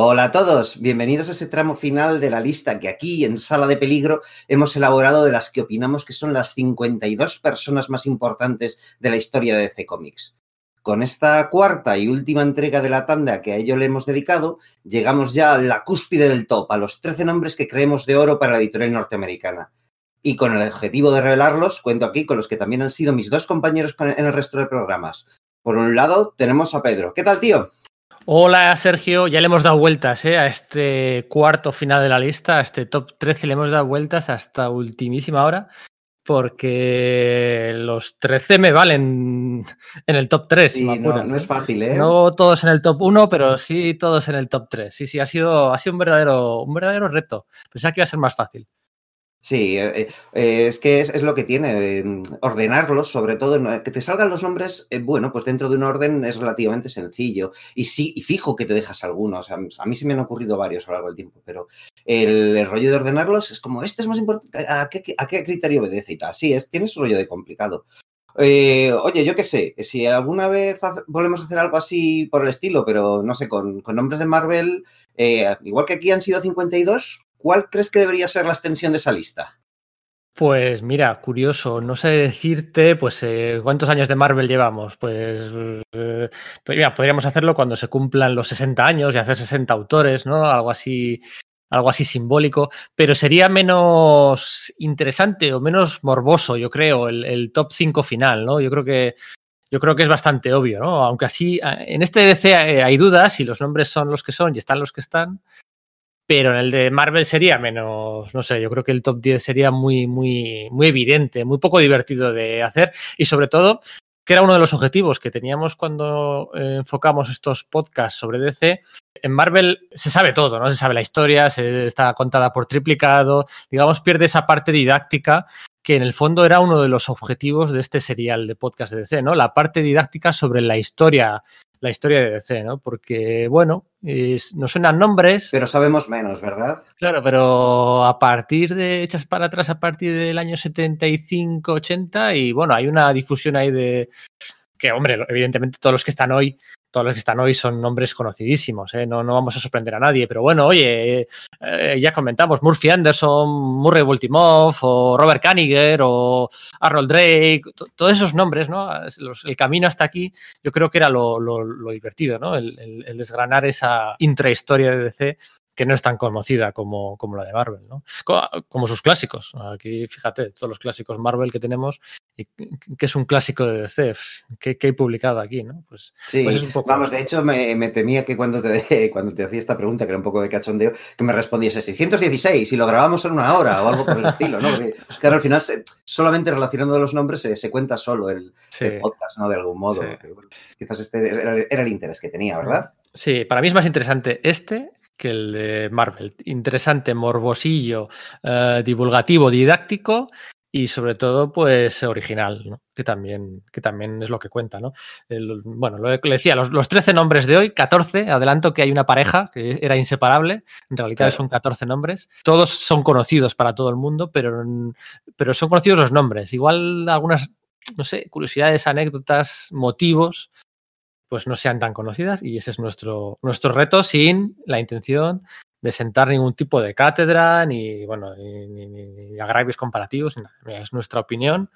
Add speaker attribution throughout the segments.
Speaker 1: Hola a todos, bienvenidos a este tramo final de la lista que aquí en Sala de Peligro hemos elaborado de las que opinamos que son las 52 personas más importantes de la historia de DC Comics. Con esta cuarta y última entrega de la tanda que a ello le hemos dedicado, llegamos ya a la cúspide del top, a los 13 nombres que creemos de oro para la editorial norteamericana. Y con el objetivo de revelarlos, cuento aquí con los que también han sido mis dos compañeros en el resto de programas. Por un lado, tenemos a Pedro. ¿Qué tal, tío?
Speaker 2: Hola Sergio, ya le hemos dado vueltas ¿eh? a este cuarto final de la lista, a este top 13 le hemos dado vueltas hasta ultimísima hora, porque los 13 me valen en el top 3.
Speaker 1: Sí, no, no, es fácil, ¿eh?
Speaker 2: No todos en el top 1, pero sí todos en el top 3. Sí, sí, ha sido, ha sido un, verdadero, un verdadero reto. Pensaba que iba a ser más fácil.
Speaker 1: Sí, eh, eh, es que es, lo que tiene, em, ordenarlos, sobre todo, que te salgan los nombres, eh, bueno, pues dentro de un orden es relativamente sencillo. Y sí, y fijo que te dejas algunos, a mí se me han ocurrido varios a lo largo del tiempo, pero el, rollo de ordenarlos es como, este es más importante, ¿a qué, a qué criterio obedece y tal? Sí, es, tiene su rollo de complicado. oye, yo qué sé, si alguna vez volvemos a hacer algo así por el estilo, pero no sé, con, con nombres de Marvel, igual que aquí han sido 52, ¿cuál crees que debería ser la extensión de esa lista?
Speaker 2: Pues mira, curioso, no sé decirte, pues eh, cuántos años de Marvel llevamos. Pues, eh, mira, podríamos hacerlo cuando se cumplan los 60 años y hacer 60 autores, ¿no? Algo así, algo así simbólico, pero sería menos interesante o menos morboso, yo creo, el, el, top 5 final, ¿no? Yo creo que yo creo que es bastante obvio, ¿no? Aunque así, en este DC hay dudas y los nombres son los que son y están los que están, pero en el de Marvel sería menos, no sé, yo creo que el top 10 sería muy, muy, muy evidente, muy poco divertido de hacer y sobre todo que era uno de los objetivos que teníamos cuando eh, enfocamos estos podcasts sobre DC. En Marvel se sabe todo, ¿no? Se sabe la historia, se está contada por triplicado, digamos, pierde esa parte didáctica que en el fondo era uno de los objetivos de este serial de podcast de DC, ¿no? La parte didáctica sobre la historia la historia de DC, ¿no? Porque, bueno, es, nos suenan nombres.
Speaker 1: Pero sabemos menos, ¿verdad?
Speaker 2: Claro, pero a partir de, echas para atrás a partir del año 75, 80, y bueno, hay una difusión ahí de, que, hombre, evidentemente todos los que están hoy todos los que están hoy son nombres conocidísimos, ¿eh? no, no, vamos a sorprender a nadie, pero bueno, oye, eh, ya comentamos, Murphy Anderson, Murray Voltimoff, o Robert Kaniger, o Harold Drake, todos esos nombres, ¿no? el camino hasta aquí, yo creo que era lo, divertido, ¿no? El, el, desgranar esa intrahistoria de DC que no es tan conocida como, como la de Marvel, ¿no? Como, sus clásicos. Aquí, fíjate, todos los clásicos Marvel que tenemos, y que es un clásico de DC, que, he publicado aquí, ¿no?
Speaker 1: Pues, sí, pues un poco... vamos, de hecho me, temía que cuando te, cuando te hacía esta pregunta, que era un poco de cachondeo, que me respondiese 616 y lo grabamos en una hora o algo por el estilo, ¿no? Porque, claro, al final solamente relacionando los nombres se, cuenta solo el, podcast, ¿no? De algún modo. quizás este era, era el interés que tenía, ¿verdad?
Speaker 2: Sí, para mí es más interesante este que el de Marvel. Interesante, morbosillo, eh, divulgativo, didáctico y sobre todo, pues original, ¿no? que, también, que también es lo que cuenta. ¿no? bueno, lo que decía, los, los, 13 nombres de hoy, 14, adelanto que hay una pareja que era inseparable, en realidad son 14 nombres. Todos son conocidos para todo el mundo, pero, pero son conocidos los nombres. Igual algunas, no sé, curiosidades, anécdotas, motivos pues no sean tan conocidas y ese es nuestro, nuestro reto sin la intención de sentar ningún tipo de cátedra ni, bueno, ni, agravios comparativos, es nuestra opinión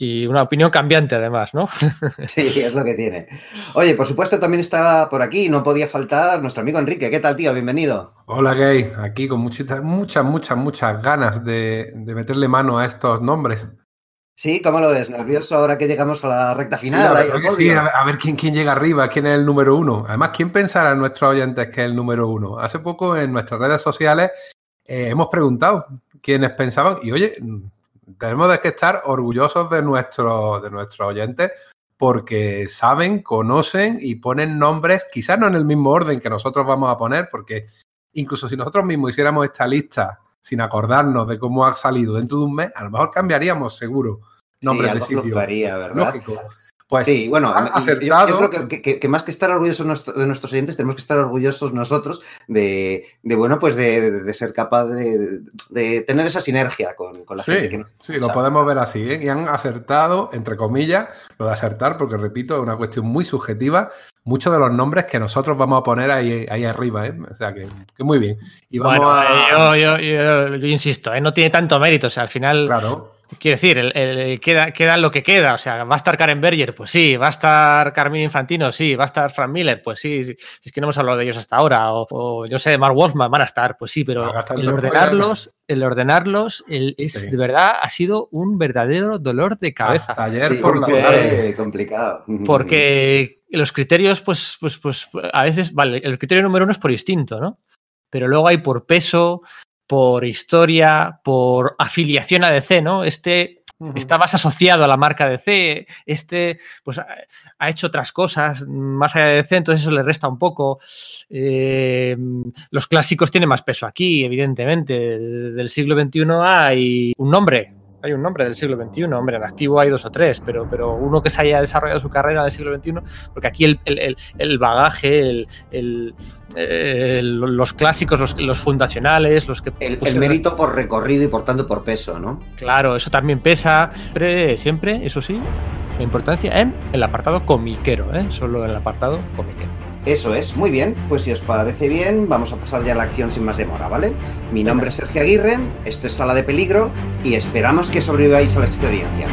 Speaker 2: y una opinión cambiante además, ¿no?
Speaker 1: Sí, es lo que tiene. Oye, por supuesto también estaba por aquí, no podía faltar nuestro amigo Enrique. ¿Qué tal, tío? Bienvenido.
Speaker 3: Hola, Gay. Aquí con muchas, muchas, muchas, muchas ganas de, de meterle mano a estos nombres.
Speaker 1: Sí, ¿cómo lo ves? ¿Nervioso ahora que llegamos a la recta final?
Speaker 3: a, ver quién, quién llega arriba, quién es el número uno. Además, ¿quién pensará en nuestros oyentes que es el número uno? Hace poco en nuestras redes sociales eh, hemos preguntado quiénes pensaban y oye, tenemos que estar orgullosos de, nuestro, de nuestros oyentes porque saben, conocen y ponen nombres, quizás no en el mismo orden que nosotros vamos a poner, porque incluso si nosotros mismos hiciéramos esta lista sin acordarnos de cómo ha salido dentro de un mes, a lo mejor cambiaríamos seguro nombres de sitio.
Speaker 1: ¿verdad? Lógico.
Speaker 3: Pues
Speaker 1: sí, bueno, yo, yo
Speaker 3: acertado.
Speaker 1: creo que, que- que más que estar orgullosos nuestro- de nuestros oyentes, tenemos que estar orgullosos nosotros de, de, bueno, pues de, de- de ser capaz de, de tener esa sinergia con, con la gente
Speaker 3: Sí,
Speaker 1: que nos
Speaker 3: sí, lo podemos ver así, ¿eh? Y han acertado, entre comillas, lo de acertar, porque repito, es una cuestión muy subjetiva, muchos de los nombres que nosotros vamos a poner ahí, ahí arriba, ¿eh? O sea que, que muy bien. Y vamos
Speaker 2: Bueno,
Speaker 3: a...
Speaker 2: eh, yo, yo- yo- yo insisto, eh, no tiene tanto mérito. O sea, al final,
Speaker 3: Claro,
Speaker 2: quiero decir, el- el- queda, queda lo que queda. O sea, ¿va a estar Karen Berger? Pues sí. ¿Va a estar Carmine Infantino? Sí. ¿Va a estar Frank Miller? Pues sí. sí. Si es que no hemos hablado de ellos hasta ahora. O, o yo sé, Mark Wolfman van a estar. Pues sí, pero el
Speaker 3: los
Speaker 2: ordenarlos, el ordenarlos, el- es
Speaker 3: Sí.
Speaker 2: de verdad, ha sido un verdadero dolor de cabeza.
Speaker 3: hasta ayer
Speaker 1: Sí,
Speaker 3: por la
Speaker 1: porque-
Speaker 3: tarde.
Speaker 1: complicado.
Speaker 2: Porque los criterios, pues, pues, pues, a veces, vale, el criterio número uno es por instinto, ¿no? Pero luego hay por peso, por historia, por afiliación a DC, ¿no? Este está más asociado a la marca DC, este, pues ha, ha hecho otras cosas más allá de DC, entonces eso le resta un poco. Eh, los clásicos tienen más peso aquí, evidentemente. Desde el siglo XXI hay un nombre, hay un nombre del siglo XXI, hombre, en activo hay dos o tres, pero, pero uno que se haya desarrollado su carrera en el siglo XXI, porque aquí el, el- el- el bagaje, el- el- eh, los clásicos, los, los fundacionales, los que...
Speaker 1: El, el
Speaker 2: pusieron-
Speaker 1: mérito por recorrido y por tanto por peso, ¿no?
Speaker 2: Claro, eso también pesa. Siempre, siempre, eso sí, la importancia en el apartado comiquero, ¿eh? solo en el apartado comiquero.
Speaker 1: Eso es, muy bien. Pues si os parece bien, vamos a pasar ya a la acción sin más demora, ¿vale? Mi nombre es Sergio Aguirre, esto es Sala de Peligro y esperamos que sobreviváis a la experiencia.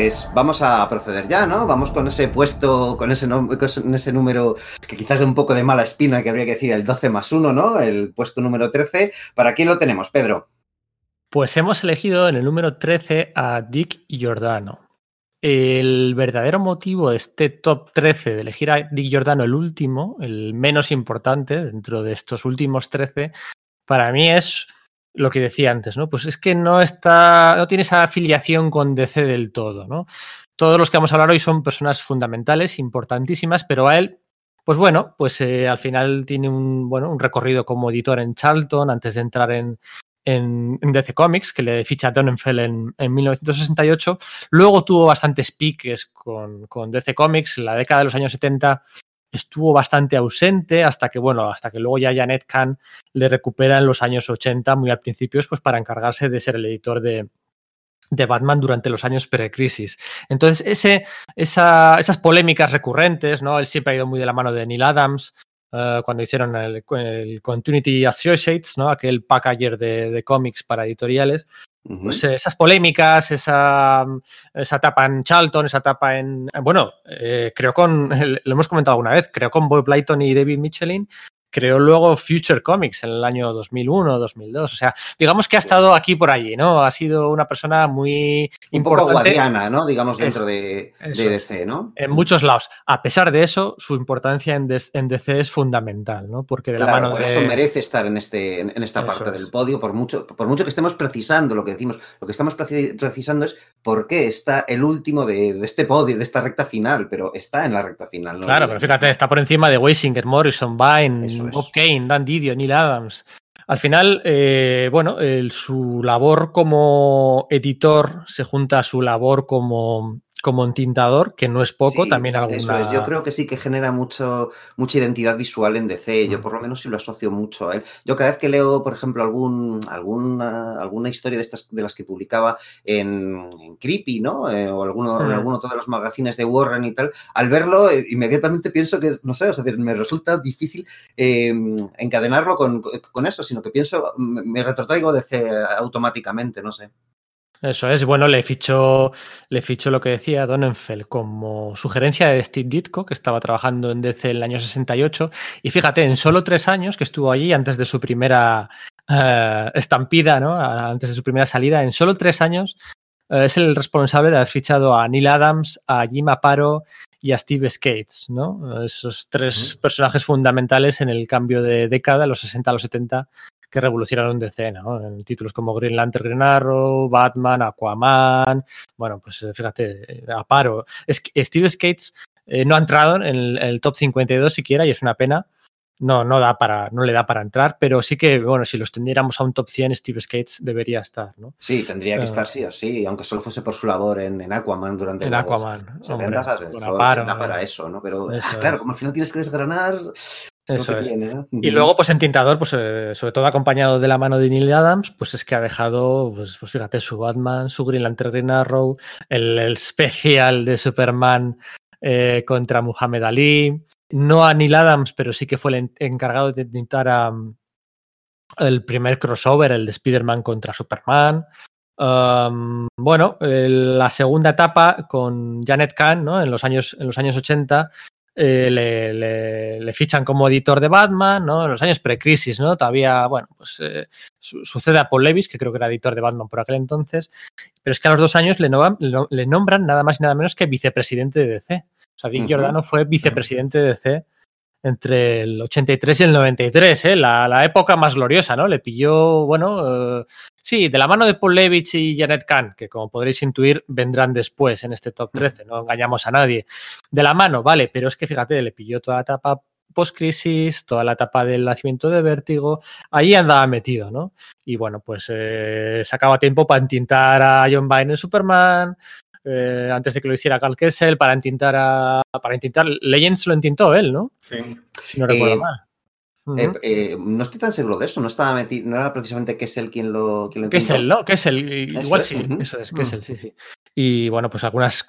Speaker 1: Pues vamos a proceder ya, ¿no? Vamos con ese puesto, con ese, con ese número que quizás es un poco de mala espina, que habría que decir el 12 más 1, ¿no? El puesto número 13. ¿Para quién lo tenemos, Pedro?
Speaker 2: Pues hemos elegido en el número 13 a Dick Giordano. El verdadero motivo de este top 13 de elegir a Dick Giordano, el último, el menos importante dentro de estos últimos 13, para mí es lo que decía antes, ¿no? Pues es que no está, no tiene esa afiliación con DC del todo, ¿no? Todos los que vamos a hablar hoy son personas fundamentales, importantísimas, pero a él, pues bueno, pues eh, al final tiene un, bueno, un recorrido como editor en Charlton antes de entrar en, en, DC Comics, que le ficha Donenfeld en, en 1968. Luego tuvo bastantes piques con, con DC Comics. En la década de los años 70 estuvo bastante ausente hasta que, bueno, hasta que luego ya Janet Kahn le recupera en los años 80, muy al principio, pues para encargarse de ser el editor de, de Batman durante los años precrisis. Entonces, ese, esa, esas polémicas recurrentes, ¿no? Él siempre ha ido muy de la mano de Neil Adams, uh, cuando hicieron el, el, Continuity Associates, ¿no? Aquel packager de, de cómics para editoriales. Pues eh, esas polémicas, esa, esa etapa en Charlton, esa etapa en. Bueno, eh, creo con. Lo hemos comentado alguna vez, creo con Bob Blyton y David Michelin. Creó luego Future Comics en el año 2001, 2002. O sea, digamos que ha estado aquí por allí, ¿no? Ha sido una persona muy
Speaker 1: Un
Speaker 2: importante.
Speaker 1: poco guardiana, ¿no? Digamos, dentro de, de DC, ¿no?
Speaker 2: En muchos lados. A pesar de eso, su importancia en, en DC es fundamental, ¿no? Porque de la mano
Speaker 1: por
Speaker 2: de.
Speaker 1: eso merece estar en, este, en, en esta
Speaker 2: Eso
Speaker 1: parte
Speaker 2: es.
Speaker 1: del podio, por mucho, por mucho que estemos precisando lo que decimos, lo que estamos preci- precisando es por qué está el último de, de este podio, de esta recta final, pero está en la recta final. ¿no?
Speaker 2: Claro, pero fíjate, está por encima de Weisinger, Morrison, Vine,
Speaker 1: es.
Speaker 2: Bob Kane, Dan Didio, Neil Adams. Al final, eh, bueno, el- su labor como editor se junta a su labor como, como entintador, que no es poco, también alguna... Eso es,
Speaker 1: yo creo que sí que genera mucho, mucha identidad visual en DC, yo por lo menos sí lo asocio mucho a él. Yo cada vez que leo, por ejemplo, algún, alguna, alguna historia de estas de las que publicaba en, Creepy, ¿no? Eh, o alguno, en alguno de los magazines de Warren y tal, al verlo eh, inmediatamente pienso que, no sé, o sea, me resulta difícil em, encadenarlo con, con, eso, sino que pienso, me retrotraigo DC automáticamente, no sé.
Speaker 2: Eso es, bueno, le fichó, le fichó lo que decía Donenfeld como sugerencia de Steve Ditko, que estaba trabajando en DC en el año 68. Y fíjate, en solo tres años que estuvo allí antes de su primera eh, estampida, ¿no? antes de su primera salida, en solo tres años eh, es el responsable de haber fichado a Neil Adams, a Jim Aparo y a Steve Skates, ¿no? Esos tres personajes fundamentales en el cambio de década, los 60 a los 70, que revolucionaron DC, ¿no? En títulos como Green Lantern, Green Arrow, Batman, Aquaman, bueno, pues eh, fíjate, eh, Aparo. Es que Steve Skates eh, no ha entrado en el, top 52 siquiera y es una pena. No, no, da para, no le da para entrar, pero sí que, bueno, si los tendiéramos a un top 100, Steve Skates debería estar, ¿no?
Speaker 1: Sí, tendría que estar sí o sí, aunque solo fuese por su labor en, Aquaman durante
Speaker 2: en Aquaman,
Speaker 1: para eso, ¿no? Pero, claro, como al final tienes que desgranar,
Speaker 2: eso es. Y luego, pues en Tintador, pues eh, sobre todo acompañado de la mano de Neil Adams, pues es que ha dejado, pues, pues fíjate, su Batman, su Green Lantern Green Arrow, el, especial de Superman eh, contra Muhammad Ali. No a Neil Adams, pero sí que fue el encargado de tintar a, el primer crossover, el de Spider-Man contra Superman. bueno, la segunda etapa con Janet Kahn, ¿no? En los años, en los años 80, eh, le, fichan como editor de Batman, ¿no? En los años pre-crisis, ¿no? Todavía, bueno, pues eh, sucede a Paul Levis, que creo que era editor de Batman por aquel entonces, pero es que a los dos años le, nombran nada más y nada menos que vicepresidente de DC. O sea, Dick Giordano fue vicepresidente de DC entre el 83 y el 93, ¿eh? la, época más gloriosa, ¿no? Le pilló, bueno, eh, sí, de la mano de Paul Levitch y Janet Kahn, que como podréis intuir vendrán después en este top 13, no engañamos a nadie. De la mano, vale, pero es que fíjate, le pilló toda la etapa post-crisis, toda la etapa del nacimiento de vértigo, ahí andaba metido, ¿no? Y bueno, pues eh, sacaba tiempo para entintar a John Byrne en Superman, eh, antes de que lo hiciera Cal Kessel, para intentar a, para intentar Legends lo intentó él, ¿no?
Speaker 3: Sí.
Speaker 2: Si no recuerdo eh, mal.
Speaker 1: Eh, no estoy tan seguro de eso, no estaba metido, no era precisamente Kessel quien lo, quien lo
Speaker 2: Kessel, ¿no? Kessel, igual sí, eso es, Kessel, sí, sí. Y bueno, pues algunas,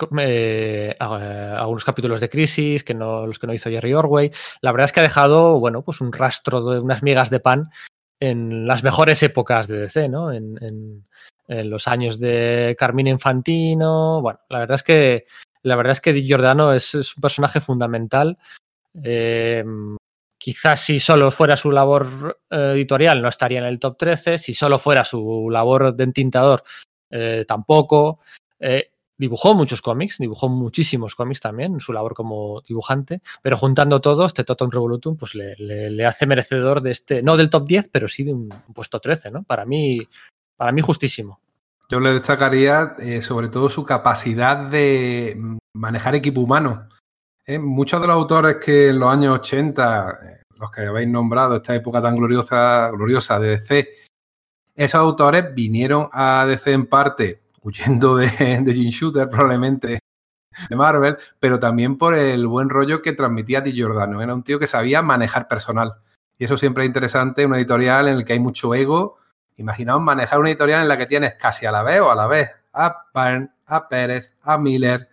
Speaker 2: algunos capítulos de Crisis, que no, los que no hizo Jerry Orway. La verdad es que ha dejado, bueno, pues un rastro de unas migas de pan en las mejores épocas de DC, ¿no? en, en los años de Carmine Infantino. Bueno, la verdad es que la verdad es que Di Giordano es, un personaje fundamental. Eh, quizás si solo fuera su labor eh, editorial no estaría en el top 13, si solo fuera su labor de entintador eh, tampoco. dibujó muchos cómics, dibujó muchísimos cómics también, su labor como dibujante, pero juntando todo, este Totem Revolutum pues le, hace merecedor de este, no del top 10, pero sí de un puesto 13, ¿no? Para mí, para mí justísimo.
Speaker 3: Yo le destacaría eh, sobre todo su capacidad de manejar equipo humano. ¿Eh? muchos de los autores que en los años 80, eh, los que habéis nombrado, esta época tan gloriosa, de DC, esos autores vinieron a DC en parte huyendo de, de Jim Shooter, probablemente de Marvel, pero también por el buen rollo que transmitía Di Giordano. Era un tío que sabía manejar personal. Y eso siempre es interesante, una editorial en la que hay mucho ego Imaginaos manejar una editorial en la que tienes casi a la vez o a la vez a Byrne, a Pérez, a Miller.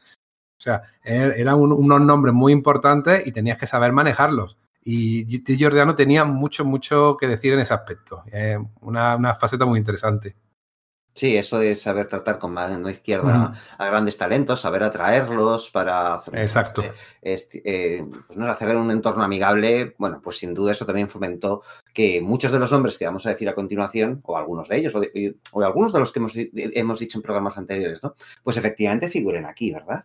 Speaker 3: O sea, er, eran unos nombres muy importantes y tenías que saber manejarlos. Y Giordano tenía mucho, mucho que decir en ese aspecto. una, una faceta muy interesante.
Speaker 1: Sí, eso de saber tratar con mano izquierda a grandes talentos, saber atraerlos para
Speaker 3: hacer, Exacto.
Speaker 1: Este, eh, pues, ¿no? hacer un entorno amigable. Bueno, pues sin duda eso también fomentó que muchos de los nombres que vamos a decir a continuación, o algunos de ellos, o, algunos de los que hemos, hemos, dicho en programas anteriores, ¿no? Pues efectivamente figuren aquí, ¿verdad?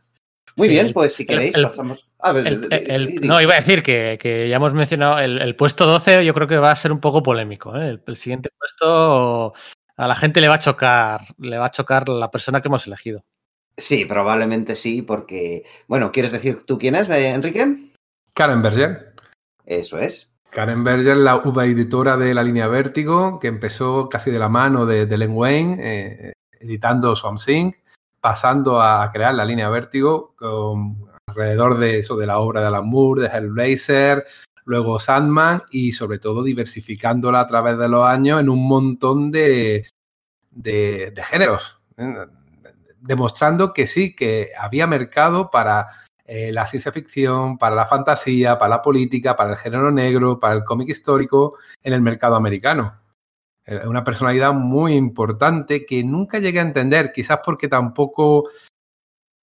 Speaker 1: Muy bien, pues si queréis pasamos.
Speaker 2: no, iba a decir que, ya hemos mencionado el, puesto 12, yo creo que va a ser un poco polémico. ¿eh? el, siguiente puesto a la gente le va a chocar, le va a chocar la persona que hemos elegido.
Speaker 1: Sí, probablemente sí, porque, bueno, ¿quieres decir tú quién es, eh, Enrique?
Speaker 3: Karen Berger.
Speaker 1: Eso es.
Speaker 3: Karen Berger, la uva editora de la línea Vértigo, que empezó casi de la mano de, Len Wayne, eh, editando Swamp Thing. Pasando a crear la línea Vértigo con, alrededor de eso, de la obra de Alan Moore, de Hellblazer, luego Sandman y sobre todo diversificándola a través de los años en un montón de, de, géneros, ¿eh? demostrando que sí, que había mercado para eh, la ciencia ficción, para la fantasía, para la política, para el género negro, para el cómic histórico en el mercado americano. Es una personalidad muy importante que nunca llegué a entender, quizás porque tampoco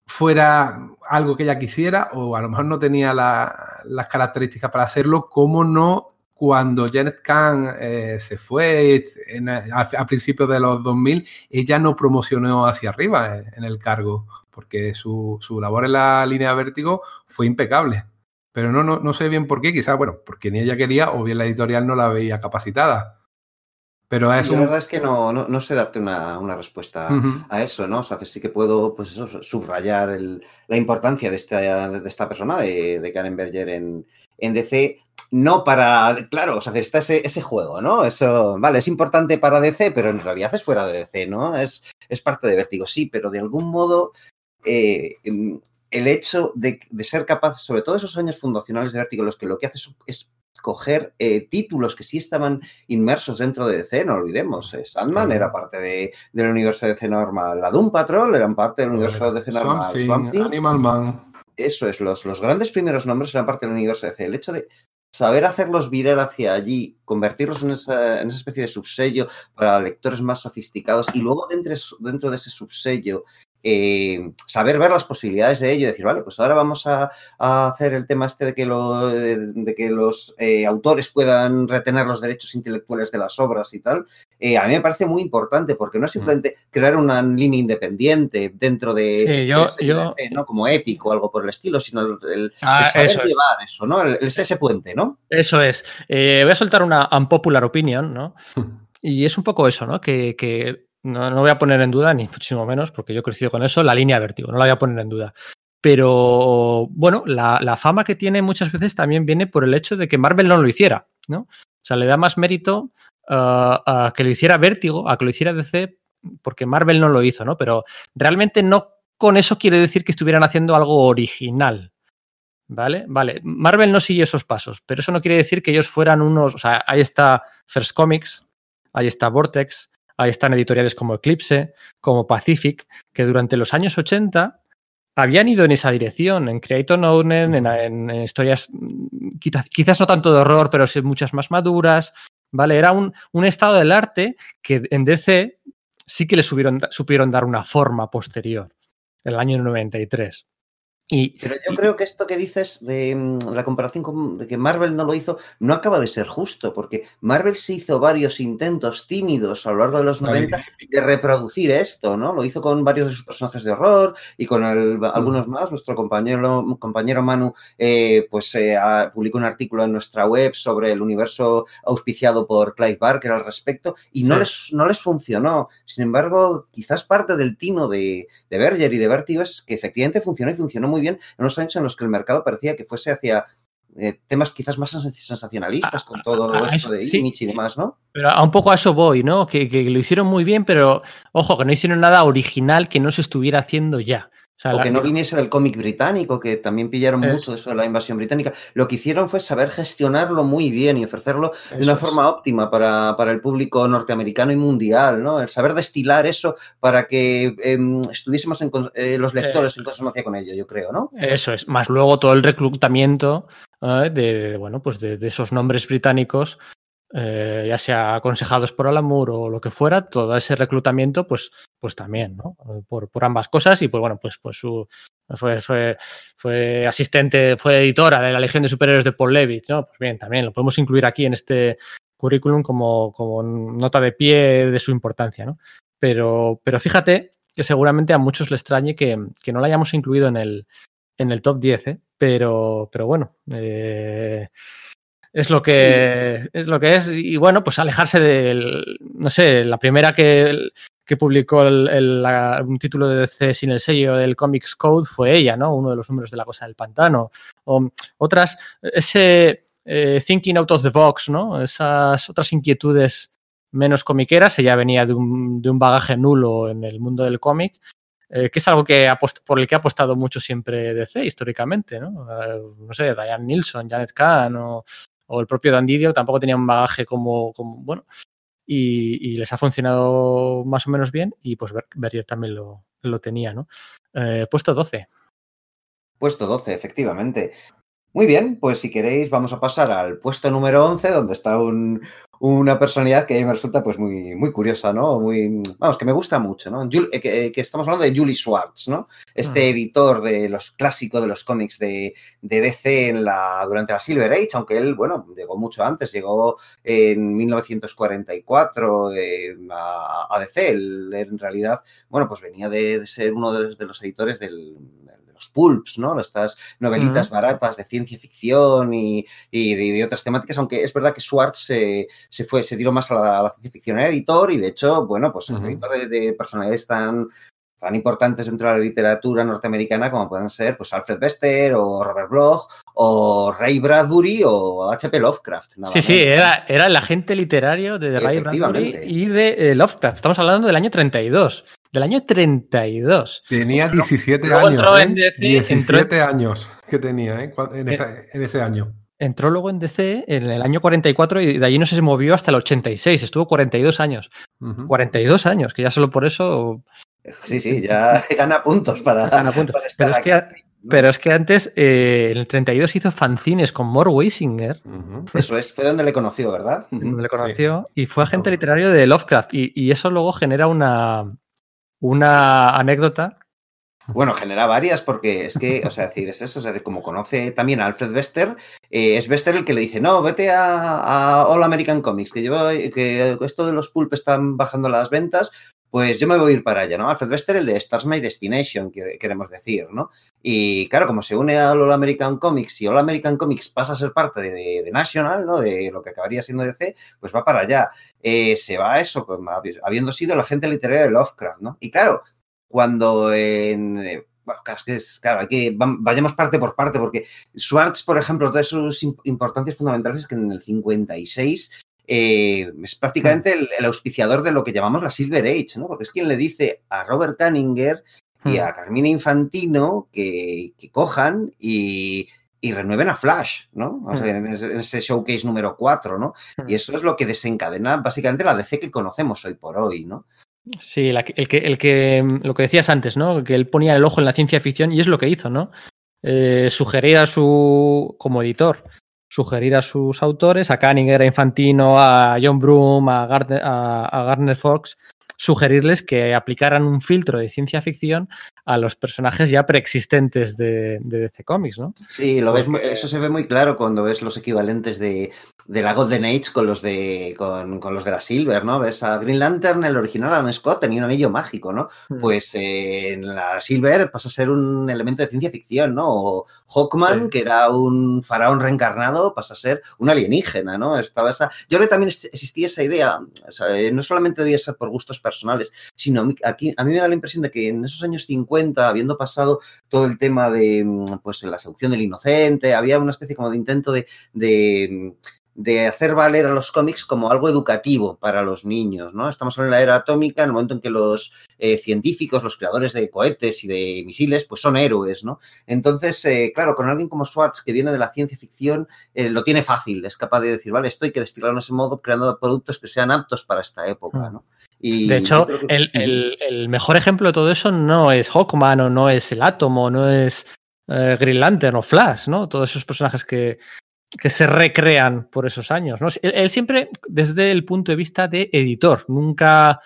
Speaker 3: fuera algo que ella quisiera o a lo mejor no tenía las características para hacerlo, como no cuando Janet Kahn eh, se fue a, principios de los 2000, ella no promocionó hacia arriba eh, en el cargo, porque su, labor en la línea vértigo fue impecable. Pero no, no, no sé bien por qué, quizás, bueno, porque ni ella quería o bien la editorial no la veía capacitada.
Speaker 1: Pero sí, la verdad es que no, no, sé darte una, respuesta a eso, ¿no? O sea, sí que puedo, pues eso, subrayar la importancia de esta, de esta persona, de, de Karen Berger en, en DC, no para, claro, o sea, está ese, ese, juego, ¿no? Eso, vale, es importante para DC, pero en realidad es fuera de DC, ¿no? Es, es parte de Vértigo, sí, pero de algún modo eh, em, el hecho de, ser capaz, sobre todo esos años fundacionales de Vértigo, los que lo que hace es, coger eh, títulos que sí estaban inmersos dentro de DC, no olvidemos. Eh, Sandman era parte de, del universo de DC normal, la Doom Patrol eran parte del universo de DC normal,
Speaker 3: Animal Man.
Speaker 1: Eso es, los, los grandes primeros nombres eran parte del universo de DC. El hecho de saber hacerlos virar hacia allí, convertirlos en esa, especie de subsello para lectores más sofisticados y luego dentro, dentro de ese subsello eh, saber ver las posibilidades de ello y decir, vale, pues ahora vamos a, hacer el tema este de que, de, que los eh, autores puedan retener los derechos intelectuales de las obras y tal, eh, a mí me parece muy importante porque no es mm. simplemente crear una línea independiente dentro de, ¿no? como épico o algo por el estilo, sino el,
Speaker 2: ah,
Speaker 1: saber llevar eso, ¿no? El, ese puente, ¿no?
Speaker 2: Eso es. voy a soltar una unpopular opinion, ¿no? Y es un poco eso, ¿no? Que, que no, voy a poner en duda, ni muchísimo menos, porque yo he crecido con eso, la línea vértigo, no la voy a poner en duda. Pero bueno, la, fama que tiene muchas veces también viene por el hecho de que Marvel no lo hiciera, ¿no? O sea, le da más mérito a que lo hiciera Vértigo, a que lo hiciera DC, porque Marvel no lo hizo, ¿no? Pero realmente no con eso quiere decir que estuvieran haciendo algo original. ¿Vale? Vale. Marvel no sigue esos pasos, pero eso no quiere decir que ellos fueran unos. O sea, ahí está First Comics, ahí está Vortex, Ahí están editoriales como Eclipse, como Pacific, que durante los años 80 habían ido en esa dirección, en Creator Unknown, en, historias mm, quizás, no tanto de horror, pero sí muchas más maduras. ¿Vale? Era un, estado del arte que en DC sí que le supieron dar una forma posterior, el año 93.
Speaker 1: Pero yo creo que esto que dices de mm, la comparación con de que Marvel no lo hizo no acaba de ser justo, porque Marvel se hizo varios intentos tímidos a lo largo de los 90 de reproducir esto, ¿no? Lo hizo con varios de sus personajes de horror y con mm. algunos más. Nuestro compañero, compañero Manu eh, pues eh, publicó un artículo en nuestra web sobre el universo auspiciado por Clive Barker al respecto y no, les, no les funcionó. Sin embargo, quizás parte del tino de, de Berger y de Vertigo es que efectivamente funcionó y funcionó muy bien en unos años en los que el mercado parecía que fuese hacia eh, temas quizás más sensacionalistas con todo esto de Image y demás, ¿no?
Speaker 2: Pero a un poco a eso voy, ¿no? Que, que, lo hicieron muy bien, pero ojo, que no hicieron nada original que no se estuviera haciendo ya.
Speaker 1: O, que no viniese del cómic británico, que también pillaron mucho de eso de la invasión británica. Lo que hicieron fue saber gestionarlo muy bien y ofrecerlo de una forma óptima para, el público norteamericano y mundial, ¿no? El saber destilar eso para que em, estuviésemos en, eh, los lectores en consonancia con ello, yo creo, ¿no?
Speaker 2: Eso es. Más luego todo el reclutamiento ¿eh? de, bueno, pues de, esos nombres británicos eh, ya sea aconsejados por Alamur o lo que fuera, todo ese reclutamiento, pues, pues también, ¿no? Por, ambas cosas y pues bueno, pues, pues su, fue, fue, fue, asistente, fue editora de la Legión de Superhéroes de Paul Levitt, ¿no? Pues bien, también lo podemos incluir aquí en este currículum como, como nota de pie de su importancia, ¿no? Pero, pero fíjate que seguramente a muchos le extrañe que, no la hayamos incluido en el, en el top 10, ¿eh? Pero, pero bueno, eh, es lo que es lo que es y bueno pues alejarse del no sé la primera que, que publicó el, un título de DC sin el sello del Comics Code fue ella no uno de los números de la cosa del pantano. O otras ese eh, thinking out of the box no esas otras inquietudes menos comiqueras ella venía de un, de un bagaje nulo en el mundo del cómic eh, que es algo que por el que ha apostado mucho siempre DC históricamente, ¿no? Eh, sé, Ryan Nilsson, Janet Kahn o, el propio Dan Didio tampoco tenía un bagaje como, bueno, y, les ha funcionado más o menos bien y pues Berrier también lo, tenía, ¿no? Eh, puesto 12.
Speaker 1: Puesto 12, efectivamente. Muy bien, pues si queréis vamos a pasar al puesto número 11, donde está un, una personalidad que a mí me resulta pues muy, muy curiosa, ¿no? Muy, vamos, que me gusta mucho, ¿no? Eh, que, estamos hablando de Julie Schwartz, ¿no? Este editor de los clásicos de los cómics de, DC en la, durante la Silver Age, aunque él, bueno, llegó mucho antes, llegó en 1944 eh, a, DC. Él, en realidad, bueno, pues venía de, ser uno de los editores del pulps, ¿no? Estas novelitas baratas de ciencia ficción y, de, otras temáticas, aunque es verdad que Schwartz se, fue, se tiró más a la, ciencia ficción, era editor y de hecho, bueno, pues editor de, personalidades tan, tan importantes dentro de la literatura norteamericana como pueden ser pues Alfred Bester o Robert Bloch o Ray Bradbury o H.P. Lovecraft.
Speaker 2: sí, sí, era, era, el agente literario de Ray Bradbury y de eh, Lovecraft. Estamos hablando del año 32 del año 32.
Speaker 3: Tenía 17 años. 17 ¿eh? años que tenía ¿eh? Eh, en, ese año.
Speaker 2: Entró luego en DC en el año 44 y de allí no se movió hasta el 86. Estuvo 42 años. 42 años, que ya solo por eso.
Speaker 1: Sí, sí, ya gana puntos para.
Speaker 2: Gana puntos. pero, es que, pero, es que, antes, en el 32 hizo fanzines con Mort Weisinger.
Speaker 1: Eso es, fue donde le conoció, ¿verdad?
Speaker 2: Donde le conoció y fue agente literario de Lovecraft. y, eso luego genera una, una anécdota.
Speaker 1: Bueno, genera varias porque es que, o sea, decir, es eso, o sea, como conoce también a Alfred Bester, eh, es Bester el que le dice, no, vete a, All American Comics, que lleva, que esto de los pulp están bajando las ventas, pues yo me voy a ir para allá, ¿no? Alfred Bester, el de Stars My Destination, queremos decir, ¿no? Y claro, como se une a All American Comics y All American Comics pasa a ser parte de, National, ¿no? De lo que acabaría siendo DC, pues va para allá. Eh, se va a eso, pues, habiendo sido la gente literaria de Lovecraft, ¿no? Y claro, cuando en... Eh, claro, que vayamos parte por parte, porque Schwartz, por ejemplo, de sus importancias fundamentales es que en el 56 eh, es prácticamente el, auspiciador de lo que llamamos la Silver Age, ¿no? Porque es quien le dice a Robert Cunningham y a Carmina Infantino que, cojan y, renueven a Flash, ¿no? O sea, en, ese, showcase número 4, ¿no? Y eso es lo que desencadena básicamente la DC que conocemos hoy por hoy, ¿no?
Speaker 2: Sí, el, que, el que, lo que decías antes, ¿no? Que él ponía el ojo en la ciencia ficción y es lo que hizo, ¿no? Eh, sugerir a su, como editor, sugerir a sus autores, a Cunningham, a Infantino, a John Broom, a, a Gardner Fox, sugerirles que aplicaran un filtro de ciencia ficción a los personajes ya preexistentes de, DC Comics, ¿no?
Speaker 1: Sí, lo ves, eso se ve muy claro cuando ves los equivalentes de, la Golden Age con los de con, los de la Silver, ¿no? Ves a Green Lantern, el original Alan Scott tenía un anillo mágico, ¿no? Hmm. Pues eh, en la Silver pasa a ser un elemento de ciencia ficción, ¿no? O Hawkman, que era un faraón reencarnado, pasa a ser un alienígena, ¿no? Estaba esa... Yo creo que también existía esa idea, eh, no solamente debía ser por gustos personales, sino aquí a mí me da la impresión de que en esos años 50 cuenta, habiendo pasado todo el tema de mm, pues, la seducción del inocente, había una especie como de intento de, de, hacer valer a los cómics como algo educativo para los niños, ¿no? Estamos en la era atómica, en el momento en que los eh, científicos, los creadores de cohetes y de misiles, pues son héroes, ¿no? Entonces, eh, claro, con alguien como Schwartz, que viene de la ciencia ficción, eh, lo tiene fácil, es capaz de decir, vale, esto hay que destilarlo en ese modo, creando productos que sean aptos para esta época, mm.
Speaker 2: De hecho, el, mejor ejemplo de todo eso no es Hawkman o no es el Átomo, no es eh, Green Lantern o Flash, ¿no? Todos esos personajes que, que se recrean por esos años. ¿no? él, siempre desde el punto de vista de editor, nunca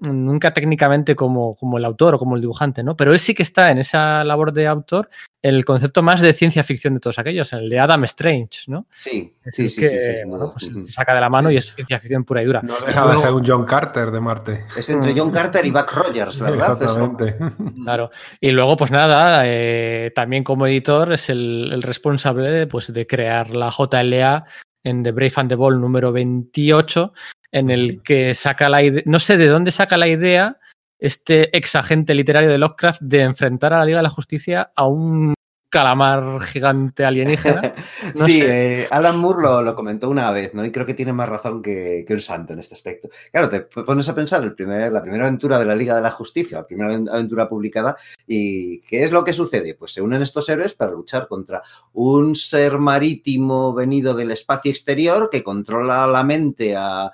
Speaker 2: nunca técnicamente como, como el autor o como el dibujante, ¿no? Pero él sí que está en esa labor de autor en el concepto más de ciencia ficción de todos aquellos, el de Adam Strange, ¿no?
Speaker 1: Sí, sí, sí, sí,
Speaker 2: pues, se saca de la mano y es ciencia ficción pura y dura.
Speaker 3: No deja de ser un John Carter de Marte.
Speaker 1: Es entre John Carter y Buck Rogers, ¿verdad?
Speaker 3: Exactamente.
Speaker 2: Claro. Y luego, pues nada, eh, también como editor es el, el responsable pues, de crear la JLA en The Brave and the Ball número 28, en el que saca la idea, no sé de dónde saca la idea este ex agente literario de Lovecraft de enfrentar a la Liga de la Justicia a un calamar gigante alienígena.
Speaker 1: sí, eh, Alan Moore lo, comentó una vez, ¿no? Y creo que tiene más razón que, un santo en este aspecto. Claro, te pones a pensar el primer, la primera aventura de la Liga de la Justicia, la primera aventura publicada, y ¿qué es lo que sucede? Pues se unen estos héroes para luchar contra un ser marítimo venido del espacio exterior que controla la mente a,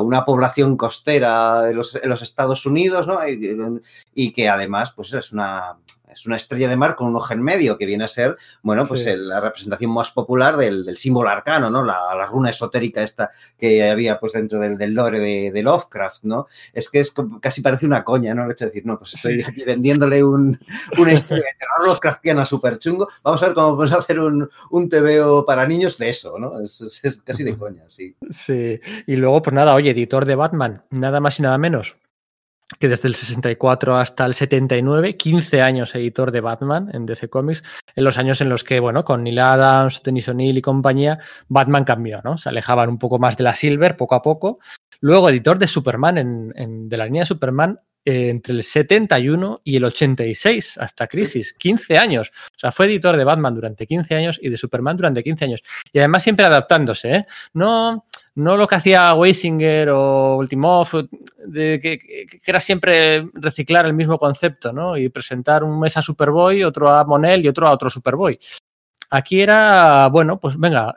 Speaker 1: una población costera de los, Estados Unidos, ¿no? y que además, pues es una es una estrella de mar con un ojo en medio, que viene a ser, bueno, pues la representación más popular del, símbolo arcano, ¿no? La, runa esotérica esta que había pues dentro del, del lore de, Lovecraft, ¿no? Es que es casi parece una coña, ¿no? El hecho de decir, no, pues estoy aquí vendiéndole un, una historia de terror Lovecraftiana súper chungo, vamos a ver cómo podemos hacer un, un TVO para niños de eso, ¿no? Es, es casi de coña, sí.
Speaker 2: Sí, y luego, pues nada, oye, editor de Batman, nada más y nada menos que desde el 64 hasta el 79, 15 años editor de Batman en DC Comics, en los años en los que, bueno, con Neil Adams, Dennis O'Neill y compañía, Batman cambió, ¿no? Se alejaban un poco más de la Silver poco a poco. Luego editor de Superman, en, de la línea de Superman, eh, entre el 71 y el 86, hasta Crisis, 15 años. O sea, fue editor de Batman durante 15 años y de Superman durante 15 años. Y además siempre adaptándose, ¿eh? No no lo que hacía Weisinger o Ultimov, de que, era siempre reciclar el mismo concepto, ¿no? Y presentar un mes a Superboy, otro a Monel y otro a otro Superboy. Aquí era, bueno, pues venga,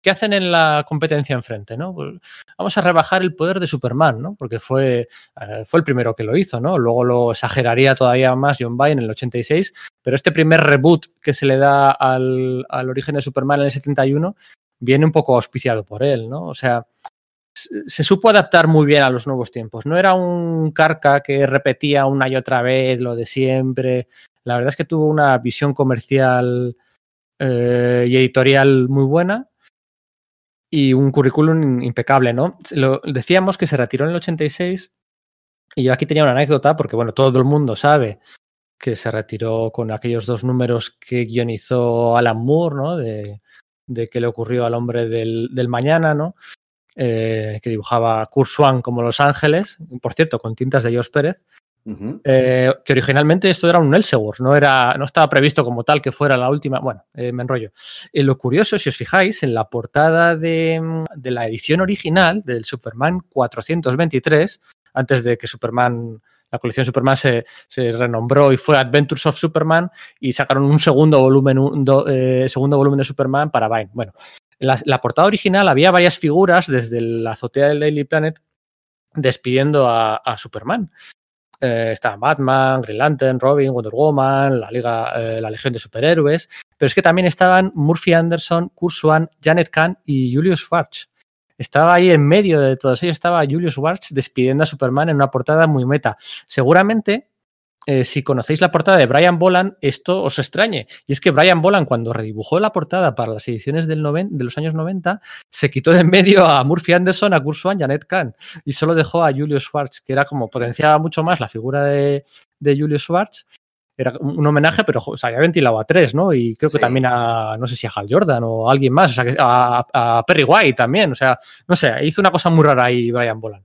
Speaker 2: ¿qué hacen en la competencia enfrente, no? Pues vamos a rebajar el poder de Superman, ¿no? Porque fue, eh, fue el primero que lo hizo, ¿no? Luego lo exageraría todavía más John Byrne en el 86, pero este primer reboot que se le da al, al origen de Superman en el 71 viene un poco auspiciado por él, ¿no? O sea, se supo adaptar muy bien a los nuevos tiempos. No era un carca que repetía una y otra vez lo de siempre. La verdad es que tuvo una visión comercial eh, y editorial muy buena y un currículum impecable, ¿no? Lo, decíamos que se retiró en el 86 y yo aquí tenía una anécdota porque, bueno, todo el mundo sabe que se retiró con aquellos dos números que guionizó Alan Moore, ¿no? De, de qué le ocurrió al hombre del, mañana, ¿no? Eh, que dibujaba Kurt Swan como Los Ángeles, por cierto, con tintas de Jos Pérez, eh, que originalmente esto era un Elseworlds, no, era, no estaba previsto como tal que fuera la última. Bueno, eh, me enrollo. lo curioso, si os fijáis, en la portada de, de, la edición original del Superman 423, antes de que Superman la colección Superman se, renombró y fue Adventures of Superman y sacaron un segundo volumen, un eh, segundo volumen de Superman para Vine. Bueno, en la, portada original había varias figuras desde la azotea del Daily Planet despidiendo a, Superman. Eh, estaban Batman, Green Lantern, Robin, Wonder Woman, la Liga, eh, la Legión de Superhéroes, pero es que también estaban Murphy Anderson, Kurt Janet Kahn y Julius Schwartz estaba ahí en medio de todos ellos, estaba Julius Schwartz despidiendo a Superman en una portada muy meta. Seguramente, eh, si conocéis la portada de Brian Boland, esto os extrañe. Y es que Brian Boland, cuando redibujó la portada para las ediciones del de los años 90, se quitó de en medio a Murphy Anderson, a Kurt y a Ned Kahn, y solo dejó a Julius Schwartz, que era como potenciaba mucho más la figura de, de Julius Schwartz era un homenaje, pero o sea, había ventilado a tres, ¿no? Y creo que también a, no sé si a Hal Jordan o a alguien más, o sea, a, Perry White también, o sea, no sé, hizo una cosa muy rara ahí Brian Boland.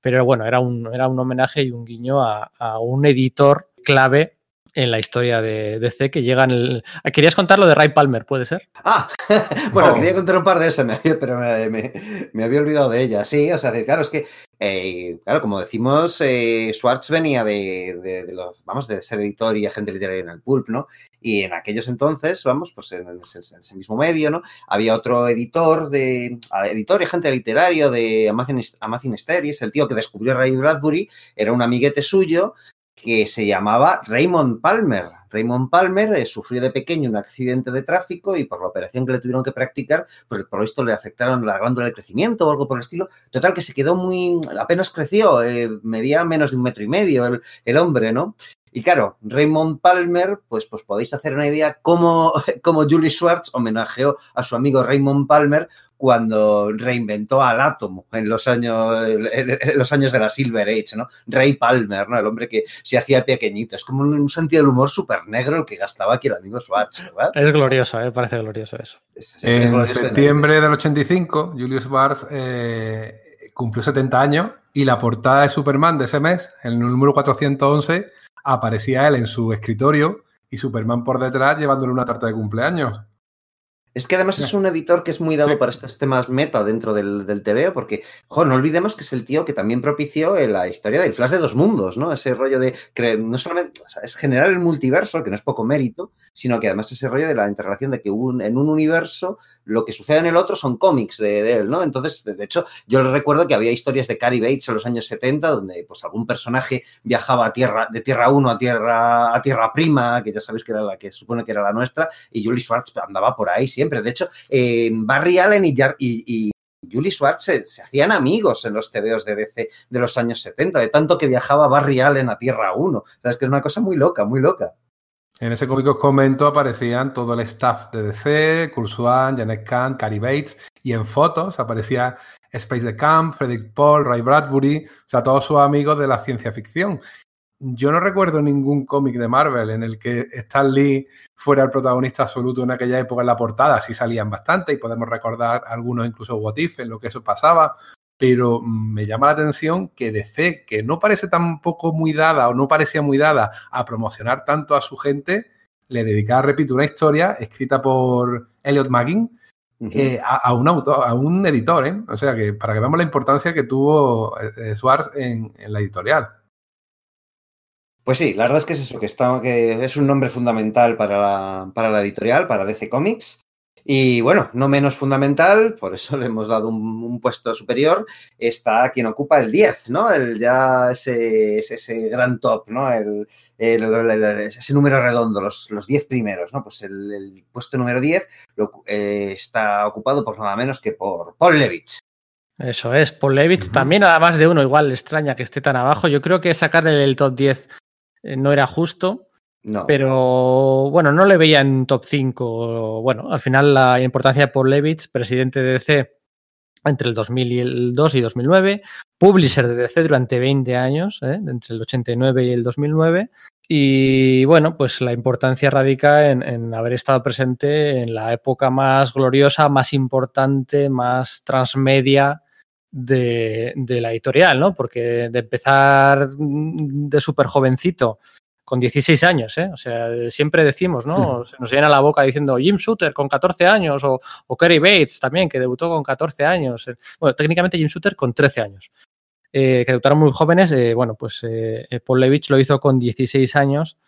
Speaker 2: Pero bueno, era un, era un homenaje y un guiño a, a un editor clave en la historia de DC que llega en el... ¿Querías contar lo de Ray Palmer, puede ser?
Speaker 1: Ah, bueno, quería contar un par de esas, pero me, había olvidado de ella. Sí, o sea, claro, es que, eh, claro, como decimos, eh, Schwartz venía de, los, vamos, de ser editor y agente literario en el Pulp, ¿no? Y en aquellos entonces, vamos, pues en ese, mismo medio, ¿no? Había otro editor de, editor y agente literario de Amazing, Stories, el tío que descubrió Ray Bradbury, era un amiguete suyo, que se llamaba Raymond Palmer. Raymond Palmer eh, sufrió de pequeño un accidente de tráfico y por la operación que le tuvieron que practicar, pues por esto le afectaron la glándula de crecimiento o algo por el estilo. Total, que se quedó muy, apenas creció, eh, medía menos de un metro y medio el, el, hombre, ¿no? Y claro, Raymond Palmer, pues, pues podéis hacer una idea cómo, cómo Julie Schwartz homenajeó a su amigo Raymond Palmer cuando reinventó al átomo en los años, en los años de la Silver Age, ¿no? Ray Palmer, ¿no? El hombre que se hacía pequeñito. Es como un sentido del humor súper negro el que gastaba aquí el amigo Schwartz, ¿verdad?
Speaker 2: Es glorioso, ¿eh? Parece glorioso eso.
Speaker 3: en septiembre del 85, Julius Schwartz eh, cumplió 70 años y la portada de Superman de ese mes, el número 411, aparecía él en su escritorio y Superman por detrás llevándole una tarta de cumpleaños.
Speaker 1: Es que además es un editor que es muy dado para estos temas meta dentro del, del TVO, porque, jo, no olvidemos que es el tío que también propició la historia del Flash de dos mundos, ¿no? Ese rollo de, no solamente, o sea, es generar el multiverso, que no es poco mérito, sino que además ese rollo de la interrelación de que un, en un universo lo que sucede en el otro son cómics de, él, ¿no? Entonces, de, hecho, yo recuerdo que había historias de Cary Bates en los años 70 donde pues algún personaje viajaba a tierra, de Tierra 1 a Tierra, a tierra Prima, que ya sabéis que era la que supone que era la nuestra, y Julie Schwartz andaba por ahí siempre. De hecho, eh, Barry Allen y, Julie Schwartz se, hacían amigos en los TVOs de DC de los años 70, de tanto que viajaba Barry Allen a Tierra 1. O sea, que es una cosa muy loca, muy loca.
Speaker 3: En ese cómic que os comento aparecían todo el staff de DC, Kurzwan, Janet Khan, Cary Bates, y en fotos aparecía Space the Camp, Frederick Paul, Ray Bradbury, o sea, todos sus amigos de la ciencia ficción. Yo no recuerdo ningún cómic de Marvel en el que Stan Lee fuera el protagonista absoluto en aquella época en la portada. Sí salían bastante y podemos recordar algunos incluso What If en lo que eso pasaba, pero me llama la atención que DC, que no parece tampoco muy dada o no parecía muy dada a promocionar tanto a su gente, le dedicara, repito, una historia escrita por Elliot Maggin uh -huh. eh, a, a, un autor, a un editor, ¿eh? O sea, que para que veamos la importancia que tuvo eh, Schwartz en, en, la editorial.
Speaker 1: Pues sí, la verdad es que es eso, que, está, que es un nombre fundamental para la, para la editorial, para DC Comics. Y bueno, no menos fundamental, por eso le hemos dado un, un, puesto superior, está quien ocupa el 10, ¿no? El ya ese, ese, ese gran top, ¿no? El, el, el, ese número redondo, los, los 10 primeros, ¿no? Pues el, el puesto número 10 lo, eh, está ocupado por nada menos que por Paul Levitz.
Speaker 2: Eso es, Paul Levitz, uh -huh. también además de uno, igual extraña que esté tan abajo. Yo creo que sacarle el top 10 eh, no era justo. No. Pero bueno, no le veía en top 5. Bueno, al final la importancia de Paul Levitz, presidente de DC entre el 2002 y 2009, publisher de DC durante 20 años, ¿eh? entre el 89 y el 2009. Y bueno, pues la importancia radica en, haber estado presente en la época más gloriosa, más importante, más transmedia de, de la editorial, ¿no? Porque de empezar de súper jovencito con 16 años, ¿eh? O sea, siempre decimos, ¿no? Se nos llena la boca diciendo Jim Shooter con 14 años o, o Kerry Bates también, que debutó con 14 años. Bueno, técnicamente Jim Shooter con 13 años. Eh, que debutaron muy jóvenes. Eh, bueno, pues eh, Paul Levitch lo hizo con 16 años.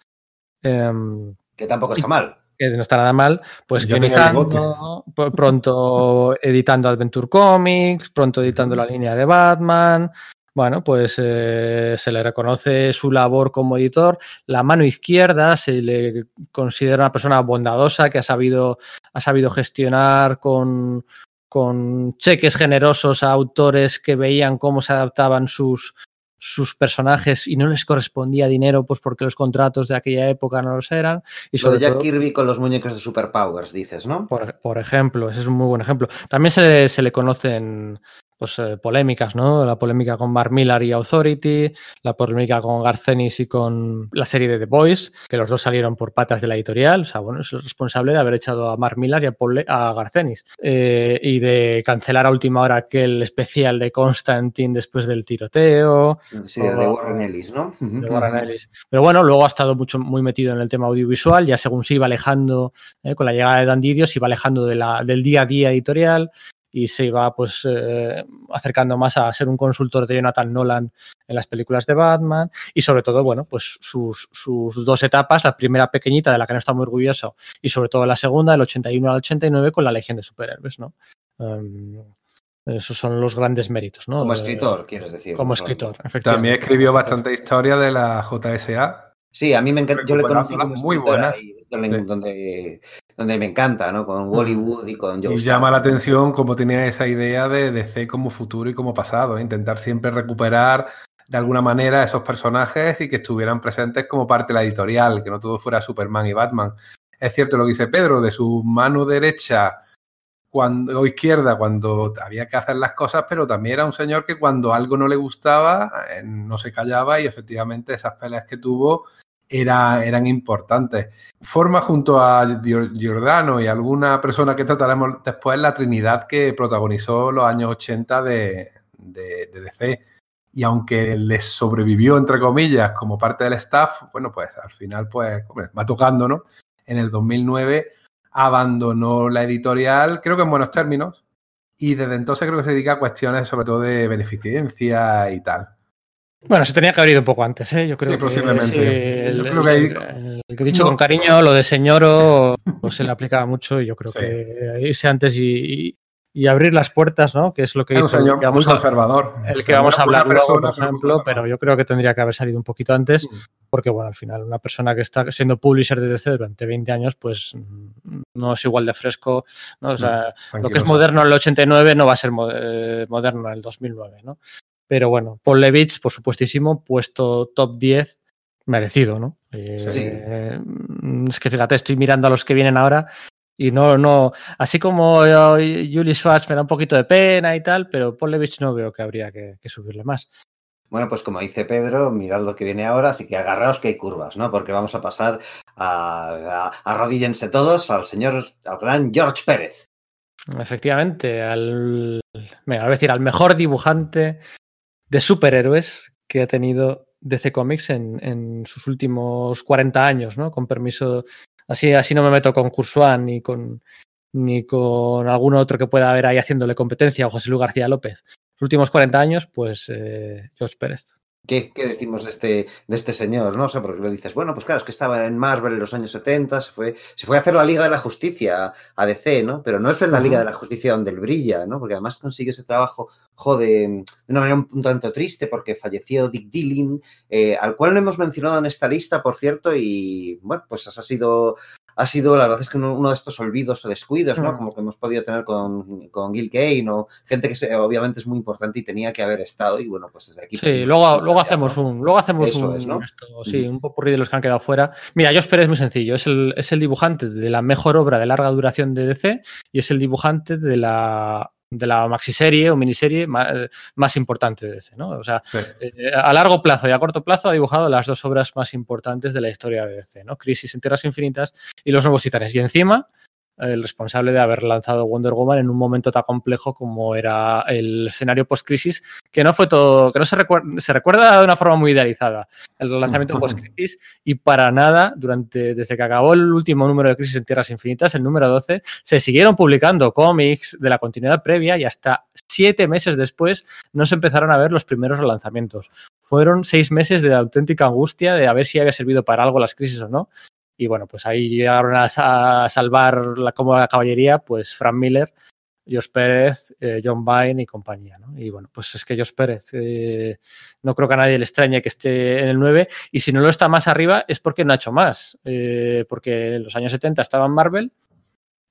Speaker 1: Em, que tampoco está mal.
Speaker 2: Que no está nada mal. Pues guionizando, pronto editando Adventure Comics, pronto editando la línea de Batman, bueno, pues eh, se le reconoce su labor como editor. La mano izquierda se le considera una persona bondadosa que ha sabido, ha sabido gestionar con, con cheques generosos a autores que veían cómo se adaptaban sus, sus personajes y no les correspondía dinero, pues porque los contratos de aquella época no los eran. Y
Speaker 1: sobre Lo de Jack todo, Kirby con los muñecos de Superpowers, dices, ¿no?
Speaker 2: Por, por, ejemplo, ese es un muy buen ejemplo. También se, se le conocen pues, eh, polémicas, ¿no? La polémica con Mark Millar y Authority, la polémica con Garcenis y con la serie de The Boys, que los dos salieron por patas de la editorial. O sea, bueno, es el responsable de haber echado a Mark Millar y a, Paul a Garcenis. Eh, y de cancelar a última hora aquel especial de Constantine después del tiroteo.
Speaker 1: Sí, o, de Warren Ellis, ¿no?
Speaker 2: De Warren Ellis. Pero bueno, luego ha estado mucho, muy metido en el tema audiovisual, ya según se iba alejando, eh, con la llegada de Dan Didio, se iba alejando de la, del día a día editorial y se iba pues eh, acercando más a ser un consultor de Jonathan Nolan en las películas de Batman y sobre todo, bueno, pues sus, sus, dos etapas, la primera pequeñita de la que no está muy orgulloso y sobre todo la segunda, del 81 al 89 con la Legión de Superhéroes, ¿no? Um, esos son los grandes méritos, ¿no?
Speaker 1: Como escritor, de, quieres decir.
Speaker 2: Como escritor,
Speaker 3: efectivamente. También escribió bastante historia de la JSA.
Speaker 1: Sí, a mí me encanta. Yo le conocí
Speaker 3: muy buenas.
Speaker 1: Donde, sí. Donde, me encanta, ¿no? Con Hollywood y con
Speaker 3: Joe Y llama la atención cómo tenía esa idea de DC como futuro y como pasado. ¿eh? Intentar siempre recuperar de alguna manera esos personajes y que estuvieran presentes como parte de la editorial, que no todo fuera Superman y Batman. Es cierto lo que dice Pedro, de su mano derecha cuando, o izquierda cuando había que hacer las cosas, pero también era un señor que cuando algo no le gustaba eh, no se callaba y efectivamente esas peleas que tuvo era, eran importantes. Forma junto a Giordano y alguna persona que trataremos después la Trinidad que protagonizó los años 80 de, de, DC. y aunque les sobrevivió, entre comillas, como parte del staff, bueno, pues al final, pues, va tocando, ¿no? En el 2009 abandonó la editorial, creo que en buenos términos, y desde entonces creo que se dedica a cuestiones sobre todo de beneficencia y tal.
Speaker 2: Bueno, se tenía que haber ido un poco antes, ¿eh? Yo creo
Speaker 3: Sí,
Speaker 2: que
Speaker 3: posiblemente.
Speaker 2: sí, el,
Speaker 3: Yo creo que ahí-
Speaker 2: el- el que he dicho
Speaker 3: No.
Speaker 2: con cariño, lo de señoro, pues se le aplicaba mucho y yo creo
Speaker 3: Sí.
Speaker 2: que irse antes y, y abrir las puertas, ¿no? Que es lo que hizo el
Speaker 3: señor
Speaker 2: que
Speaker 3: muy
Speaker 2: vamos a,
Speaker 3: conservador.
Speaker 2: el que vamos a hablar luego, por ejemplo, pero yo creo que tendría que haber salido un poquito antes,
Speaker 3: Mm.
Speaker 2: porque bueno, al final una persona que está siendo publisher de DC durante 20 años, pues mm, no es igual de fresco, ¿no? O sea, lo que es moderno en el 89 no va a ser eh, moderno en el 2009, ¿no? Pero bueno, Paul Levitz, por supuestísimo, puesto top 10, merecido, ¿no? Eh,
Speaker 1: Sí.
Speaker 2: eh, es que fíjate, estoy mirando a los que vienen ahora y no, no, así como eh, Julie Schwartz me da un poquito de pena y tal, pero Paul Levitz no veo que habría que, que subirle más.
Speaker 1: Bueno, pues como dice Pedro, mirad lo que viene ahora, así que agarraos que hay curvas, ¿no? Porque vamos a pasar a, a arrodíllense todos al señor, al gran George Pérez.
Speaker 2: Efectivamente, al, venga, voy a decir, al mejor dibujante de superhéroes que ha tenido DC Comics en, en sus últimos 40 años, ¿no? Con permiso, así, así no me meto con Cursuán ni con, ni con algún otro que pueda haber ahí haciéndole competencia o José Luis García López. Los últimos 40 años, pues eh, Pérez.
Speaker 1: ¿Qué, qué decimos de este, de este señor? ¿no? O sea, porque lo dices, bueno, pues claro, es que estaba en Marvel en los años 70, se fue, se fue a hacer la Liga de la Justicia a DC, ¿no? Pero no es en la Liga de la Justicia donde él brilla, ¿no? Porque además consiguió ese trabajo, jode, de una manera un, un tanto triste, porque falleció Dick Dillon, eh, al cual no hemos mencionado en esta lista, por cierto, y bueno, pues ha sido ha sido, la verdad es que uno, uno de estos olvidos o descuidos, ¿no? Como que hemos podido tener con, con Gil Kane o gente que se- obviamente es muy importante y tenía que haber estado y bueno, pues desde aquí...
Speaker 2: Sí, luego, luego hacemos
Speaker 1: ¿no?
Speaker 2: un, luego hacemos
Speaker 1: Eso
Speaker 2: un,
Speaker 1: es, ¿no?
Speaker 2: esto, sí, un popurrí de los que han quedado fuera. Mira, Josh Pérez es muy sencillo, es el, es el dibujante de la mejor obra de larga duración de DC y es el dibujante de la de la maxiserie o miniserie más, más importante de DC, ¿no? O sea,
Speaker 3: Sí.
Speaker 2: eh, a largo plazo y a corto plazo ha dibujado las dos obras más importantes de la historia de DC, ¿no? Crisis en Tierras Infinitas y Los Nuevos Titanes. Y encima, el responsable de haber lanzado Wonder Woman en un momento tan complejo como era el escenario post-crisis, que no fue todo, que no se, recuer- se recuerda de una forma muy idealizada el lanzamiento post-crisis y para nada, durante, desde que acabó el último número de Crisis en Tierras Infinitas, el número 12, se siguieron publicando cómics de la continuidad previa y hasta siete meses después no se empezaron a ver los primeros lanzamientos. Fueron seis meses de auténtica angustia de a ver si había servido para algo las crisis o no. Y bueno, pues ahí llegaron a, sa- a salvar la, como la caballería, pues Frank Miller, Josh Pérez, eh, John Byrne y compañía. ¿no? Y bueno, pues es que Josh Pérez eh, no creo que a nadie le extrañe que esté en el 9 y si no lo está más arriba es porque no ha hecho más. Eh, porque en los años 70 estaba en Marvel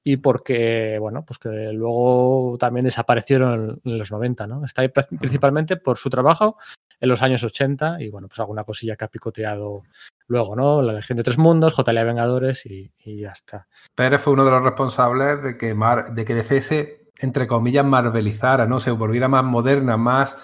Speaker 2: y porque, bueno, pues que luego también desaparecieron en, los 90, ¿no? Está ahí pr- principalmente por su trabajo en los años 80 y, bueno, pues alguna cosilla que ha picoteado luego, ¿no? La Legión de Tres Mundos, JLA Vengadores y, ya está.
Speaker 3: Pérez fue uno de los responsables de que, Mar- de que DC se, entre comillas, marvelizara, ¿no? Se volviera más moderna, más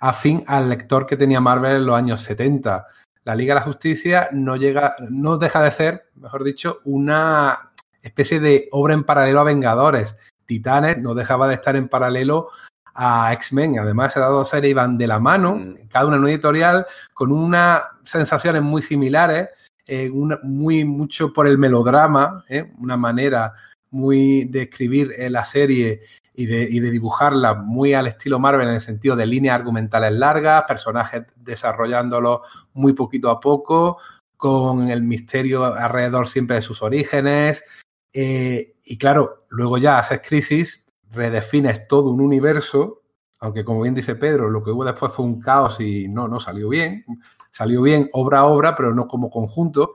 Speaker 3: afín al lector que tenía Marvel en los años 70. La Liga de la Justicia no llega, no deja de ser, mejor dicho, una especie de obra en paralelo a Vengadores. Titanes no dejaba de estar en paralelo a X-Men. Además, esas dos series iban de la mano,
Speaker 1: Mm.
Speaker 3: cada una en una editorial, con unas sensaciones muy similares, eh, una- muy mucho por el melodrama, ¿eh? una manera muy de escribir eh, la serie y de, y de dibujarla muy al estilo Marvel en el sentido de líneas argumentales largas, personajes desarrollándolos muy poquito a poco, con el misterio alrededor siempre de sus orígenes. Y claro, luego ya haces crisis, redefines todo un universo, aunque como bien dice Pedro, lo que hubo después fue un caos y no, no salió bien. Salió bien obra a obra, pero no como conjunto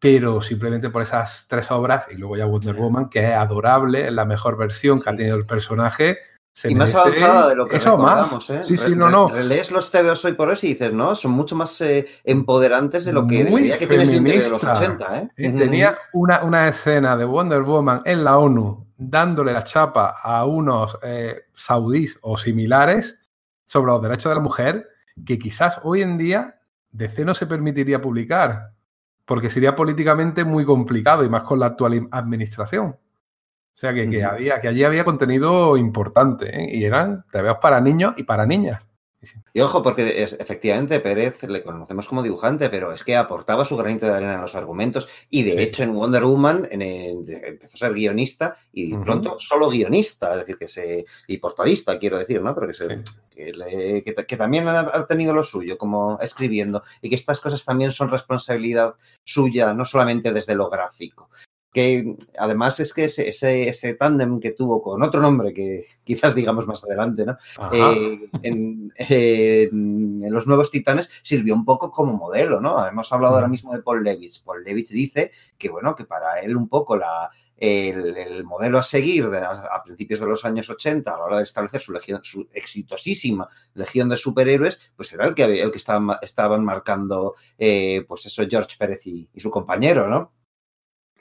Speaker 3: pero simplemente por esas tres obras y luego ya Wonder Woman, que es adorable, es la mejor versión que ha tenido el personaje.
Speaker 1: y más avanzada de lo que
Speaker 3: eso más.
Speaker 1: recordamos, ¿eh?
Speaker 3: Sí, sí, no, no.
Speaker 1: Relees los TVOs hoy por hoy y dices, no, son mucho más eh, empoderantes de lo que
Speaker 3: Muy
Speaker 1: debería que tienes de los
Speaker 3: feminista.
Speaker 1: 80, ¿eh?
Speaker 3: Tenía una, una escena de Wonder Woman en la ONU dándole la chapa a unos eh, saudíes o similares sobre los derechos de la mujer que quizás hoy en día DC no se permitiría publicar porque sería políticamente muy complicado y más con la actual administración. O sea que, que había, que allí había contenido importante ¿eh? y eran TVOs para niños y para niñas.
Speaker 1: Y ojo, porque es, efectivamente Pérez le conocemos como dibujante, pero es que aportaba su granito de arena en los argumentos. Y de hecho en Wonder Woman en empezó a ser guionista y pronto solo guionista, es decir, que se... y portadista, quiero decir, ¿no? Pero que, se, que, también ha, tenido lo suyo como escribiendo y que estas cosas también son responsabilidad suya, no solamente desde lo gráfico que además es que ese, ese, tándem que tuvo con otro nombre que quizás digamos más adelante, ¿no? Eh, en, los nuevos titanes sirvió un poco como modelo, ¿no? Hemos hablado ahora mismo de Paul Levitz. Paul Levitz dice que, bueno, que para él un poco la, el, modelo a seguir a, principios de los años 80 a la hora de establecer su, legión, su exitosísima legión de superhéroes, pues era el que, el que estaban, estaban marcando, eh, pues eso, George Pérez y su compañero, ¿no?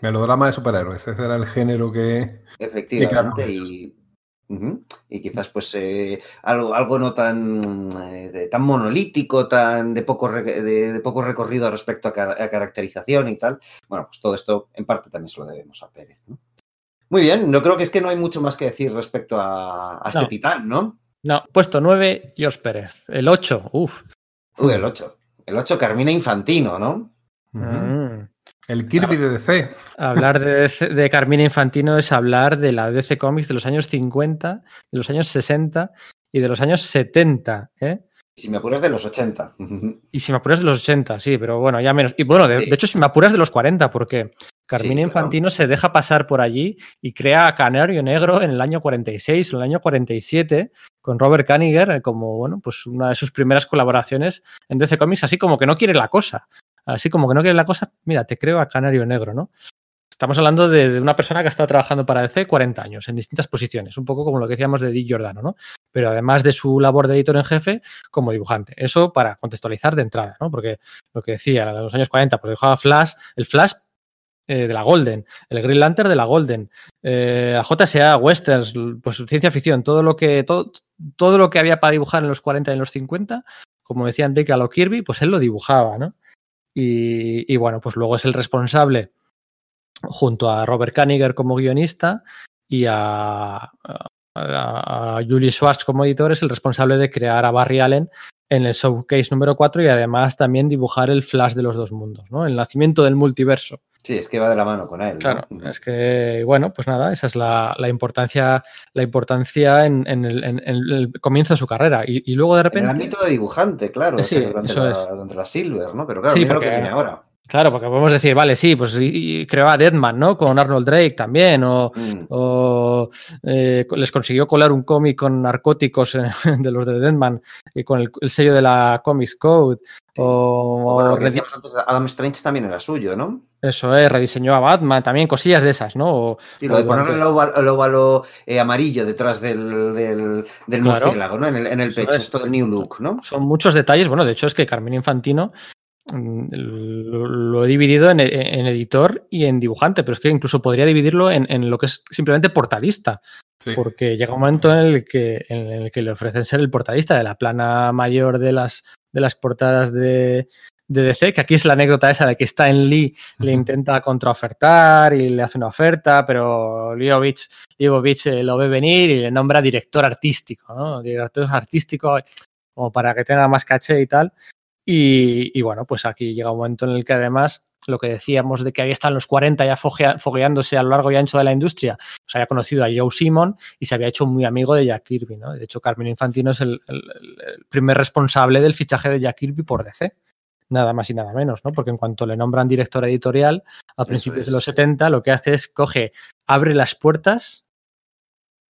Speaker 3: Melodrama de superhéroes, ese era el género que.
Speaker 1: Efectivamente, y, y, quizás pues eh, algo, algo no tan, eh, tan monolítico, tan de poco, de, poco recorrido respecto a, caracterización y tal. Bueno, pues todo esto en parte también se lo debemos a Pérez. Muy bien, no creo que es que no hay mucho más que decir respecto a, este titán, ¿no?
Speaker 2: No, puesto 9, George Pérez. El 8, uff.
Speaker 1: Uy, el 8. El 8, Carmina Infantino, ¿no?
Speaker 3: El Kirby de DC.
Speaker 2: Hablar de, Carmina Infantino es hablar de la DC Comics de los años 50, de los años 60 y de los años 70. ¿eh?
Speaker 1: Y si me apuras de los 80.
Speaker 2: Y si me apuras de los 80, sí, pero bueno, ya menos. Y bueno, de, hecho, si me apuras de los 40, porque Carmina Infantino se deja pasar por allí y crea a Canario Negro en el año 46 o en el año 47 con Robert Kaniger eh, como, bueno, pues una de sus primeras colaboraciones en DC Comics, así como que no quiere la cosa así como que no quiere la cosa, mira, te creo a Canario Negro, ¿no? Estamos hablando de, una persona que ha estado trabajando para DC 40 años en distintas posiciones, un poco como lo que decíamos de Dick Giordano, ¿no? Pero además de su labor de editor en jefe como dibujante. Eso para contextualizar de entrada, ¿no? Porque lo que decía, en los años 40, pues dibujaba Flash, el Flash eh, de la Golden, el Green Lantern de la Golden, eh, JSA, Westerns, pues ciencia ficción, todo lo que todo, todo lo que había para dibujar en los 40 y en los 50, como decía Enrique a lo Kirby, pues él lo dibujaba, ¿no? Y, bueno, pues luego es el responsable, junto a Robert Kaniger como guionista y a, a, Julie Schwartz como editor, es el responsable de crear a Barry Allen en el showcase número 4 y además también dibujar el flash de los dos mundos, ¿no? El nacimiento del multiverso.
Speaker 1: Sí, es que va de la mano con él.
Speaker 2: Claro, es que, bueno, pues nada, esa es la, importancia, la importancia en, el, comienzo de su carrera. Y, luego de repente.
Speaker 1: En el ámbito de dibujante, claro, sí, eso la, es. la Silver, ¿no? Pero claro, sí, lo que viene ahora.
Speaker 2: Claro, porque podemos decir, vale, sí, pues creó a Deadman, ¿no? Con Arnold Drake también, o, mm. eh, les consiguió colar un cómic con narcóticos eh, de los de Deadman y con el, sello de la Comics Code. O,
Speaker 1: Adam Strange también era suyo, ¿no?
Speaker 2: Eso es, rediseñó a Batman, también cosillas de esas, ¿no?
Speaker 1: y lo de ponerle el óvalo, eh, amarillo detrás del, del, murciélago, ¿no? En el, en el pecho, esto del New Look, ¿no?
Speaker 2: Son muchos detalles, bueno, de hecho es que Carmen Infantino Lo he dividido en, editor y en dibujante, pero es que incluso podría dividirlo en, lo que es simplemente portadista. Porque llega un momento en el, que, en el que le ofrecen ser el portadista de la plana mayor de las, de las portadas de, DC, que aquí es la anécdota esa de que Stan Lee le intenta contraofertar y le hace una oferta, pero Leovich, eh, lo ve venir y le nombra director artístico, ¿no? Director artístico como para que tenga más caché y tal. Y, bueno, pues aquí llega un momento en el que además lo que decíamos de que había estado en los 40 ya fogueándose a lo largo y ancho de la industria, pues había conocido a Joe Simon y se había hecho muy amigo de Jack Kirby. ¿no? De hecho, Carmen Infantino es el, primer responsable del fichaje de Jack Kirby por DC. Nada más y nada menos, ¿no? Porque en cuanto le nombran director editorial a principios de los 70, lo que hace es coge, abre las puertas,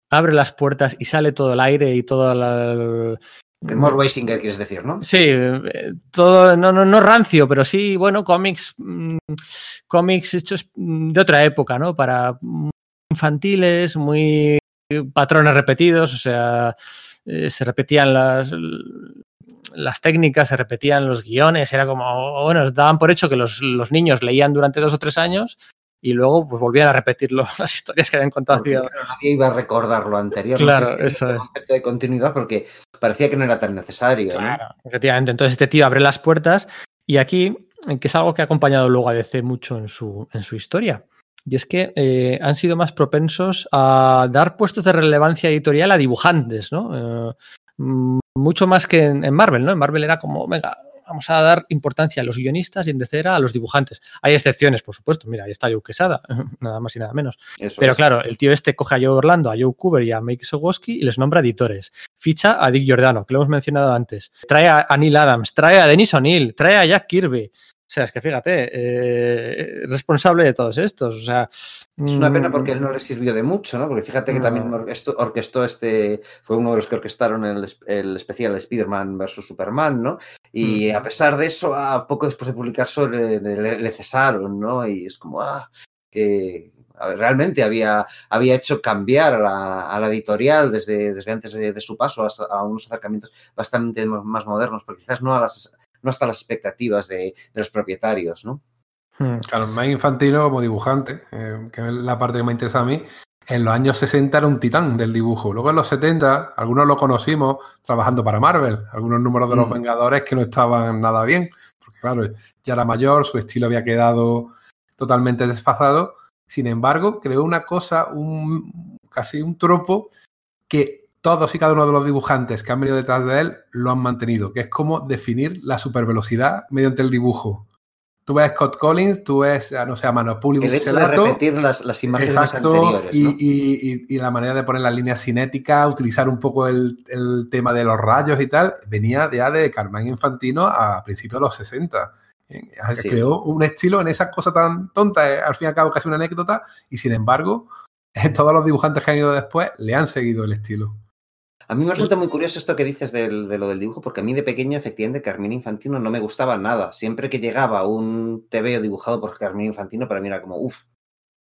Speaker 2: abre las puertas y sale todo el aire y todo la,
Speaker 1: el more Weisinger, quieres decir, ¿no?
Speaker 2: Sí, eh, todo, no, no, no rancio, pero sí, bueno, cómics, mm, cómics hechos mm, de otra época, ¿no? Para infantiles, muy patrones repetidos, o sea, eh, se repetían las, las técnicas, se repetían los guiones, era como, bueno, daban por hecho que los, los niños leían durante dos o tres años y luego pues volvían a repetirlo, las historias que habían contado.
Speaker 1: nadie iba a recordar lo anterior.
Speaker 2: Claro, eso es.
Speaker 1: de continuidad porque parecía que no era tan necesario.
Speaker 2: Claro, efectivamente. Entonces este tío abre las puertas y aquí, que es algo que ha acompañado luego a DC mucho en su, en su historia. Y es que eh, han sido más propensos a dar puestos de relevancia editorial a dibujantes, ¿no? Eh, mm, mucho más que en, en Marvel, ¿no? En Marvel era como, venga, vamos a dar importancia a los guionistas y en DC era a los dibujantes. Hay excepciones, por supuesto. Mira, ahí está Joe Quesada, nada más y nada menos.
Speaker 1: Eso
Speaker 2: Pero
Speaker 1: es.
Speaker 2: claro, el tío este coge a Joe Orlando, a Joe Cooper y a Mike Sogoski y les nombra editores. Ficha a Dick Giordano, que lo hemos mencionado antes. Trae a, a Neil Adams, trae a Dennis O'Neill, trae a Jack Kirby. O sea, es que fíjate, eh, responsable de todos estos. O sea,
Speaker 1: Es una pena
Speaker 2: mm,
Speaker 1: porque él no le sirvió de mucho, ¿no? Porque fíjate que
Speaker 2: No.
Speaker 1: también orquestó, orquestó este, fue uno de los que orquestaron el, el especial de Spider-Man versus Superman, ¿no? Y
Speaker 2: Mm.
Speaker 1: a pesar de eso, a poco después de publicarse le, le- le cesaron, ¿no? Y es como, ah, que a realmente había, había hecho cambiar a la, a la editorial desde, desde antes de, de su paso hasta- a unos acercamientos bastante más modernos, pero quizás no, a las, no hasta las expectativas de, de los propietarios, ¿no?
Speaker 2: mm,
Speaker 3: Claro, Mike Infantino como dibujante, eh, que es la parte que me interesa a mí, en los años 60 era un titán del dibujo. Luego en los 70, algunos lo conocimos trabajando para Marvel, algunos números de los
Speaker 1: Mm.
Speaker 3: Vengadores que no estaban nada bien, porque claro, ya era mayor, su estilo había quedado totalmente desfasado. Sin embargo, creó una cosa, un, casi un tropo que todos y cada uno de los dibujantes que han venido detrás de él lo han mantenido, que es como definir la supervelocidad mediante el dibujo. Tú ves Scott Collins, tú ves, no sé, a Manopuli
Speaker 1: El hecho de repetir las, las imágenes
Speaker 3: Exacto,
Speaker 1: anteriores,
Speaker 3: y,
Speaker 1: ¿no?
Speaker 3: y- y- y la manera de poner las líneas cinéticas, utilizar un poco el, el tema de los rayos y tal, venía ya de Carmine Infantino a principios de los 60. Eh,
Speaker 1: Sí.
Speaker 3: Creó un estilo en esas cosas tan tontas, eh, al fin y al cabo casi una anécdota, y sin embargo, todos los dibujantes que han ido después le han seguido el estilo.
Speaker 1: A mí me resulta muy curioso esto que dices del- de lo del dibujo, porque a mí de pequeño, efectivamente, Carmine Infantino no me gustaba nada. Siempre que llegaba un TVO dibujado por Carmine Infantino, para mí era como, uff.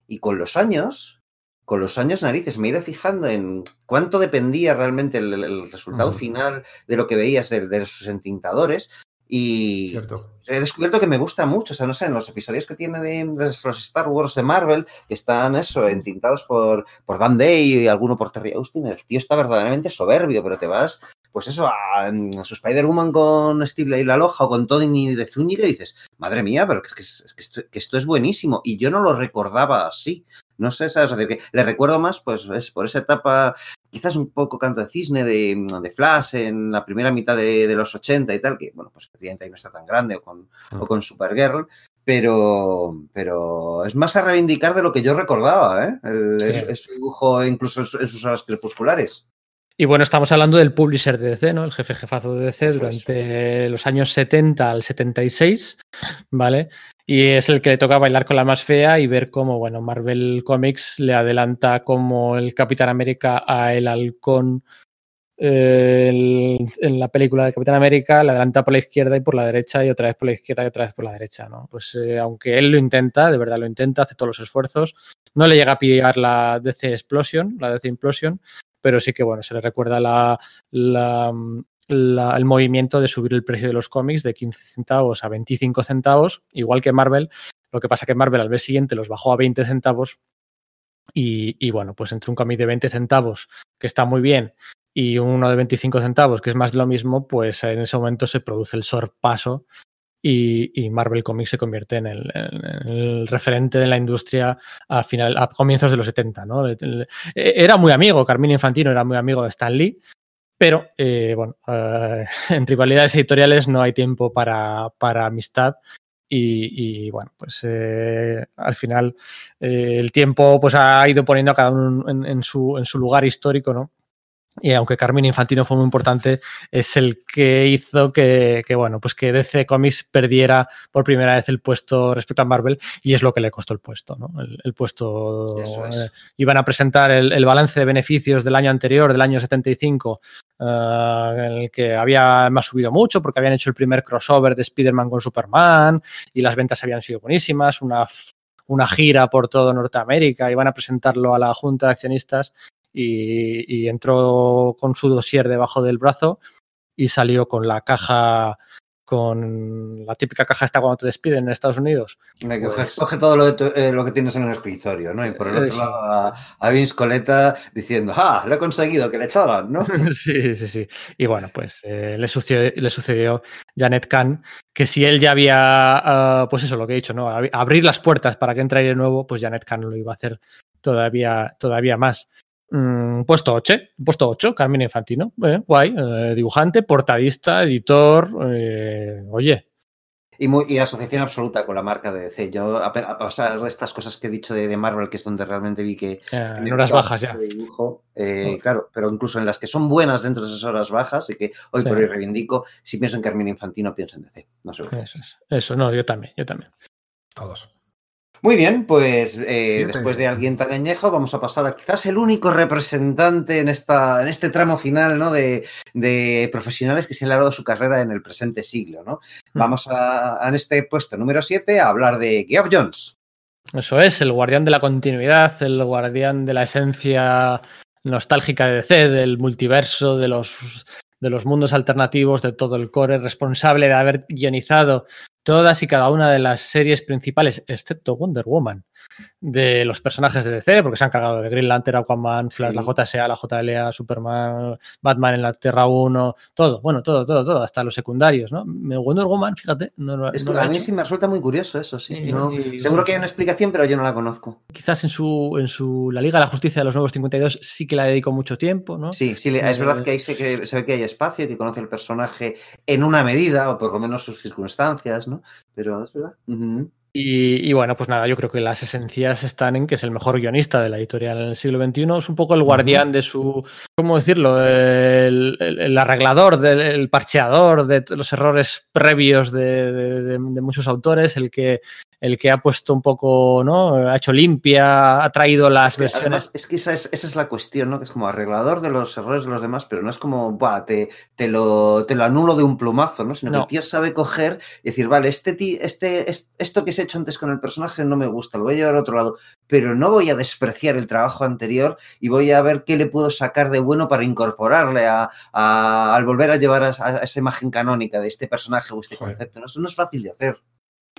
Speaker 1: Y con los años, con los años narices, me he ido fijando en cuánto dependía realmente el, el resultado final de lo que veías de, de sus entintadores. Y
Speaker 3: Cierto.
Speaker 1: he descubierto que me gusta mucho, o sea, no sé, en los episodios que tiene de, de los Star Wars de Marvel, que están eso, entintados por, por Dan Day y alguno por Terry Austin, el tío está verdaderamente soberbio, pero te vas, pues eso, a, a su Spider-Woman con Steve la Loja o con Tony de Zúñiga y dices, madre mía, pero que, es que, es- que esto, que esto es buenísimo, y yo no lo recordaba así. No sé, ¿sabes? O sea, que le recuerdo más, pues, es por esa etapa, quizás un poco canto de cisne de, de Flash en la primera mitad de, de los 80 y tal, que, bueno, pues efectivamente ahí no está tan grande, o con, o con Supergirl, pero, pero es más a reivindicar de lo que yo recordaba, ¿eh? El-
Speaker 2: Sí.
Speaker 1: es, es su dibujo incluso en, su- en sus horas crepusculares.
Speaker 2: Y bueno, estamos hablando del publisher de DC, ¿no? El jefe jefazo de DC durante los años 70 al 76, ¿vale? Y es el que le toca bailar con la más fea y ver cómo, bueno, Marvel Comics le adelanta como el Capitán América a el halcón eh, el- en la película de Capitán América, le adelanta por la izquierda y por la derecha y otra vez por la izquierda y otra vez por la derecha, ¿no? Pues eh, aunque él lo intenta, de verdad lo intenta, hace todos los esfuerzos, no le llega a pillar la DC Explosion, la DC Implosion, pero sí que bueno, se le recuerda la, la- la- el movimiento de subir el precio de los cómics de 15 centavos a 25 centavos, igual que Marvel. Lo que pasa que Marvel al mes siguiente los bajó a 20 centavos y, y, bueno, pues entre un cómic de 20 centavos, que está muy bien, y uno de 25 centavos, que es más de lo mismo, pues en ese momento se produce el sorpaso y, Marvel Comics se convierte en el, en el referente de la industria a, final, a comienzos de los 70. ¿no? Era muy amigo, Carmine Infantino era muy amigo de Stan Lee, pero eh, bueno, eh, en rivalidades editoriales no hay tiempo para, para amistad. Y, bueno, pues eh, al final el tiempo pues ha ido poniendo a cada uno en, su, en su lugar histórico, ¿no? Y aunque Carmine Infantino fue muy importante, es el que hizo que, que, bueno, pues que DC Comics perdiera por primera vez el puesto respecto a Marvel y es lo que le costó el puesto, ¿no? El, el puesto
Speaker 1: Eso es.
Speaker 2: eh, iban a presentar el, el, balance de beneficios del año anterior, del año 75, uh, en el que había más subido mucho porque habían hecho el primer crossover de Spider-Man con Superman y las ventas habían sido buenísimas, una una gira por todo Norteamérica, iban a presentarlo a la Junta de Accionistas y, y, entró con su dossier debajo del brazo y salió con la caja, con la típica caja esta cuando te despiden en Estados Unidos.
Speaker 1: Pues, coge, todo lo, tu, eh, lo, que tienes en el escritorio, ¿no? Y por el otro eso. lado a, a, Vince Coletta diciendo, ¡ah! Lo he conseguido, que le echaban, ¿no?
Speaker 2: sí, sí, sí. Y bueno, pues eh, le, sucedió, le, sucedió, Janet Kahn, que si él ya había, uh, pues eso, lo que he dicho, ¿no? Abrir las puertas para que entre aire nuevo, pues Janet Kahn lo iba a hacer todavía, todavía más. Mm, puesto 8, puesto 8, Carmen Infantino. Eh, guay, eh, dibujante, portadista, editor. Eh, oye.
Speaker 1: Y, muy, y, asociación absoluta con la marca de DC. Yo, a, a pesar de estas cosas que he dicho de, de, Marvel, que es donde realmente vi que.
Speaker 2: en horas bajas ya.
Speaker 1: Dibujo, oh. Claro, pero incluso en las que son buenas dentro de esas horas bajas y que hoy sí. por hoy reivindico, si pienso en Carmen Infantino, pienso en DC. No sé.
Speaker 2: Eso, es. Eso, no, yo también, yo también.
Speaker 3: Todos.
Speaker 1: Muy bien, pues eh, después de alguien tan añejo, vamos a pasar a quizás el único representante en, esta, en este tramo final ¿no? de, de, profesionales que se han largado su carrera en el presente siglo. ¿no? Mm. Vamos a, a, en este puesto número 7 a hablar de Geoff Jones.
Speaker 2: Eso es, el guardián de la continuidad, el guardián de la esencia nostálgica de DC, del multiverso, de los, de los mundos alternativos, de todo el core, responsable de haber guionizado todas y cada una de las series principales, excepto Wonder Woman, de los personajes de DC, porque se han cargado de Green Lantern, Aquaman, Flash, sí. la JSA, la JLA, Superman, Batman en la Tierra 1, todo, bueno, todo, todo, todo, hasta los secundarios, ¿no? Wonder Woman, fíjate, no,
Speaker 1: es
Speaker 2: no
Speaker 1: que a mí sí me resulta muy curioso eso, sí. Y, no, y, seguro que hay una explicación, pero yo no la conozco.
Speaker 2: Quizás en su, en su La Liga de la Justicia de los Nuevos 52 sí que la dedicó mucho tiempo, ¿no?
Speaker 1: Sí, sí, es verdad que ahí se, que se ve que hay espacio, que conoce el personaje en una medida, o por lo menos sus circunstancias, ¿no? Pero es verdad. Uh -huh.
Speaker 2: Y, y, bueno, pues nada, yo creo que las esencias están en que es el mejor guionista de la editorial en el siglo XXI, es un poco el guardián de su, ¿cómo decirlo? El, el, el arreglador, del, el parcheador de los errores previos de, de, de, de, muchos autores, el que, el que ha puesto un poco, ¿no? Ha hecho limpia, ha traído las
Speaker 1: es que,
Speaker 2: versiones.
Speaker 1: Además, es que esa es, esa es, la cuestión, ¿no? Que es como arreglador de los errores de los demás, pero no es como, Buah, te, te, lo, te lo anulo de un plumazo, ¿no? Sino no. que el tío sabe coger y decir, vale, este, este, esto que se ha hecho antes con el personaje no me gusta, lo voy a llevar a otro lado, pero no voy a despreciar el trabajo anterior y voy a ver qué le puedo sacar de bueno para incorporarle a, a al volver a llevar a, a, esa imagen canónica de este personaje o este concepto, ¿no? Eso no es fácil de hacer.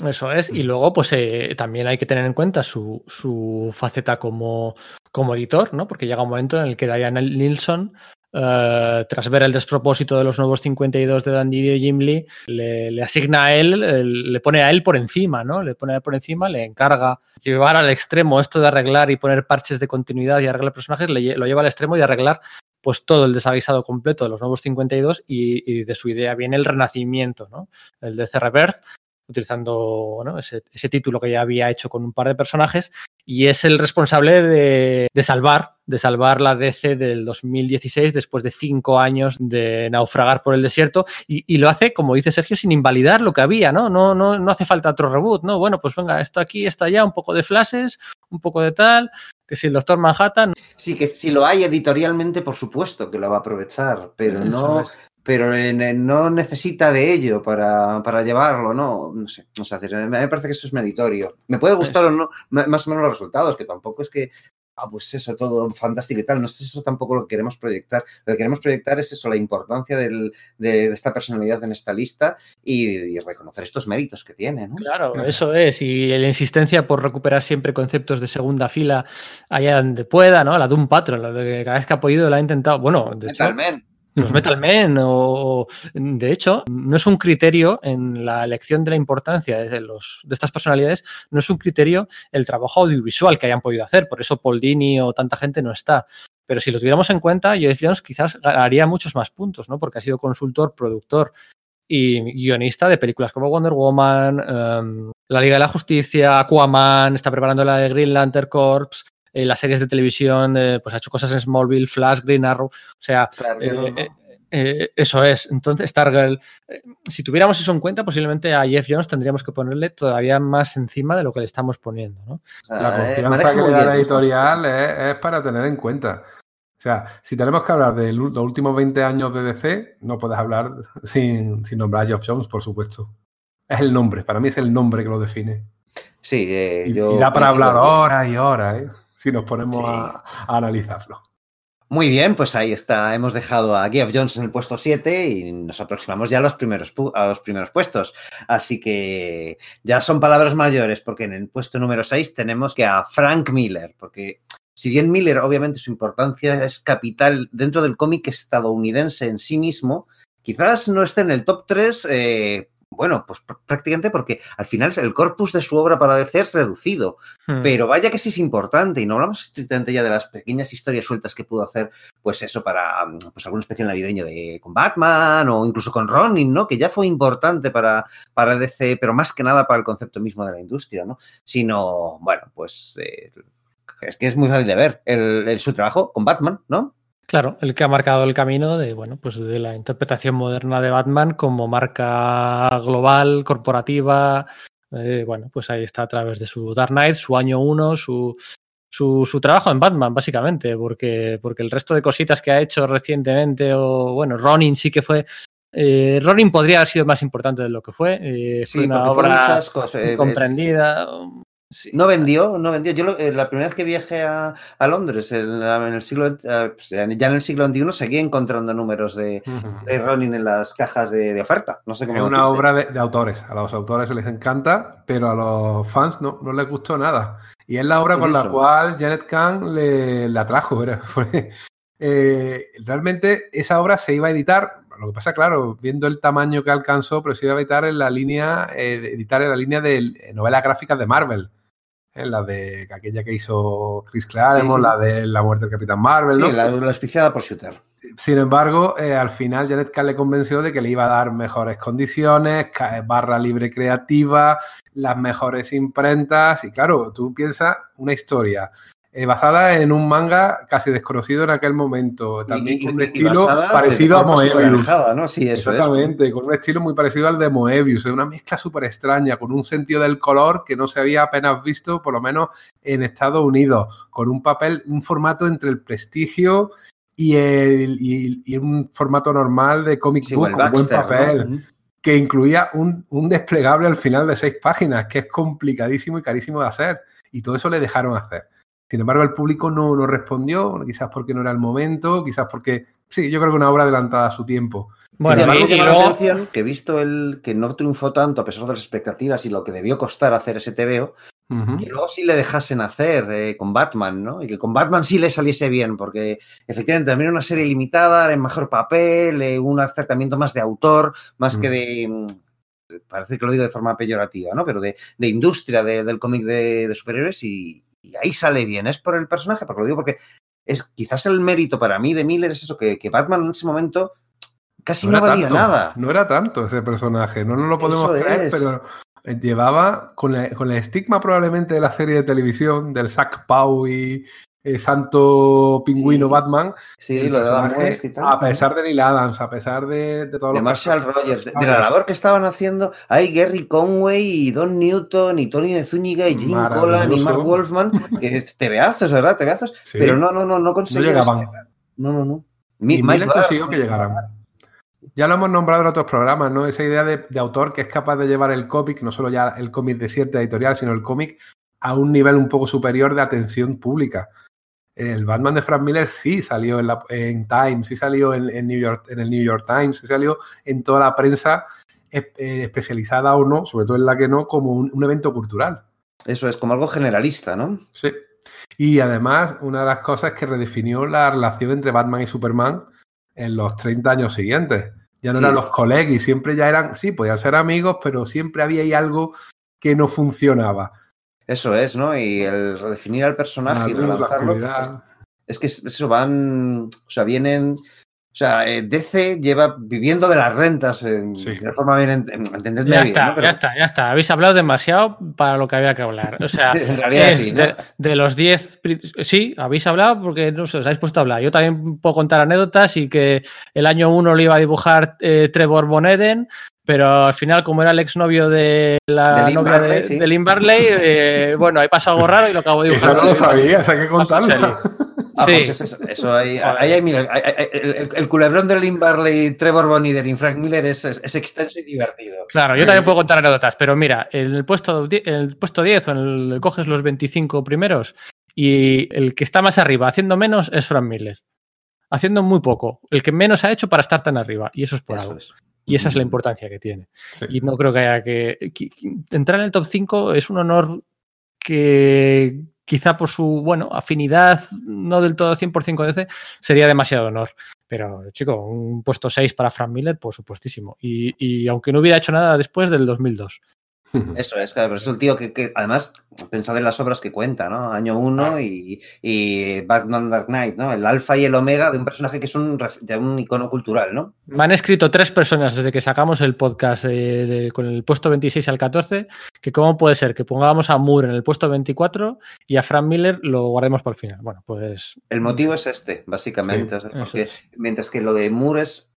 Speaker 2: Eso es, y luego pues eh, también hay que tener en cuenta su, su faceta como, como, editor, ¿no? Porque llega un momento en el que Diana Nilsson, uh, tras ver el despropósito de los nuevos 52 de Dan y Jim Lee, le, asigna a él, le pone a él por encima, ¿no? Le pone a él por encima, le encarga llevar al extremo esto de arreglar y poner parches de continuidad y arreglar personajes, le, lo lleva al extremo y arreglar pues todo el desaguisado completo de los nuevos 52 y, y de su idea viene el renacimiento, ¿no? El de Rebirth, utilizando ese, ese, título que ya había hecho con un par de personajes y es el responsable de, de, salvar de salvar la DC del 2016 después de cinco años de naufragar por el desierto y, y, lo hace, como dice Sergio, sin invalidar lo que había, ¿no? No, no, no hace falta otro reboot, ¿no? Bueno, pues venga, esto aquí, está allá, un poco de flashes, un poco de tal, que si el Doctor Manhattan...
Speaker 1: Sí, que si lo hay editorialmente, por supuesto que lo va a aprovechar, pero no... Es pero no necesita de ello para, para llevarlo, ¿no? No sé, no sé, a mí me parece que eso es meritorio. Me puede gustar o no, más o menos los resultados, que tampoco es que, ah, pues eso, todo fantástico y tal, no es eso tampoco lo que queremos proyectar. Lo que queremos proyectar es eso, la importancia del, de, de, esta personalidad en esta lista y, y, reconocer estos méritos que tiene, ¿no?
Speaker 2: Claro, eso es, y la insistencia por recuperar siempre conceptos de segunda fila allá donde pueda, ¿no? La de un patrón, la de cada vez que ha podido la ha intentado, bueno, de hecho, los Metal Men o, de hecho no es un criterio en la elección de la importancia de, los, de estas personalidades no es un criterio el trabajo audiovisual que hayan podido hacer por eso Paul Dini o tanta gente no está pero si lo tuviéramos en cuenta Jeff Jones quizás ganaría muchos más puntos ¿no? porque ha sido consultor productor y guionista de películas como Wonder Woman, um, La Liga de la Justicia, Aquaman, está preparando la de Green Lantern Corps, eh, las series de televisión, eh, pues ha hecho cosas en Smallville, Flash, Green Arrow, o sea, claro, eh, eh, eso es. Entonces, Stargirl, si tuviéramos eso en cuenta, posiblemente a Jeff Jones tendríamos que ponerle todavía más encima de lo que le estamos poniendo, ¿no?
Speaker 3: La confianza que le da la editorial es, es para tener en cuenta. O sea, si tenemos que hablar de los últimos 20 años de DC, no puedes hablar sin, sin nombrar a Geoff Jones, por supuesto. Es el nombre, para mí es el nombre que lo define.
Speaker 1: Sí, eh,
Speaker 3: y,
Speaker 1: yo.
Speaker 3: Y da para hablar horas y horas, ¿eh? Si nos ponemos sí. a, a, analizarlo.
Speaker 1: Muy bien, pues ahí está. Hemos dejado a Geoff Jones en el puesto 7 y nos aproximamos ya a los, primeros, a los primeros puestos. Así que ya son palabras mayores, porque en el puesto número 6 tenemos que a Frank Miller, porque si bien Miller, obviamente, su importancia es capital dentro del cómic estadounidense en sí mismo, quizás no esté en el top 3 eh, bueno, pues prácticamente porque al final el corpus de su obra para DC es reducido. Hmm. Pero vaya que sí es importante, y no hablamos estrictamente ya de las pequeñas historias sueltas que pudo hacer, pues eso, para pues algún especial navideño de con Batman o incluso con Ronin, ¿no? Que ya fue importante para, para DC, pero más que nada para el concepto mismo de la industria, ¿no? Sino, bueno, pues eh, es que es muy fácil de ver el, su trabajo con Batman, ¿no?
Speaker 2: Claro, el que ha marcado el camino de, bueno, pues de la interpretación moderna de Batman como marca global, corporativa. Eh, bueno, pues ahí está a través de su Dark Knight, su año uno, su, su, trabajo en Batman, básicamente, porque, porque el resto de cositas que ha hecho recientemente, o bueno, Ronin sí que fue. Eh, Ronin podría haber sido más importante de lo que fue. Eh, fue una obra comprendida.
Speaker 1: No vendió, no vendió. Yo eh, la primera vez que viajé a, Londres, en, el siglo, eh, pues, ya en el siglo XXI, seguía encontrando números de, Ronin en las cajas de, oferta. No sé cómo
Speaker 3: es una obra de, autores. A los autores les encanta, pero a los fans no, no les gustó nada. Y es la obra con la cual Janet Kahn le, la trajo. Eh, realmente esa obra se iba a editar. Lo que pasa, claro, viendo el tamaño que alcanzó, pero se iba a editar en la línea, editar en la línea de novelas gráficas de Marvel la de aquella que hizo Chris Claremont, la de La muerte del Capitán Marvel,
Speaker 1: sí, la, la por Shooter.
Speaker 3: Sin embargo, eh, al final Janet Kahn le convenció de que le iba a dar mejores condiciones, barra libre creativa, las mejores imprentas. Y claro, tú piensas una historia eh, basada en un manga casi desconocido en aquel momento, también con un estilo parecido a Moebius.
Speaker 1: ¿no? Sí, eso
Speaker 3: Exactamente, con un estilo muy parecido al de Moebius, una mezcla súper extraña, con un sentido del color que no se había apenas visto, por lo menos en Estados Unidos, con un papel, un formato entre el prestigio y, el, y, un formato normal de comic book, con buen papel. Que incluía un, un desplegable al final de seis páginas, que es complicadísimo y carísimo de hacer. Y todo eso le dejaron hacer. Sin embargo, el público no, no respondió, quizás porque no era el momento, quizás porque, sí, yo creo que una obra adelantada a su tiempo.
Speaker 1: Bueno, Sin embargo, y, la atención que visto el que no triunfó tanto a pesar de las expectativas y lo que debió costar hacer ese TVO, y luego sí le dejasen hacer eh, con Batman, ¿no? Y que con Batman sí le saliese bien, porque efectivamente también era una serie limitada, en mejor papel, eh, un acercamiento más de autor, más que de mm, parece que lo digo de forma peyorativa, ¿no? Pero de, industria del cómic de, de, superhéroes y, y ahí sale bien. Es por el personaje, porque lo digo porque es quizás el mérito para mí de Miller es eso, que, Batman en ese momento casi no, valía nada.
Speaker 3: No era tanto ese personaje, no nos lo podemos creer, pero llevaba con, con, el estigma probablemente de la serie de televisión, del Zack Pau y, eh, santo pingüino Batman.
Speaker 1: Sí, lo de
Speaker 3: A pesar de Neil Adams, a pesar de, de todo
Speaker 1: de Marshall Rogers, de, la labor que estaban haciendo, hay Gary Conway y Don Newton y Tony Zúñiga y Jim Collan y Mark Wolfman, que tebeazos, ¿verdad? Tebeazos, pero no, no, no, no consiguieron.
Speaker 3: No llegaban.
Speaker 1: No, no, no.
Speaker 3: Mi, Mike consiguió que llegaran. Ya lo hemos nombrado en otros programas, ¿no? Esa idea de, de, autor que es capaz de llevar el cómic, no solo ya el cómic de cierta editorial, sino el cómic a un nivel un poco superior de atención pública el Batman de Frank Miller sí salió en, la, en Times, sí salió en, New York, en el New York Times, sí salió en toda la prensa eh, especializada o no, sobre todo en la que no, como un, evento cultural.
Speaker 1: Eso es como algo generalista, ¿no?
Speaker 3: Sí. Y además, una de las cosas que redefinió la relación entre Batman y Superman en los 30 años siguientes. Ya no eran los colegas, siempre ya eran, sí, podían ser amigos, pero siempre había ahí algo que no funcionaba.
Speaker 1: Eso es, ¿no? Y el redefinir al personaje y relanzarlo. Es, es, que eso van. O sea, vienen. O sea, eh, DC lleva viviendo de las rentas en, de forma bien entendedme
Speaker 2: ya Está, Ya está, ya está. Habéis hablado demasiado para lo que había que hablar. O sea, en realidad sí, ¿no? de, los 10. Sí, habéis hablado porque no sé, os habéis puesto a hablar. Yo también puedo contar anécdotas y que el año 1 lo iba a dibujar eh, Trevor Boneden, pero al final, como era el exnovio de la novia de, Lynn Barley, eh, bueno, ahí pasa algo raro y lo acabo de dibujar.
Speaker 3: Eso no lo sabía, hay que contarlo.
Speaker 1: Ah, sí. Pues eso, ahí, ahí hay, mira, el, culebrón de Lynn Barley, Trevor Bonnie y Frank Miller es, es, extenso y divertido.
Speaker 2: Claro, yo también puedo contar anécdotas, pero mira, en el puesto, el puesto 10 o en el, coges los 25 primeros y el que está más arriba haciendo menos es Frank Miller. Haciendo muy poco. El que menos ha hecho para estar tan arriba. Y eso es por algo. Y esa es la importancia que tiene. Y no creo que haya que, Entrar en el top 5 es un honor que, quizá por su, bueno, afinidad no del todo 100% con DC, sería demasiado honor. Pero, chico, un puesto 6 para Frank Miller, por supuestísimo. Y, y aunque no hubiera hecho nada después del 2002.
Speaker 1: Eso es, claro, pero es el tío que, que, además, pensad en las obras que cuenta, ¿no? Año 1 y, y Batman Dark Knight, ¿no? El alfa y el omega de un personaje que es un, de un icono cultural, ¿no?
Speaker 2: Me han escrito tres personas desde que sacamos el podcast de, de, con el puesto 26 al 14, que cómo puede ser que pongamos a Moore en el puesto 24 y a Frank Miller lo guardemos para el final. Bueno, pues...
Speaker 1: El motivo es este, básicamente. Sí, o sea, porque, es. Mientras que lo de Moore es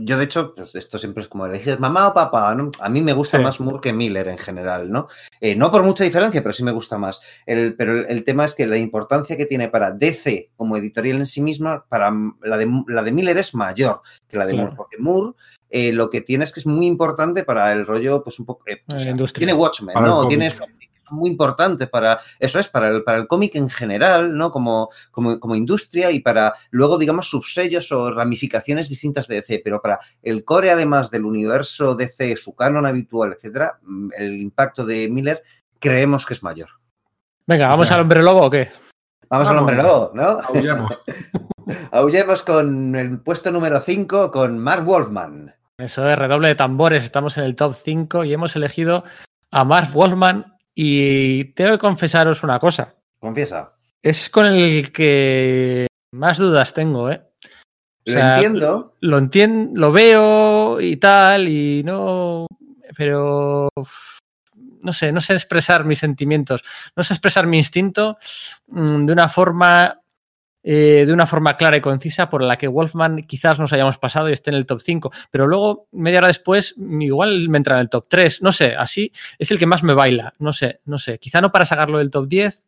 Speaker 1: yo, de hecho, pues esto siempre es como le dices mamá o papá, ¿no? A mí me gusta sí. más Moore que Miller en general, ¿no? Eh, no por mucha diferencia, pero sí me gusta más. El, pero el, el, tema es que la importancia que tiene para DC como editorial en sí misma, para la de, la de Miller es mayor que la de claro. Moore, porque Moore eh, lo que tiene es que es muy importante para el rollo, pues un poco. Eh, o sea, tiene Watchmen, para ¿no? Tiene su muy importante para, eso es, para el, para el cómic en general, ¿no? Como, como, como, industria y para luego, digamos, subsellos o ramificaciones distintas de DC, pero para el core, además del universo DC, su canon habitual, etcétera, mm, el impacto de Miller creemos que es mayor.
Speaker 2: Venga, ¿vamos o sea, al hombre lobo o qué?
Speaker 1: Vamos, vamos al hombre lobo, ¿no? Aullemos. Aullemos con el puesto número 5 con Mark Wolfman.
Speaker 2: Eso es, redoble de tambores, estamos en el top 5 y hemos elegido a Mark Wolfman y tengo que confesaros una cosa.
Speaker 1: Confiesa.
Speaker 2: Es con el que más dudas tengo, ¿eh?
Speaker 1: O sea, lo entiendo.
Speaker 2: Lo entiendo, lo veo y tal, y no. Pero. No sé, no sé expresar mis sentimientos, no sé expresar mi instinto mmm, de una forma eh, de una forma clara y concisa por la que Wolfman quizás nos hayamos pasado y esté en el top 5, pero luego, media hora después, igual me entra en el top 3, no sé, así es el que más me baila, no sé, no sé, quizá no para sacarlo del top 10,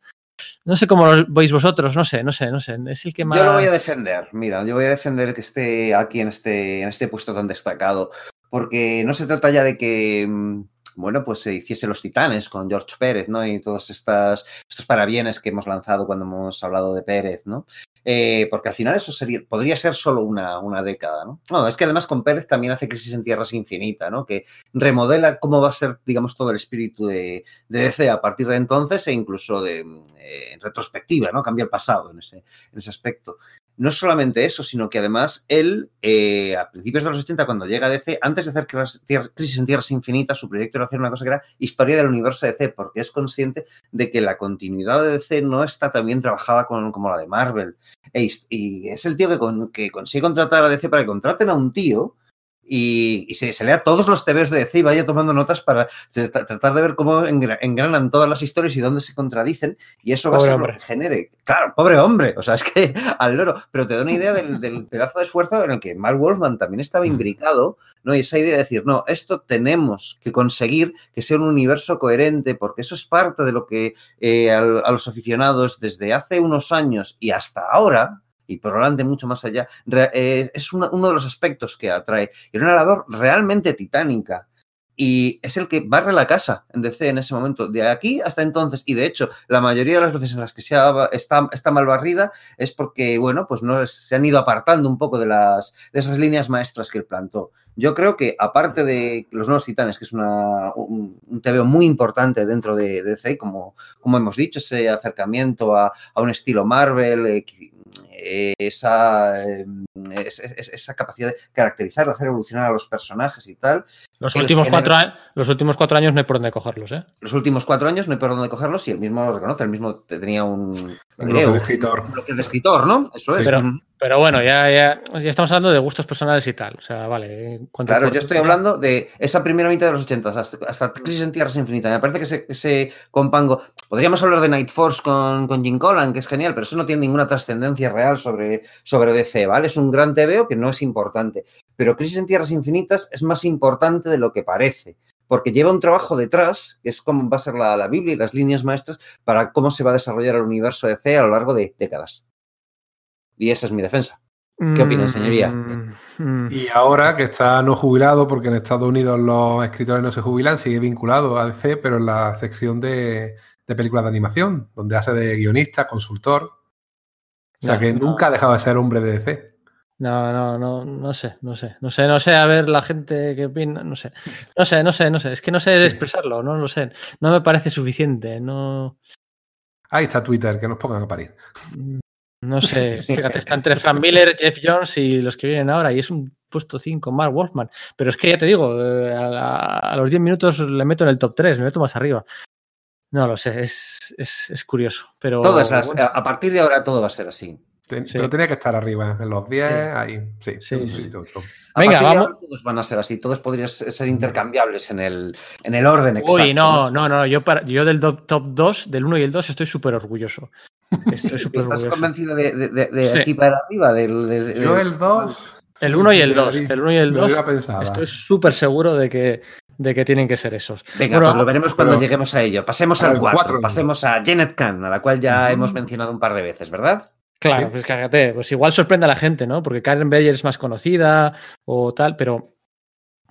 Speaker 2: no sé cómo lo veis vosotros, no sé, no sé, no sé, es el que más...
Speaker 1: Yo lo voy a defender, mira, yo voy a defender que esté aquí en este, en este puesto tan destacado, porque no se trata ya de que mm, bueno, pues se hiciese los titanes con George Pérez, ¿no? Y todos estas, estos parabienes que hemos lanzado cuando hemos hablado de Pérez, ¿no? Eh, porque al final eso sería, podría ser solo una, una década, ¿no? No, es que además con Pérez también hace Crisis en Tierras Infinita, ¿no? Que remodela cómo va a ser, digamos, todo el espíritu de, de DC a partir de entonces e incluso de, eh, en retrospectiva, ¿no? Cambia el pasado en ese, en ese aspecto. No solamente eso, sino que además él, eh, a principios de los 80, cuando llega a DC, antes de hacer Crisis en Tierras Infinitas, su proyecto era hacer una cosa que era historia del universo de DC, porque es consciente de que la continuidad de DC no está tan bien trabajada como la de Marvel. E, y es el tío que, que consigue contratar a DC para que contraten a un tío y, y se, se, lea todos los TVs de DC y vaya tomando notas para tratar de ver cómo engranan todas las historias y dónde se contradicen y eso va a ser hombre. lo que genere. Claro, pobre hombre, o sea, es que al loro, pero te da una idea del, del pedazo de esfuerzo en el que Mark Wolfman también estaba imbricado, ¿no? Y esa idea de decir, no, esto tenemos que conseguir que sea un universo coherente porque eso es parte de lo que eh, a, a los aficionados desde hace unos años y hasta ahora, y probablemente mucho más allá, eh, es una, uno de los aspectos que atrae. Y era una labor realmente titánica. Y es el que barre la casa en DC en ese momento, de aquí hasta entonces. Y de hecho, la mayoría de las veces en las que se ha, está, está mal barrida es porque, bueno, pues no es, se han ido apartando un poco de, las, de esas líneas maestras que él plantó. Yo creo que, aparte de Los Nuevos Titanes, que es una, un, un TVO muy importante dentro de, de DC, como, como hemos dicho, ese acercamiento a, a un estilo Marvel, eh, esa, esa, capacidad de caracterizar, de hacer evolucionar a los personajes y tal.
Speaker 2: Los últimos, género, cuatro, los últimos cuatro años no hay por dónde cogerlos, ¿eh?
Speaker 1: Los últimos cuatro años no hay por dónde cogerlos y él mismo lo reconoce, él mismo tenía un,
Speaker 3: un bloque de escritor.
Speaker 1: Un bloque de escritor, ¿no? Eso
Speaker 2: sí,
Speaker 1: es.
Speaker 2: Pero, pero bueno, ya, ya, ya, estamos hablando de gustos personales y tal. O sea, vale.
Speaker 1: Claro, yo estoy hablando de esa primera mitad de los 80 hasta, hasta Crisis en Tierras Infinitas. Me parece que ese, ese compango. Podríamos hablar de Night Force con, con Jim Collan, que es genial, pero eso no tiene ninguna trascendencia real sobre, sobre DC, ¿vale? Es un gran TVO que no es importante. Pero Crisis en Tierras Infinitas es más importante de lo que parece porque lleva un trabajo detrás, que es como va a ser la, la, Biblia y las líneas maestras para cómo se va a desarrollar el universo de C a lo largo de décadas. Y esa es mi defensa. ¿Qué opinan, señoría?
Speaker 3: Mm, y ahora que está no jubilado, porque en Estados Unidos los escritores no se jubilan, sigue vinculado a DC, pero en la sección de, de películas de animación, donde hace de guionista, consultor. O sea no, que no. nunca ha dejado de ser hombre de DC.
Speaker 2: No, no, no, no sé, no sé, no sé, no sé, a ver la gente que opina, no sé, no sé, no sé, no sé, es que no sé expresarlo, no lo sé, no me parece suficiente, no,
Speaker 3: Ahí está Twitter, que nos pongan a parir.
Speaker 2: No sé, fíjate, está entre Frank Miller, Jeff Jones y los que vienen ahora, y es un puesto 5, Mark Wolfman. Pero es que ya te digo, eh, a, a los 10 minutos le meto en el top 3, me meto más arriba. No lo sé, es, es, es curioso. Pero,
Speaker 1: Todas las,
Speaker 2: bueno,
Speaker 1: a partir de ahora todo va a ser así.
Speaker 3: Ten-
Speaker 2: Sí.
Speaker 3: Pero tenía que estar arriba, en los 10,
Speaker 2: Sí.
Speaker 3: ahí. Sí,
Speaker 2: Sí, sí.
Speaker 1: A
Speaker 2: Venga,
Speaker 1: partir de
Speaker 2: vamos.
Speaker 1: ahora todos van a ser así, todos podrían ser intercambiables en el, en el orden exacto.
Speaker 2: Uy, no, no, no, yo, para, yo del top, top 2, del 1 y el 2, estoy súper orgulloso. Estoy súper
Speaker 1: ¿Estás
Speaker 2: orgulloso.
Speaker 1: convencido de, de, de, de
Speaker 2: Sí.
Speaker 1: aquí para arriba? Del, de- de-
Speaker 3: Yo el 2.
Speaker 2: El 1 y el 2, el 1 y el
Speaker 3: Me lo
Speaker 2: 2,
Speaker 3: hubiera pensado.
Speaker 2: estoy súper seguro de que, de que tienen que ser esos.
Speaker 1: Venga,
Speaker 2: Bueno,
Speaker 1: pues lo veremos cuando
Speaker 3: pero-
Speaker 1: lleguemos a ello. Pasemos
Speaker 3: Al
Speaker 1: al 4,
Speaker 3: cuatro.
Speaker 1: pasemos a Janet Khan, a la cual ya hemos mencionado un par de veces, ¿verdad?
Speaker 2: Claro,
Speaker 3: Sí.
Speaker 2: pues cágate, pues igual sorprende a la gente, ¿no? Porque Karen Berger es más conocida o tal, pero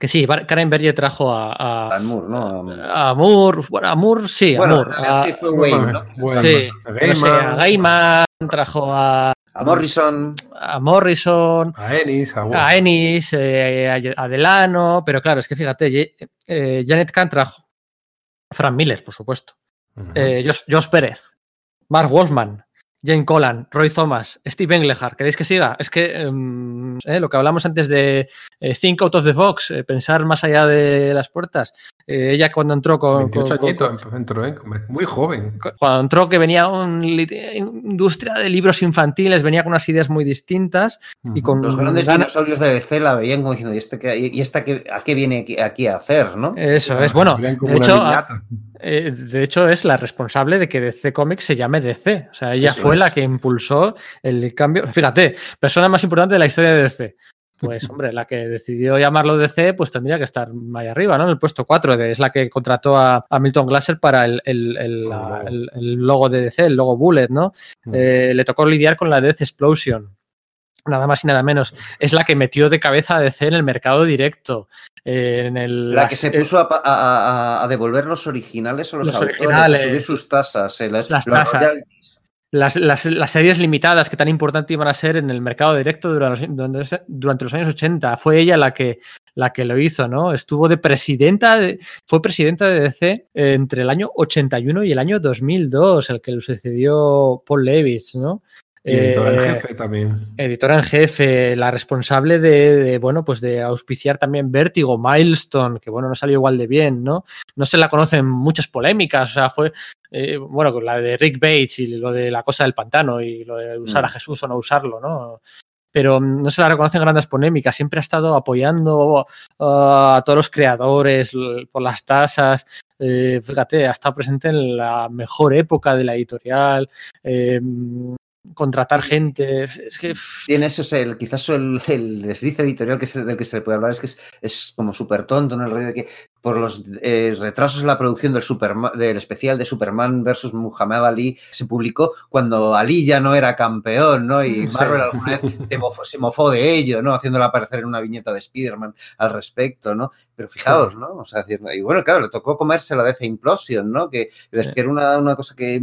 Speaker 2: que sí, Karen Berger trajo a, a,
Speaker 1: Dan Moore, ¿no?
Speaker 2: a Moore, bueno, a Moore sí, a
Speaker 1: Bueno,
Speaker 2: Moore, a-
Speaker 1: sí fue Wayne, ¿no?
Speaker 3: Bueno,
Speaker 2: sí,
Speaker 3: a
Speaker 2: a Gaiman, trajo a,
Speaker 1: A Morrison.
Speaker 2: a Morrison,
Speaker 3: A Ennis, a,
Speaker 2: a Ennis, eh, a a Delano, pero claro, es que fíjate, eh, Janet Kahn trajo a Frank Miller, por supuesto, eh, Josh, Josh Pérez, Mark Wolfman, Jane Collan, Roy Thomas, Steve Englehart. ¿Queréis que siga? Es que em, eh, lo que hablamos antes de eh, Think Out of the Box, eh, pensar más allá de las puertas. Eh, ella cuando entró con,
Speaker 3: 28
Speaker 2: con- con-
Speaker 3: añitos entró, ¿eh? Muy joven.
Speaker 2: cuando entró que venía una industria de libros infantiles, venía con unas ideas muy distintas y con
Speaker 1: Los grandes
Speaker 2: ganas-
Speaker 1: dinosaurios de DC la veían como diciendo, ¿y, este qué- y esta qué- a qué viene aquí, aquí a hacer, no?
Speaker 2: Eso es, bueno,
Speaker 3: Vean como
Speaker 2: de hecho. Eh, de hecho, es la responsable de que DC Comics se llame DC. O sea, ella
Speaker 1: Eso
Speaker 2: fue la
Speaker 1: es.
Speaker 2: que impulsó el cambio. Fíjate, persona más importante de la historia de DC. Pues, hombre, la que decidió llamarlo DC, pues tendría que estar ahí arriba, ¿no? En el puesto 4. Es la que contrató a, a Milton Glaser para el, el- el- la- el- el logo de DC, el logo Bullet, ¿no? Eh, le tocó lidiar con la Death Explosion. Nada más y nada menos. Es la que metió de cabeza a DC en el mercado directo. eh, en el,
Speaker 1: La
Speaker 2: las-
Speaker 1: que se
Speaker 2: eh,
Speaker 1: puso a, a- a- a devolver los originales o los,
Speaker 2: Los
Speaker 1: autores,
Speaker 2: originales.
Speaker 1: a subir sus tasas. eh, las,
Speaker 2: Las tasas. Las, las- las series limitadas que tan importante iban a ser en el mercado directo durante los, durante, durante los años 80. Fue ella la que, la que lo hizo, ¿no? Estuvo de presidenta, de- fue presidenta de DC entre el año 81 y el año 2002, el que le sucedió Paul Levitz, ¿no?
Speaker 3: Y editor en
Speaker 2: Eh,
Speaker 3: jefe también.
Speaker 2: editora en jefe, la responsable de, de, bueno, pues de auspiciar también Vértigo, Milestone, que bueno, no salió igual de bien, ¿no? No se la conocen muchas polémicas, o sea, fue, eh, bueno, con la de Rick Bates y lo de la cosa del pantano y lo de usar a
Speaker 1: Mm.
Speaker 2: Jesús o no usarlo, ¿no? Pero mm, no se la reconocen grandes polémicas, siempre ha estado apoyando uh, a todos los creadores por las tasas. eh, fíjate, ha estado presente en la mejor época de la editorial. eh, contratar gente. Es que
Speaker 1: Tiene eso, es el, quizás el, el desliz editorial que se, del que se le puede hablar es que es, es como súper tonto, ¿no? El rollo de que por los eh, retrasos en la producción del, Superman, del especial de Superman versus Muhammad Ali se publicó cuando Ali ya no era campeón, ¿no? Y
Speaker 3: Sí.
Speaker 1: Marvel alguna vez se mofó, se mofó de ello, ¿no? Haciéndolo aparecer en una viñeta de Spider-Man al respecto, ¿no? Pero fijaos, ¿no? O sea, y bueno, claro, le tocó comerse la a Implosion, ¿no? Que, que era una, una cosa que,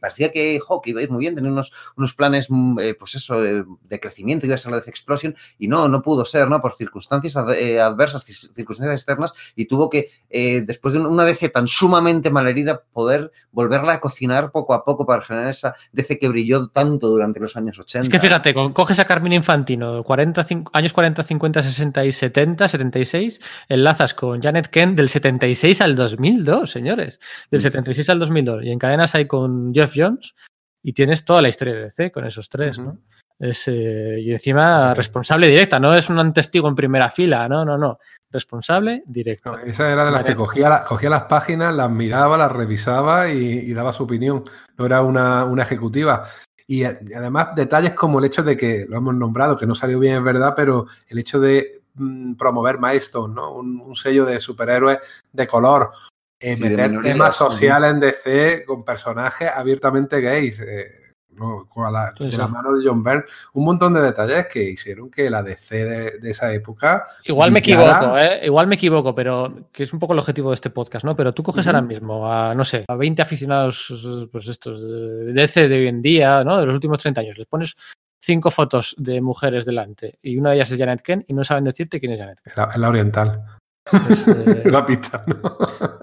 Speaker 1: parecía que, jo, que iba a ir muy bien, tenía unos, unos planes, eh, pues eso, eh, de crecimiento, iba a ser la Death Explosion, y no, no pudo ser, ¿no? Por circunstancias ad, eh, adversas, circunstancias externas, y tuvo que, eh, después de una DC tan sumamente malherida, poder volverla a cocinar poco a poco para generar esa DC que brilló tanto durante los años 80.
Speaker 2: Es que fíjate, coges a Carmine Infantino, 40, años 40, 50, 60 y 70, 76, enlazas con Janet Kent del 76 al 2002, señores. Del 76 al 2002. Y encadenas ahí con Jeff Jones y tienes toda la historia de DC con esos tres, ¿no? Es, eh, y encima responsable directa, no es un testigo en primera fila, no, no, no. Responsable directo.
Speaker 3: No, esa era de las que cogía, la, cogía, las páginas, las miraba, las revisaba y, y daba su opinión. No era una, una ejecutiva. Y, y, además detalles como el hecho de que, lo hemos nombrado, que no salió bien, es verdad, pero el hecho de mmm, promover Milestone, ¿no? Un, un, sello de superhéroes de color, eh, sí, meter de temas sociales en DC con personajes abiertamente gays. Eh, ¿no? con la, sí, de sí. la mano de John Byrne, un montón de detalles que hicieron que la DC de, de esa época.
Speaker 2: Igual me equivoco, ¿eh? igual me equivoco, pero que es un poco el objetivo de este podcast, ¿no? Pero tú coges uh -huh. ahora mismo a, no sé, a 20 aficionados, pues estos, de DC de hoy en día, ¿no? De los últimos 30 años, les pones cinco fotos de mujeres delante y una de ellas es Janet Ken y no saben decirte quién es Janet Ken.
Speaker 3: La, la oriental.
Speaker 2: Es, eh,
Speaker 3: La pista, ¿no?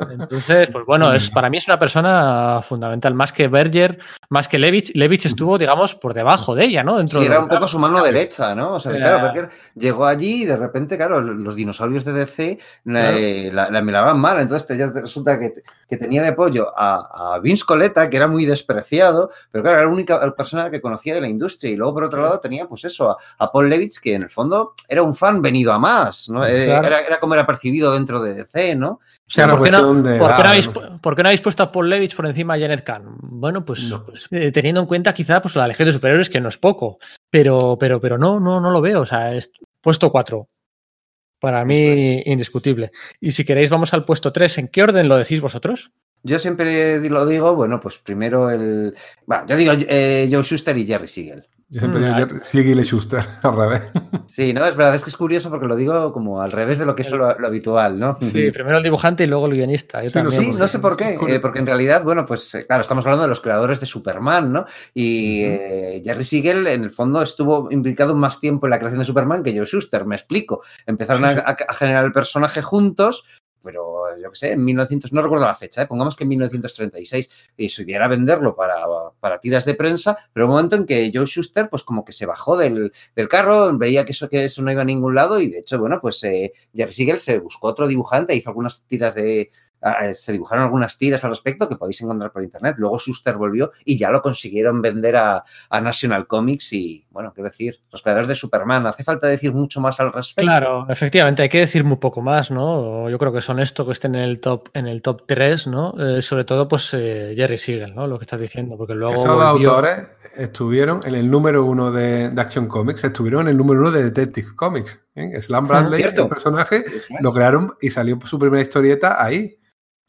Speaker 2: Entonces, pues bueno, es, para mí es una persona fundamental, más que Berger, más que Levich. Levich estuvo, digamos, por debajo de ella, ¿no? Dentro
Speaker 1: Sí,
Speaker 2: de
Speaker 1: era un poco su mano derecha, ¿no? O sea,
Speaker 2: Era-
Speaker 1: claro, Berger llegó allí y de repente, claro, los dinosaurios de DC eh, la, la miraban mal. Entonces te- ya resulta que, que tenía de apoyo a, a Vince Coletta, que era muy despreciado, pero claro, era la única persona que conocía de la industria. Y luego, por otro lado, tenía, pues eso, a, a Paul Levitz, que en el fondo era un fan venido a más, ¿no? Eh,
Speaker 2: Claro.
Speaker 1: Era, era como era percibido dentro de DC, ¿no?
Speaker 2: O sea, ¿por qué, no,
Speaker 3: cuestión de
Speaker 2: por qué no habéis, por qué no habéis puesto a Paul Levitz por encima de Janet Kahn? Bueno, pues,
Speaker 3: No.
Speaker 2: pues, eh, teniendo en cuenta quizá pues, la Legión de Superhéroes, que no es poco, pero, pero, pero no, no, no lo veo. O sea, es puesto 4. Para mí, indiscutible. Y si queréis, vamos al puesto 3. ¿En qué orden lo decís vosotros?
Speaker 1: Yo siempre lo digo, bueno, pues primero el. Va, yo digo eh, Joe Schuster y Jerry Siegel.
Speaker 3: Yo siempre
Speaker 2: Mm,
Speaker 3: digo, yo- Sigue Schuster, al revés.
Speaker 1: Sí, no, es verdad, es que es curioso porque lo digo como al revés de lo que es lo, lo habitual, ¿no?
Speaker 2: Sí, primero el dibujante y luego el guionista. Yo
Speaker 3: Sí, no
Speaker 2: también,
Speaker 1: Sí,
Speaker 2: porque-
Speaker 1: no sé por qué, eh, porque en realidad, bueno, pues eh, claro, estamos hablando de los creadores de Superman, ¿no? Y eh, Jerry Siegel, en el fondo, estuvo implicado más tiempo en la creación de Superman que Joe Schuster, me explico. Empezaron
Speaker 2: Sí, sí.
Speaker 1: A, a generar el personaje juntos, pero yo qué sé, en 1900, no recuerdo la fecha, ¿eh? pongamos que en 1936, y su idea era venderlo para, para tiras de prensa, pero un momento en que Joe Schuster, pues como que se bajó del, del carro, veía que eso, que eso no iba a ningún lado, y de hecho, bueno, pues eh, Jerry Siegel se buscó otro dibujante, hizo algunas tiras de, se dibujaron algunas tiras al respecto que podéis encontrar por internet. Luego Schuster volvió y ya lo consiguieron vender a, a National Comics y, bueno, qué decir, los creadores de Superman. ¿Hace falta decir mucho más al respecto?
Speaker 2: Claro, efectivamente, hay que decir muy poco más, ¿no? Yo creo que es honesto que esté en el top, en el top 3, ¿no? Eh, sobre todo, pues eh, Jerry Siegel, ¿no? Lo que estás diciendo, porque luego.
Speaker 3: Esos
Speaker 2: volvió-
Speaker 3: autores estuvieron en el número uno de, de Action Comics, estuvieron en el número uno de Detective Comics. ¿eh? Slam Bradley,
Speaker 1: Cierto.
Speaker 3: el personaje, lo crearon y salió su primera historieta ahí.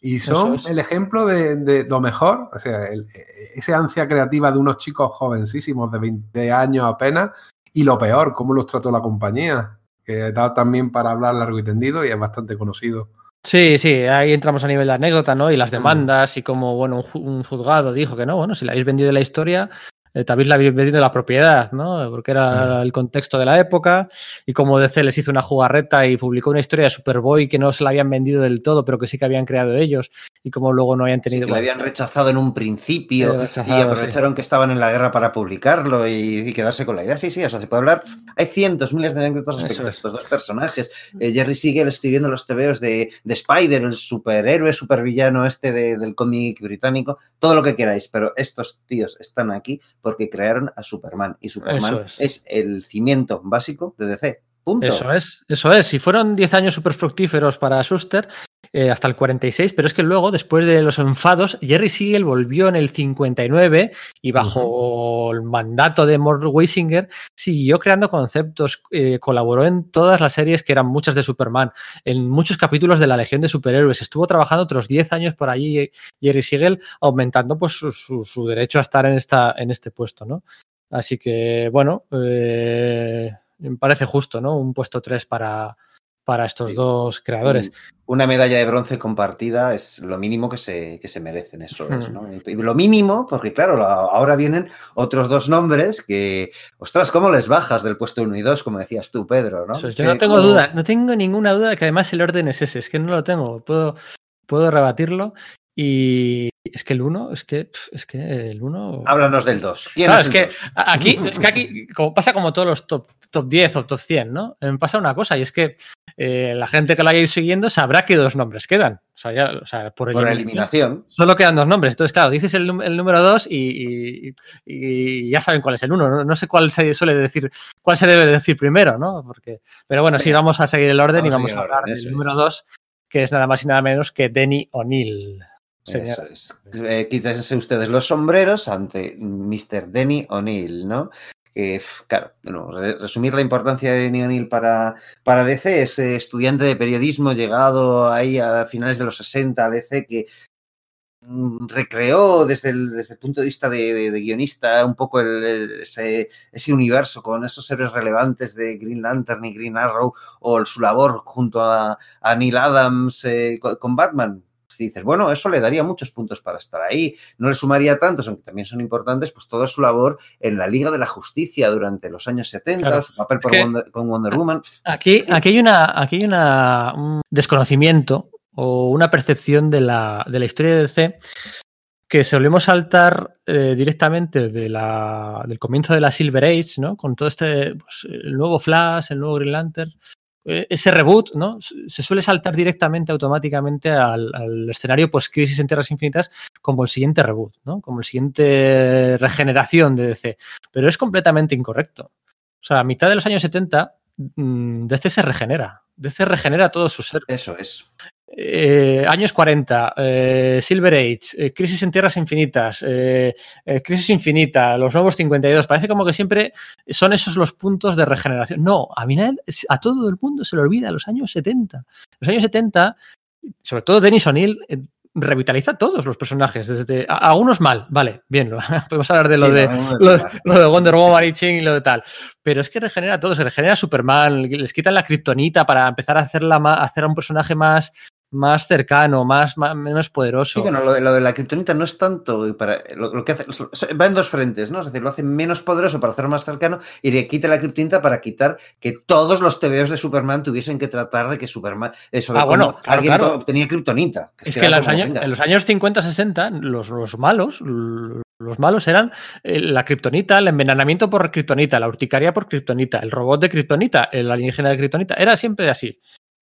Speaker 3: Y son
Speaker 2: es.
Speaker 3: el ejemplo de, de lo mejor, o sea, el- esa ansia creativa de unos chicos jovencísimos de 20 años apenas, y lo peor, cómo los trató la compañía, que da también para hablar largo y tendido y es bastante conocido.
Speaker 2: Sí, sí, ahí entramos a nivel de anécdota, ¿no? Y las demandas y como, bueno, un juzgado dijo que no, bueno, si le habéis vendido la historia, eh, también habéis vendido la propiedad, ¿no? Porque era el contexto de la época y como DC les hizo una jugarreta y publicó una historia de Superboy que no se la habían vendido del todo, pero que sí que habían creado ellos y como luego no habían
Speaker 1: Sí,
Speaker 2: tenido...
Speaker 1: que lo
Speaker 2: bueno,
Speaker 1: habían rechazado en un principio y aprovecharon que estaban en la guerra para publicarlo y, y quedarse con la idea. Sí, sí, o sea, se puede hablar. Hay cientos, miles de anécdotas respecto a
Speaker 2: es.
Speaker 1: estos dos personajes. Eh, Jerry Siegel escribiendo los tebeos de, de Spider, el superhéroe, supervillano este de- del cómic británico, todo lo que queráis, pero estos tíos están aquí porque crearon a Superman y Superman es. el cimiento básico de DC. Punto.
Speaker 2: Eso es, eso es. Si fueron 10 años súper fructíferos para Schuster, eh, hasta el 46, pero es que luego, después de los enfados, Jerry Siegel volvió en el 59 y bajo el mandato de Mort Weisinger siguió creando conceptos, eh, colaboró en todas las series que eran muchas de Superman, en muchos capítulos de la Legión de Superhéroes, estuvo trabajando otros 10 años por allí eh, Jerry Siegel, aumentando pues su, su- su derecho a estar en, esta, en este puesto, ¿no? Así que, bueno, eh, me parece justo, ¿no? Un puesto 3 para, para estos
Speaker 1: Sí.
Speaker 2: dos creadores.
Speaker 1: Una medalla de bronce compartida es lo mínimo que se, que se merecen, eso es,
Speaker 2: Hmm.
Speaker 1: ¿no? Y lo mínimo, porque claro, la- ahora vienen otros dos nombres que, ostras, ¿cómo les bajas del puesto 1 y 2, como decías tú, Pedro, ¿no?
Speaker 2: Yo no tengo dudas, no tengo ninguna duda de que además el orden es ese, es que no lo tengo, puedo, puedo rebatirlo. Y es que el 1, es que, es que el 1.
Speaker 1: Háblanos del 2. ¿Quién
Speaker 2: Claro,
Speaker 1: es
Speaker 2: que
Speaker 1: dos?
Speaker 2: aquí, es que aquí como pasa como todos los top, top 10 o top 100, ¿no? Me pasa una cosa y es que eh, la gente que lo haya ido siguiendo sabrá que dos nombres quedan. O sea, ya, o sea por,
Speaker 1: Por
Speaker 2: eliminación. Solo quedan dos nombres. Entonces, claro, dices el, el número 2 y, y- y ya saben cuál es el 1. No, no sé cuál se suele decir, cuál se debe decir primero, ¿no? Porque, pero bueno, sí, vamos a seguir el orden y
Speaker 1: Vamos a
Speaker 2: hablar del número 2, que es nada más y nada menos que Denny O'Neill.
Speaker 1: Eso es. Eh, quítense ustedes los sombreros ante Mr. Denny O'Neill, ¿no? Claro, bueno, re- resumir la importancia de Denny O'Neill para, para DC, es eh, estudiante de periodismo llegado ahí a finales de los 60 a DC que mm, recreó desde el, desde el punto de vista de, de- de guionista un poco el- el- ese, ese universo con esos héroes relevantes de Green Lantern y Green Arrow o su labor junto a, a Neil Adams eh, co- con Batman dices, bueno, eso le daría muchos puntos para estar ahí. No le sumaría tantos, aunque también son importantes, pues toda su labor en la Liga de la Justicia durante los años 70,
Speaker 2: Claro.
Speaker 1: su papel por Wonder- con Wonder Woman.
Speaker 2: Aquí, aquí hay, una, aquí hay una, un desconocimiento o una percepción de la, de la historia de DC que solemos saltar eh, directamente de la, del comienzo de la Silver Age, ¿no? Con todo este, pues, el nuevo Flash, el nuevo Green Lantern, ese reboot, ¿no? Se suele saltar directamente, automáticamente al, escenario post-crisis en Tierras Infinitas como el siguiente reboot, ¿no? Como el siguiente regeneración de DC. Pero es completamente incorrecto. O sea, a mitad de los años 70, mm, DC se regenera. DC regenera todo su ser.
Speaker 1: Eso es.
Speaker 2: Eh, años 40, eh, Silver Age, eh, Crisis en Tierras Infinitas, Crisis Infinita, los nuevos 52. Parece como que siempre son esos los puntos de regeneración. No, a mí a todo el mundo se le olvida los años 70. Los años 70, sobre todo Denis O'Neill, revitaliza todos los personajes. Desde a, a unos mal, vale, bien, lo- podemos hablar de lo
Speaker 1: Sí,
Speaker 2: de
Speaker 1: no,
Speaker 2: lo, de Wonder Woman y Ching y lo de tal. Pero es que regenera a todos, se regenera a Superman, les quitan la kriptonita para empezar a hacerla a hacer a un personaje más, más cercano, más, más- menos poderoso.
Speaker 1: Sí, bueno, lo de, lo de la kriptonita no es tanto para lo, lo que hace, va en dos frentes, ¿no? Es decir, lo hace menos poderoso para hacerlo más cercano y le quita la kriptonita para quitar que todos los TVOs de Superman tuviesen que tratar de que Superman de
Speaker 2: Ah, bueno, claro,
Speaker 1: alguien
Speaker 2: claro.
Speaker 1: obtenía kriptonita.
Speaker 2: Es que en los, años, en los años 50-60, los, los malos, los malos eran eh, la kriptonita, el envenenamiento por kriptonita, la urticaria por kriptonita, el robot de kriptonita, el alienígena de kriptonita. Era siempre así.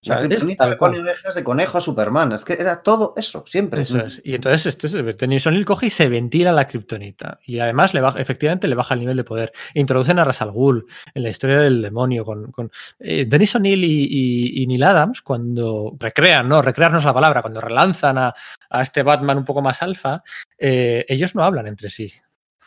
Speaker 2: Sea,
Speaker 1: la
Speaker 2: es
Speaker 1: kriptonita
Speaker 2: tal cual.
Speaker 1: orejas de conejo a Superman. Es que era todo eso, siempre.
Speaker 2: Eso es. Y entonces este es, O'Neill coge y se ventila la kriptonita. Y además le baja, efectivamente le baja el nivel de poder. Introducen a Ras al Ghul en la historia del demonio. Con, con eh, Denis O'Neill y, y- y Neil Adams, cuando recrean, no, recrear no es la palabra, cuando relanzan a, a este Batman un poco más alfa, eh, ellos no hablan entre sí.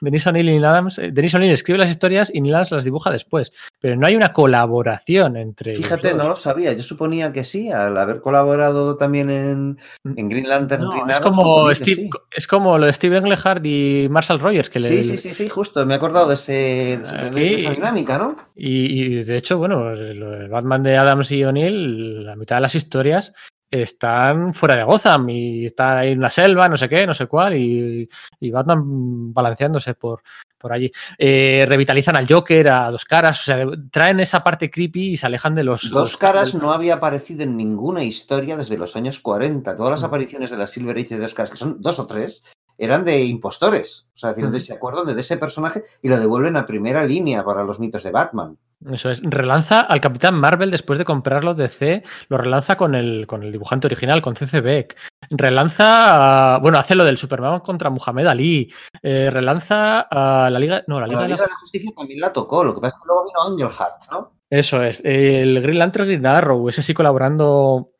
Speaker 2: Denis O'Neill y Neil Adams, eh, Denis O'Neill escribe las historias y Neil Adams las dibuja después. Pero no hay una colaboración entre.
Speaker 1: Fíjate, no lo sabía. Yo suponía que sí, al haber colaborado también en, en Green Lantern.
Speaker 2: No,
Speaker 1: Green
Speaker 2: es como Steve,
Speaker 1: sí.
Speaker 2: es como lo de Steve Englehart y Marshall Rogers que le,
Speaker 1: Sí, sí, sí, sí, justo. Me he acordado de, ese, de de esa dinámica, ¿no?
Speaker 2: Y, y, de hecho, bueno, lo del Batman de Adams y O'Neill, la mitad de las historias están fuera de Gotham y está ahí en la selva, no sé qué, no sé cuál, y, y Batman balanceándose por, por allí. Eh, revitalizan al Joker, a dos caras, o sea, traen esa parte creepy y se alejan de los.
Speaker 1: Dos
Speaker 2: los-
Speaker 1: caras no había aparecido en ninguna historia desde los años 40. Todas las
Speaker 2: Mm.
Speaker 1: apariciones de la Silver Age de dos caras, que son dos o tres, eran de impostores. O sea,
Speaker 2: Mm.
Speaker 1: se acuerdan de ese personaje y lo devuelven a primera línea para los mitos de Batman.
Speaker 2: Eso es. Relanza al Capitán Marvel después de comprarlo de C, lo relanza con el, con el dibujante original, con CC Beck. Relanza, a- bueno, hace lo del Superman contra Muhammad Ali. Eh, relanza a la Liga. No, la Liga,
Speaker 1: La
Speaker 2: de la
Speaker 1: Liga de la Justicia también la tocó, lo que pasa es que luego vino Angel Heart, ¿no?
Speaker 2: Eso es. El Green Lantern Green Arrow, ese sí colaborando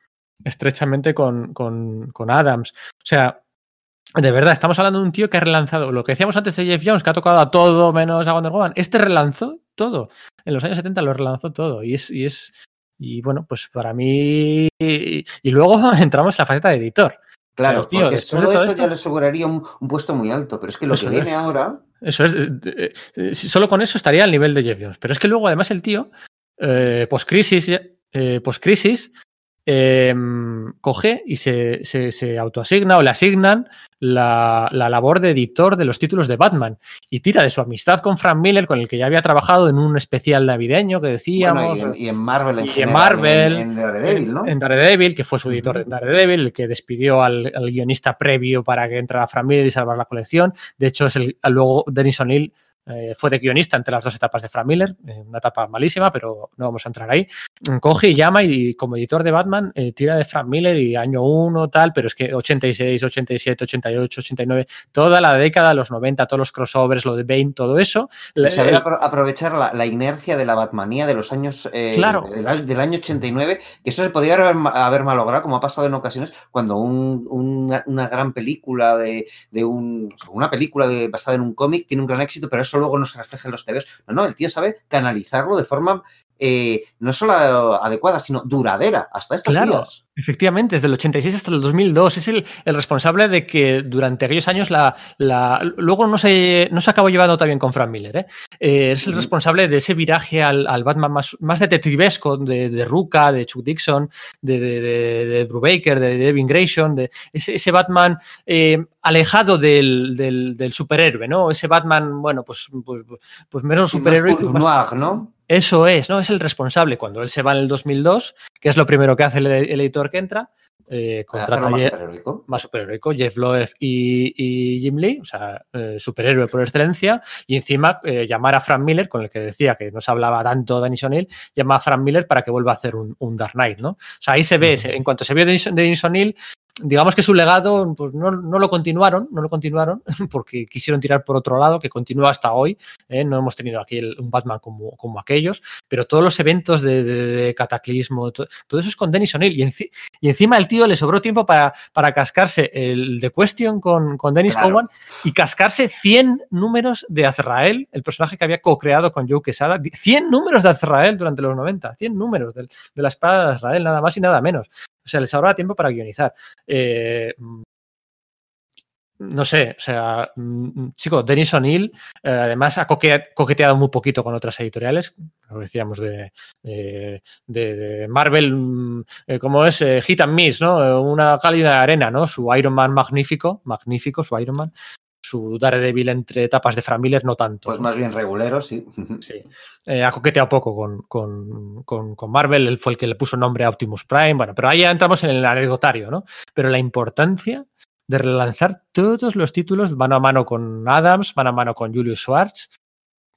Speaker 2: estrechamente con, con- con Adams. O sea, de verdad, estamos hablando de un tío que ha relanzado lo que decíamos antes de Jeff Jones, que ha tocado a todo menos a Wonder Woman. Este relanzó todo. En los años 70 lo relanzó todo. Y es. Y, es, y bueno, pues para mí. Y, y luego entramos en la faceta de editor.
Speaker 1: Claro,
Speaker 2: O sea, tío,
Speaker 1: porque solo eso
Speaker 2: esto-
Speaker 1: ya le aseguraría un, un puesto muy alto, pero es que lo
Speaker 2: Eso
Speaker 1: que viene
Speaker 2: es.
Speaker 1: ahora...
Speaker 2: Eso es. eh, eh, eh, solo con eso estaría al nivel de Jeff Jones. Pero es que luego, además, el tío, eh, post-crisis, eh, post-crisis, eh, coge y se, se, se autoasigna o le asignan la, la labor de editor de los títulos de Batman y tira de su amistad con Frank Miller, con el que ya había trabajado en un especial navideño que decíamos.
Speaker 1: Bueno, y, en, y en Marvel en
Speaker 2: y en Marvel,
Speaker 1: en, en Daredevil, ¿no?
Speaker 2: En Daredevil, que fue su editor de Daredevil, el que despidió al, al guionista previo para que entrara Frank Miller y salvar la colección. De hecho, es el, luego Denis O'Neill eh, fue de guionista entre las dos etapas de Frank Miller, eh, una etapa malísima, pero no vamos a entrar ahí. Coge y llama y como editor de Batman eh, tira de Frank Miller y año 1 tal, pero es que 86, 87, 88, 89, toda la década los 90, todos los crossovers, lo de Bane, todo eso.
Speaker 1: Saber apro aprovechar la, la, inercia de la Batmanía de los años
Speaker 2: claro.
Speaker 1: del, del, año 89, que eso se podría haber, haber, malogrado, como ha pasado en ocasiones, cuando un, una, una, gran película de, de un, una película de, basada en un cómic tiene un gran éxito, pero eso luego no se refleja en los TVs. No, no, el tío sabe canalizarlo de forma eh, no solo adecuada, sino duradera hasta estos
Speaker 2: Claro.
Speaker 1: días.
Speaker 2: Efectivamente, desde el 86 hasta el 2002. Es el, el responsable de que durante aquellos años la. la- luego no se, no se acabó llevando también con Frank Miller. ¿eh? Eh, es el responsable de ese viraje al, al Batman más, más detectivesco de, de Ruka, de Chuck Dixon, de, de, de- de Brubaker, de Devin Grayson, de ese, ese Batman eh, alejado del, del- del superhéroe, ¿no? Ese Batman, bueno, pues, pues, pues menos superhéroe.
Speaker 1: Más noir, ¿no?
Speaker 2: Eso es, ¿no? Es el responsable. Cuando él se va en el 2002, que es lo primero que hace el, el editor que entra, eh, contrata
Speaker 1: más superheroico.
Speaker 2: más superheroico, Jeff Loeb y, y Jim Lee, o sea, eh, superhéroe por excelencia, y encima eh, llamar a Frank Miller, con el que decía que no se hablaba tanto Dennis O'Neill, llama a Frank Miller para que vuelva a hacer un, un Dark Knight, ¿no? O sea, ahí se ve, se- en cuanto se vio Dennis O'Neill, digamos que su legado pues no, no lo continuaron, no lo continuaron, porque quisieron tirar por otro lado, que continúa hasta hoy, ¿eh? no hemos tenido aquí el- un Batman como, como aquellos, pero todos los eventos de, de- de cataclismo, to- todo eso es con Dennis O'Neill, y, enci- y encima el tío le sobró tiempo para, para cascarse el The Question con, con Dennis
Speaker 1: Claro.
Speaker 2: Y cascarse 100 números de Azrael, el personaje que había co-creado con Joe Quesada, 100 números de Azrael durante los 90, 100 números del- de la espada de Azrael, nada más y nada menos. O sea, les habrá tiempo para guionizar. Eh, mm, no sé, o sea, mm, chico, Dennis O'Neill eh, además ha coque- coqueteado muy poquito con otras editoriales, lo decíamos de, de, Marvel, mm, eh, como es eh, Hit and Miss, ¿no? Una cálida arena, ¿no? Su Iron Man magnífico, magnífico, su Iron Man, su Daredevil entre etapas de Frank Miller, no tanto.
Speaker 1: Pues más bien regulero, sí.
Speaker 2: Sí. Eh, ha coqueteado poco con, con- con- con Marvel, él fue el que le puso nombre a Optimus Prime, bueno, pero ahí ya entramos en el anecdotario, ¿no? Pero la importancia de relanzar todos los títulos mano a mano con Adams, mano a mano con Julius Schwartz,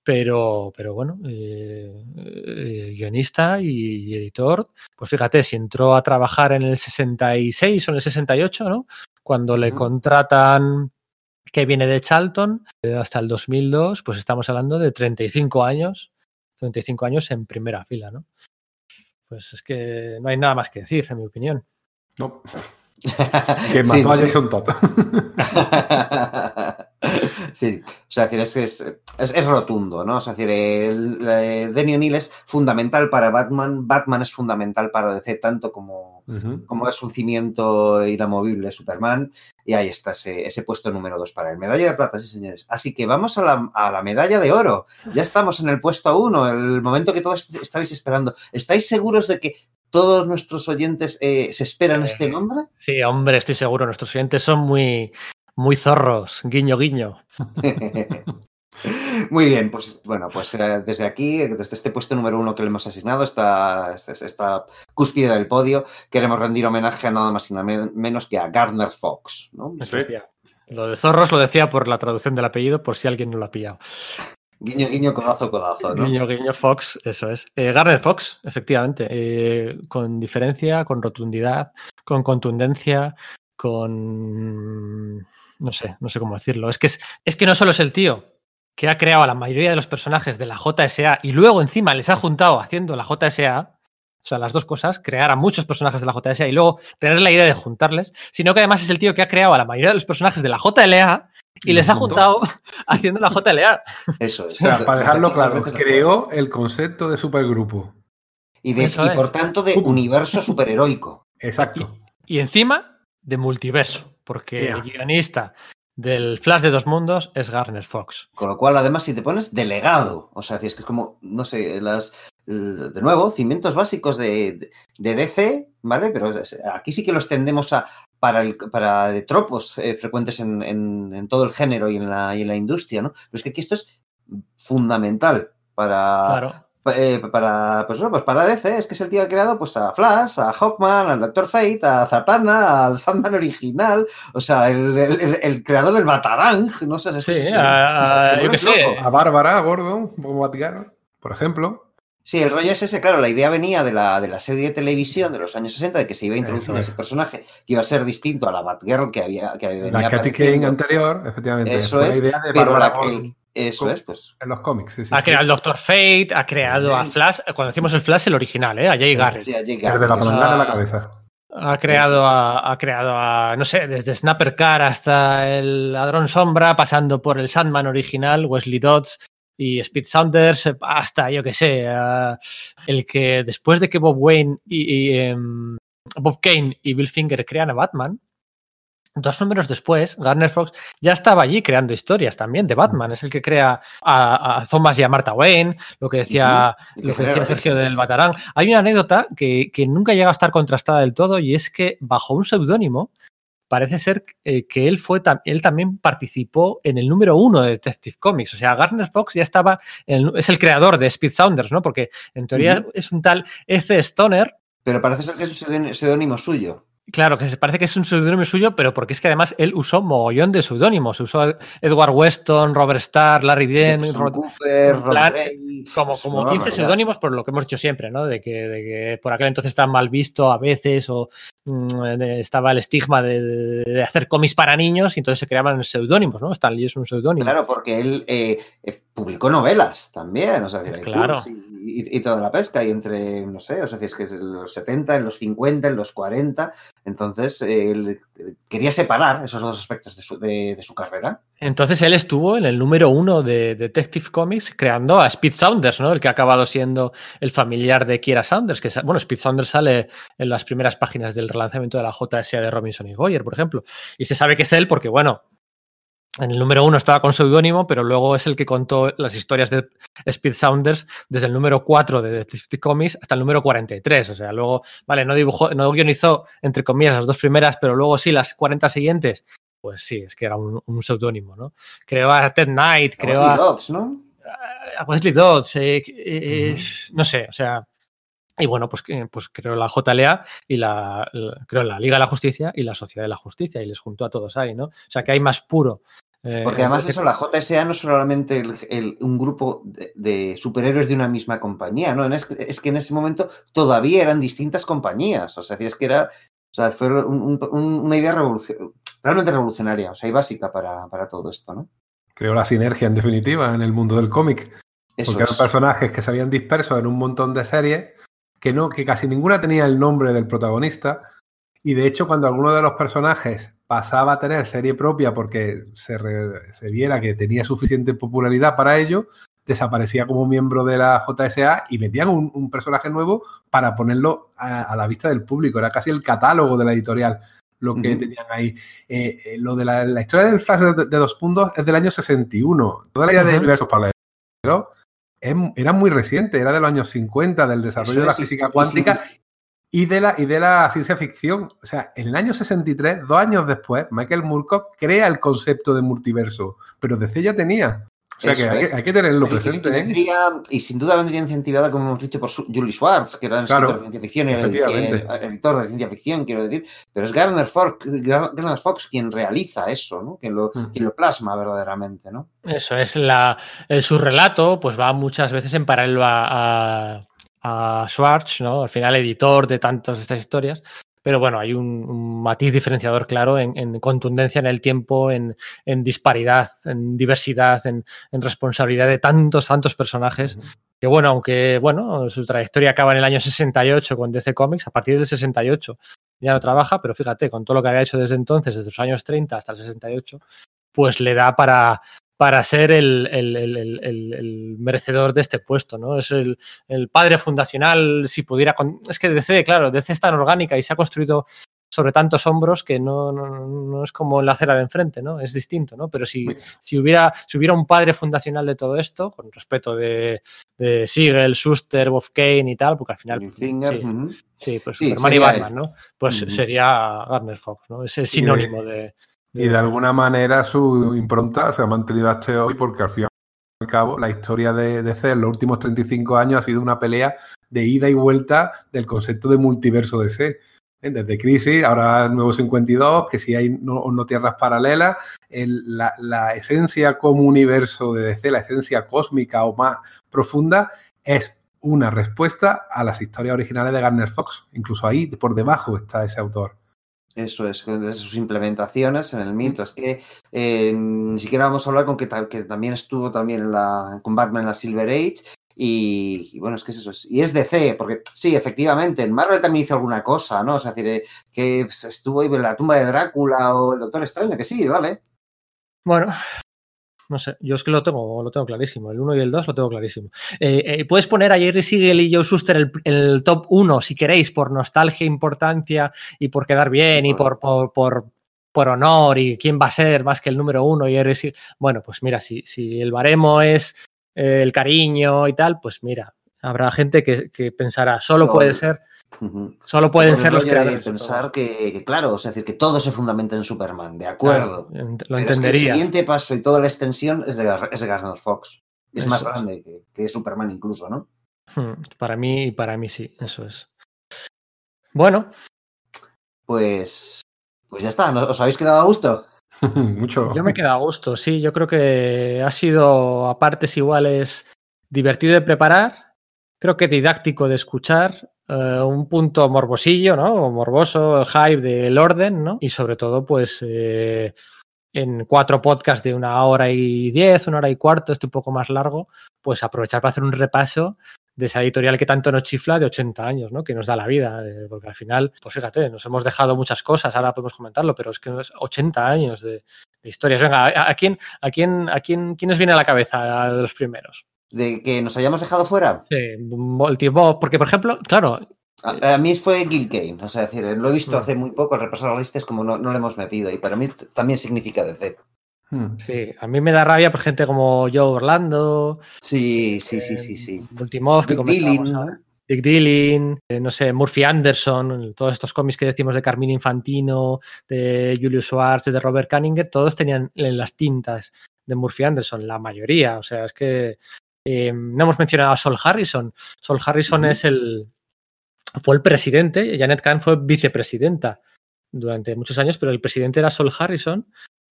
Speaker 2: pero, pero bueno, eh, eh, guionista y, editor, pues fíjate, si entró a trabajar en el 66 o en el 68, ¿no? Cuando le contratan que viene de Charlton eh, hasta el 2002, pues estamos hablando de 35 años, 35 años en primera fila, ¿no? Pues es que no hay nada más que decir, en mi opinión.
Speaker 3: No. Que
Speaker 1: Sí,
Speaker 3: mató a
Speaker 1: sí.
Speaker 3: Jason Todd.
Speaker 1: sí, o sea, es, decir, es, que es, es- rotundo, ¿no? O sea, es decir, el, el Denny O'Neill es fundamental para Batman, Batman es fundamental para DC tanto como, Como es un cimiento inamovible Superman, y ahí está ese, ese puesto número dos para él. Medalla de plata, sí, señores. Así que vamos a la, a la medalla de oro. Ya estamos en el puesto uno, el momento que todos estabais esperando. ¿Estáis seguros de que todos nuestros oyentes eh, se esperan
Speaker 2: Sí.
Speaker 1: este nombre?
Speaker 2: Sí, hombre, estoy seguro, nuestros oyentes son muy, muy zorros, guiño, guiño.
Speaker 1: Muy bien, pues bueno, pues eh, desde aquí, desde este puesto número uno que le hemos asignado, esta, esta, esta cúspide del podio, queremos rendir homenaje a nada más y nada men- menos que a Gardner Fox, ¿no?
Speaker 2: Lo de zorros lo decía por la traducción del apellido, por si alguien no lo ha pillado.
Speaker 1: Guiño, guiño, codazo, codazo, ¿no?
Speaker 2: Guiño, guiño, Fox, eso es. Eh, Garner Fox, efectivamente, eh, con diferencia, con rotundidad, con contundencia, con... No sé, no sé cómo decirlo. Es que, es, es que no solo es el tío que ha creado a la mayoría de los personajes de la JSA y luego encima les ha juntado haciendo la JSA, o sea, las dos cosas, crear a muchos personajes de la JSA y luego tener la idea de juntarles, sino que además es el tío que ha creado a la mayoría de los personajes de la JLA y les ha juntado haciendo la JLA.
Speaker 1: Eso es.
Speaker 3: O sea, para dejarlo claro, creó el concepto de supergrupo.
Speaker 1: Y, de- y por tanto de universo superheroico.
Speaker 3: Exacto.
Speaker 2: Y encima de multiverso, porque el guionista del Flash de dos mundos es Garner Fox.
Speaker 1: Con lo cual, además, si te pones delegado, o sea, es que es como, no sé, las, de nuevo, cimientos básicos de, de DC, ¿vale? Pero aquí sí que los tendemos a, para, el, para de tropos eh, frecuentes en, en- en todo el género y en, la, y en la industria, ¿no? Pero es que aquí esto es fundamental para,
Speaker 2: Claro.
Speaker 1: Eh, para, pues, bueno, pues para DC, es que es el tío que ha creado pues, a Flash, a Hawkman, al Doctor Fate, a Zatanna, al Sandman original, o sea, el, el- el- el creador del Batarang, no sé, es-
Speaker 2: Sí,
Speaker 1: es-
Speaker 2: a-
Speaker 1: es-
Speaker 2: yo qué
Speaker 1: es loco.
Speaker 2: sé.
Speaker 3: A Bárbara, a Gordon, como Batgirl, por ejemplo.
Speaker 1: Sí, el rollo es ese, claro, la idea venía de la, de la serie de televisión de los años 60, de que se iba a introducir
Speaker 3: es.
Speaker 1: ese personaje que iba a ser distinto a la Batgirl que había que venía
Speaker 3: La Katy Kane anterior, efectivamente.
Speaker 1: Eso es,
Speaker 3: la idea de
Speaker 1: pero la-
Speaker 3: Gordon
Speaker 1: el- eso es, pues.
Speaker 3: en los cómics. Sí, sí,
Speaker 2: Ha
Speaker 3: sí.
Speaker 2: creado al Doctor Fate, ha creado a. Flash, cuando decimos el Flash, el original, ¿eh? a Jay Garrett.
Speaker 1: sí, a
Speaker 3: El de la en la cabeza.
Speaker 2: Ha creado a, ha creado a, no sé, desde Snapper Car hasta el Ladrón Sombra, pasando por el Sandman original, Wesley Dodds. Y Speed Saunders hasta, yo que sé, el que después de que Bob Wayne y, em, Bob Kane y Bill Finger crean a Batman, Dos números después, Garner Fox ya estaba allí creando historias también de Batman. Es el que crea a, Thomas y a Martha Wayne, lo que decía, lo que decía Sergio del Batarán. Hay una anécdota que, nunca llega a estar contrastada del todo y es que bajo un seudónimo parece ser eh, que él, fue él también participó en el número uno de Detective Comics. O sea, Garner Fox ya estaba, es el creador de Speed Sounders, ¿no? Porque en teoría es un tal F. Stoner.
Speaker 1: Pero parece ser que es un seudónimo suyo.
Speaker 2: Claro, que se parece que es un seudónimo suyo, pero porque es que además él usó mogollón de seudónimos. Usó Edward Weston, Robert Starr, Larry Dent,
Speaker 1: Cooper,
Speaker 2: como, como 15 seudónimos por lo que hemos dicho siempre, ¿no? De que, de que por aquel entonces estaba mal visto a veces o estaba el estigma de, hacer cómics para niños y entonces se creaban seudónimos, ¿no? Stan Lee es un seudónimo.
Speaker 1: Claro, porque él eh, publicó novelas también, o sea,
Speaker 2: claro.
Speaker 1: y, y, toda la pesca, y entre, no sé, o sea, es que en los 70, en los 50, en los 40, entonces, él quería separar esos dos aspectos de su, carrera.
Speaker 2: Entonces, él estuvo en el número uno de Detective Comics creando a Speed Saunders, ¿no? El que ha acabado siendo el familiar de Kiera Saunders. Que, bueno, Speed Saunders sale en las primeras páginas del relanzamiento de la JSA de Robinson y Goyer, por ejemplo. Y se sabe que es él porque, bueno, en el número uno estaba con seudónimo, pero luego es el que contó las historias de Speed Sounders desde el número 4 de Detective Comics hasta el número 43. O sea, luego, vale, no dibujó, no guionizó, entre comillas, las dos primeras, pero luego sí, las 40 siguientes. Pues sí, es que era un, seudónimo, ¿no? Creó a Ted Knight, creó
Speaker 1: a. Dodds, ¿no?
Speaker 2: A Wesley Dodds, eh, eh, no sé, o sea. Y bueno, pues, pues creó la JLA y la, creó la Liga de la Justicia y la Sociedad de la Justicia y les juntó a todos ahí, ¿no? O sea que hay más puro
Speaker 1: eh, Porque además eso, la JSA no es solamente un grupo de, superhéroes de una misma compañía, ¿no? Es, que en ese momento todavía eran distintas compañías, o sea, es que era, o sea, fue una idea realmente revolucionaria, o sea, y básica para, todo esto, ¿no?
Speaker 3: Creó la sinergia, en definitiva, en el mundo del cómic. Porque eran personajes que se habían disperso en un montón de series, que no, que casi ninguna tenía el nombre del protagonista, y de hecho, cuando alguno de los personajes pasaba a tener serie propia porque se, viera que tenía suficiente popularidad para ello, desaparecía como miembro de la JSA y metían un, personaje nuevo para ponerlo a, la vista del público. Era casi el catálogo de la editorial lo que tenían ahí. Eh, eh, lo de la, historia del flash de, dos puntos es del año 61. Toda la idea de universos paralelos era muy reciente, era de los años 50, del desarrollo de la física cuántica y de, la, y de la ciencia ficción. O sea, en el año 63, dos años después, Michael Moorcock crea el concepto de multiverso, pero DC ya tenía. O sea que hay, que tenerlo presente.
Speaker 1: ¿eh? y sin duda vendría incentivada, como hemos dicho, por Julie Schwartz, que era el escritor de ciencia ficción y el, editor de ciencia ficción, quiero decir. Pero es Garner Fox, Garner Fox quien realiza eso, ¿no? Quien lo, quien lo plasma verdaderamente, ¿no?
Speaker 2: Eso es la, su relato, pues va muchas veces en paralelo a a Schwartz, ¿no? Al final editor de tantas de estas historias. Pero bueno, hay un, matiz diferenciador claro en, contundencia en el tiempo, en, disparidad, en diversidad, en, responsabilidad de tantos, tantos personajes. Que bueno, aunque bueno, su trayectoria acaba en el año 68 con DC Comics, a partir del 68 ya no trabaja, pero fíjate, con todo lo que había hecho desde entonces, desde los años 30 hasta el 68, pues le da para, para ser el, merecedor de este puesto, ¿no? Es el, padre fundacional, si pudiera... Es que DC, claro, DC es tan orgánica y se ha construido sobre tantos hombros que no, es como la acera de enfrente, ¿no? Es distinto, ¿no? Pero si, si, hubiera, si hubiera un padre fundacional de todo esto, con respeto de, de Siegel, Schuster, Bob Kane y tal, porque al final... sí, pues Superman y Batman, ¿no? Pues sería Gardner Fox, ¿no? Ese sinónimo de
Speaker 3: y de alguna manera su impronta se ha mantenido hasta hoy porque al fin y al cabo la historia de DC en los últimos 35 años ha sido una pelea de ida y vuelta del concepto de multiverso DC. ¿eh? Desde Crisis, ahora Nuevo 52, que si hay no, no tierras paralelas, la, la, esencia como universo de DC, la esencia cósmica o más profunda, es una respuesta a las historias originales de Garner Fox. Incluso ahí, por debajo, está ese autor.
Speaker 1: Eso es, de sus implementaciones en el mito. Es que eh, ni siquiera vamos a hablar con que, que, también estuvo también en la, con Batman en la Silver Age. Y, bueno, es que es eso. y es DC, porque sí, efectivamente, en Marvel también hizo alguna cosa, ¿no? O sea, decir, eh, que estuvo ahí en la tumba de Drácula o el Doctor Extraño, que sí, vale.
Speaker 2: Bueno, No sé, yo es que lo tengo, lo tengo clarísimo. El 1 y el 2 lo tengo clarísimo. Eh, eh, puedes poner a Jerry Siegel y Joe Schuster el, el, top 1 si queréis, por nostalgia, importancia y por quedar bien y por, por, por, por honor y quién va a ser más que el número 1 y Jerry Siegel. Bueno, pues mira, si, si el baremo es eh, el cariño y tal, pues mira, habrá gente que, que pensará, solo no, puede ser. Uh -huh. Solo pueden ser los creadores.
Speaker 1: pensar que, que, claro, es decir, que todo se fundamenta en Superman, de acuerdo.
Speaker 2: Claro, lo entendería.
Speaker 1: Es que el siguiente paso y toda la extensión es de, es de Garner Fox. Es eso más grande es. que, que, Superman incluso, ¿no?
Speaker 2: Hmm, para mí, para mí sí, eso es. Bueno.
Speaker 1: Pues, pues ya está, ¿os habéis quedado a gusto?
Speaker 3: Mucho.
Speaker 2: Yo me he quedado a gusto, sí. Yo creo que ha sido a partes iguales divertido de preparar, creo que didáctico de escuchar, uh, un punto morbosillo, ¿no? Morboso, el hype del orden, ¿no? Y sobre todo, pues, eh, en cuatro podcasts de una hora y diez, una hora y cuarto, este un poco más largo, pues aprovechar para hacer un repaso de esa editorial que tanto nos chifla de 80 años, ¿no? Que nos da la vida, eh, porque al final, pues fíjate, nos hemos dejado muchas cosas, ahora podemos comentarlo, pero es que es 80 años de, historias. Venga, ¿a, a, quién, a quién, a quién, quién nos viene a la cabeza de los primeros?
Speaker 1: ¿De que nos hayamos dejado fuera?
Speaker 2: Sí, el tiempo, porque por ejemplo, claro.
Speaker 1: A, a, mí fue Gil Kane, o sea, decir, lo he visto hace muy poco, repasar la lista es como no, no lo hemos metido y para mí también significa DC.
Speaker 2: Hmm. Sí, a mí me da rabia por gente como Joe Orlando.
Speaker 1: Sí, sí, sí, sí, sí.
Speaker 2: Ultimos que
Speaker 1: Dillin, ¿no?
Speaker 2: Dick Dillon, eh, no sé, Murphy Anderson, todos estos cómics que decimos de Carmine Infantino, de Julius Schwartz, de Robert Canninger, todos tenían en las tintas de Murphy Anderson, la mayoría. O sea, es que eh, no hemos mencionado a Sol Harrison. Sol Harrison uh -huh. es el. fue el presidente, Janet Kahn fue vicepresidenta durante muchos años, pero el presidente era Sol Harrison,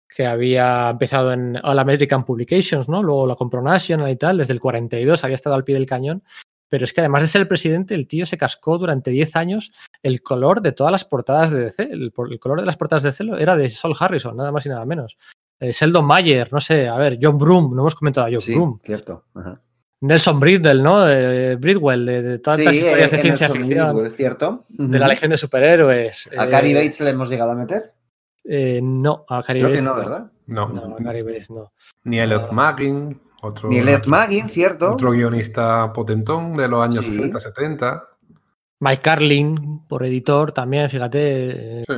Speaker 2: que había empezado en All American Publications, ¿no? Luego la compró National y tal, desde el 42 había estado al pie del cañón. Pero es que además de ser el presidente, el tío se cascó durante 10 años el color de todas las portadas de DC. El, el color de las portadas de DC era de Sol Harrison, nada más y nada menos eh, Sheldon Mayer, no sé, a ver, John Broom, no hemos comentado a John
Speaker 1: sí,
Speaker 2: Broom.
Speaker 1: cierto. Ajá.
Speaker 2: Nelson Bridwell, ¿no? Eh, Bridwell, de, de todas
Speaker 1: sí,
Speaker 2: estas historias
Speaker 1: eh,
Speaker 2: de ciencia ficción.
Speaker 1: Bridwell, cierto.
Speaker 2: De la Legión de Superhéroes.
Speaker 1: ¿A Cary Bates le hemos llegado a meter?
Speaker 2: Eh, no, a Cary
Speaker 1: Creo
Speaker 2: Bates.
Speaker 1: que no, ¿verdad?
Speaker 3: No.
Speaker 2: No, a Cary Bates no.
Speaker 3: Ni Elliot Maggin, otro.
Speaker 1: Ni Elliot Maggin, cierto.
Speaker 3: Otro guionista potentón de los años
Speaker 1: Sí.
Speaker 3: 60, 70.
Speaker 2: Mike Carlin, por editor, también, fíjate. eh,
Speaker 3: Sí.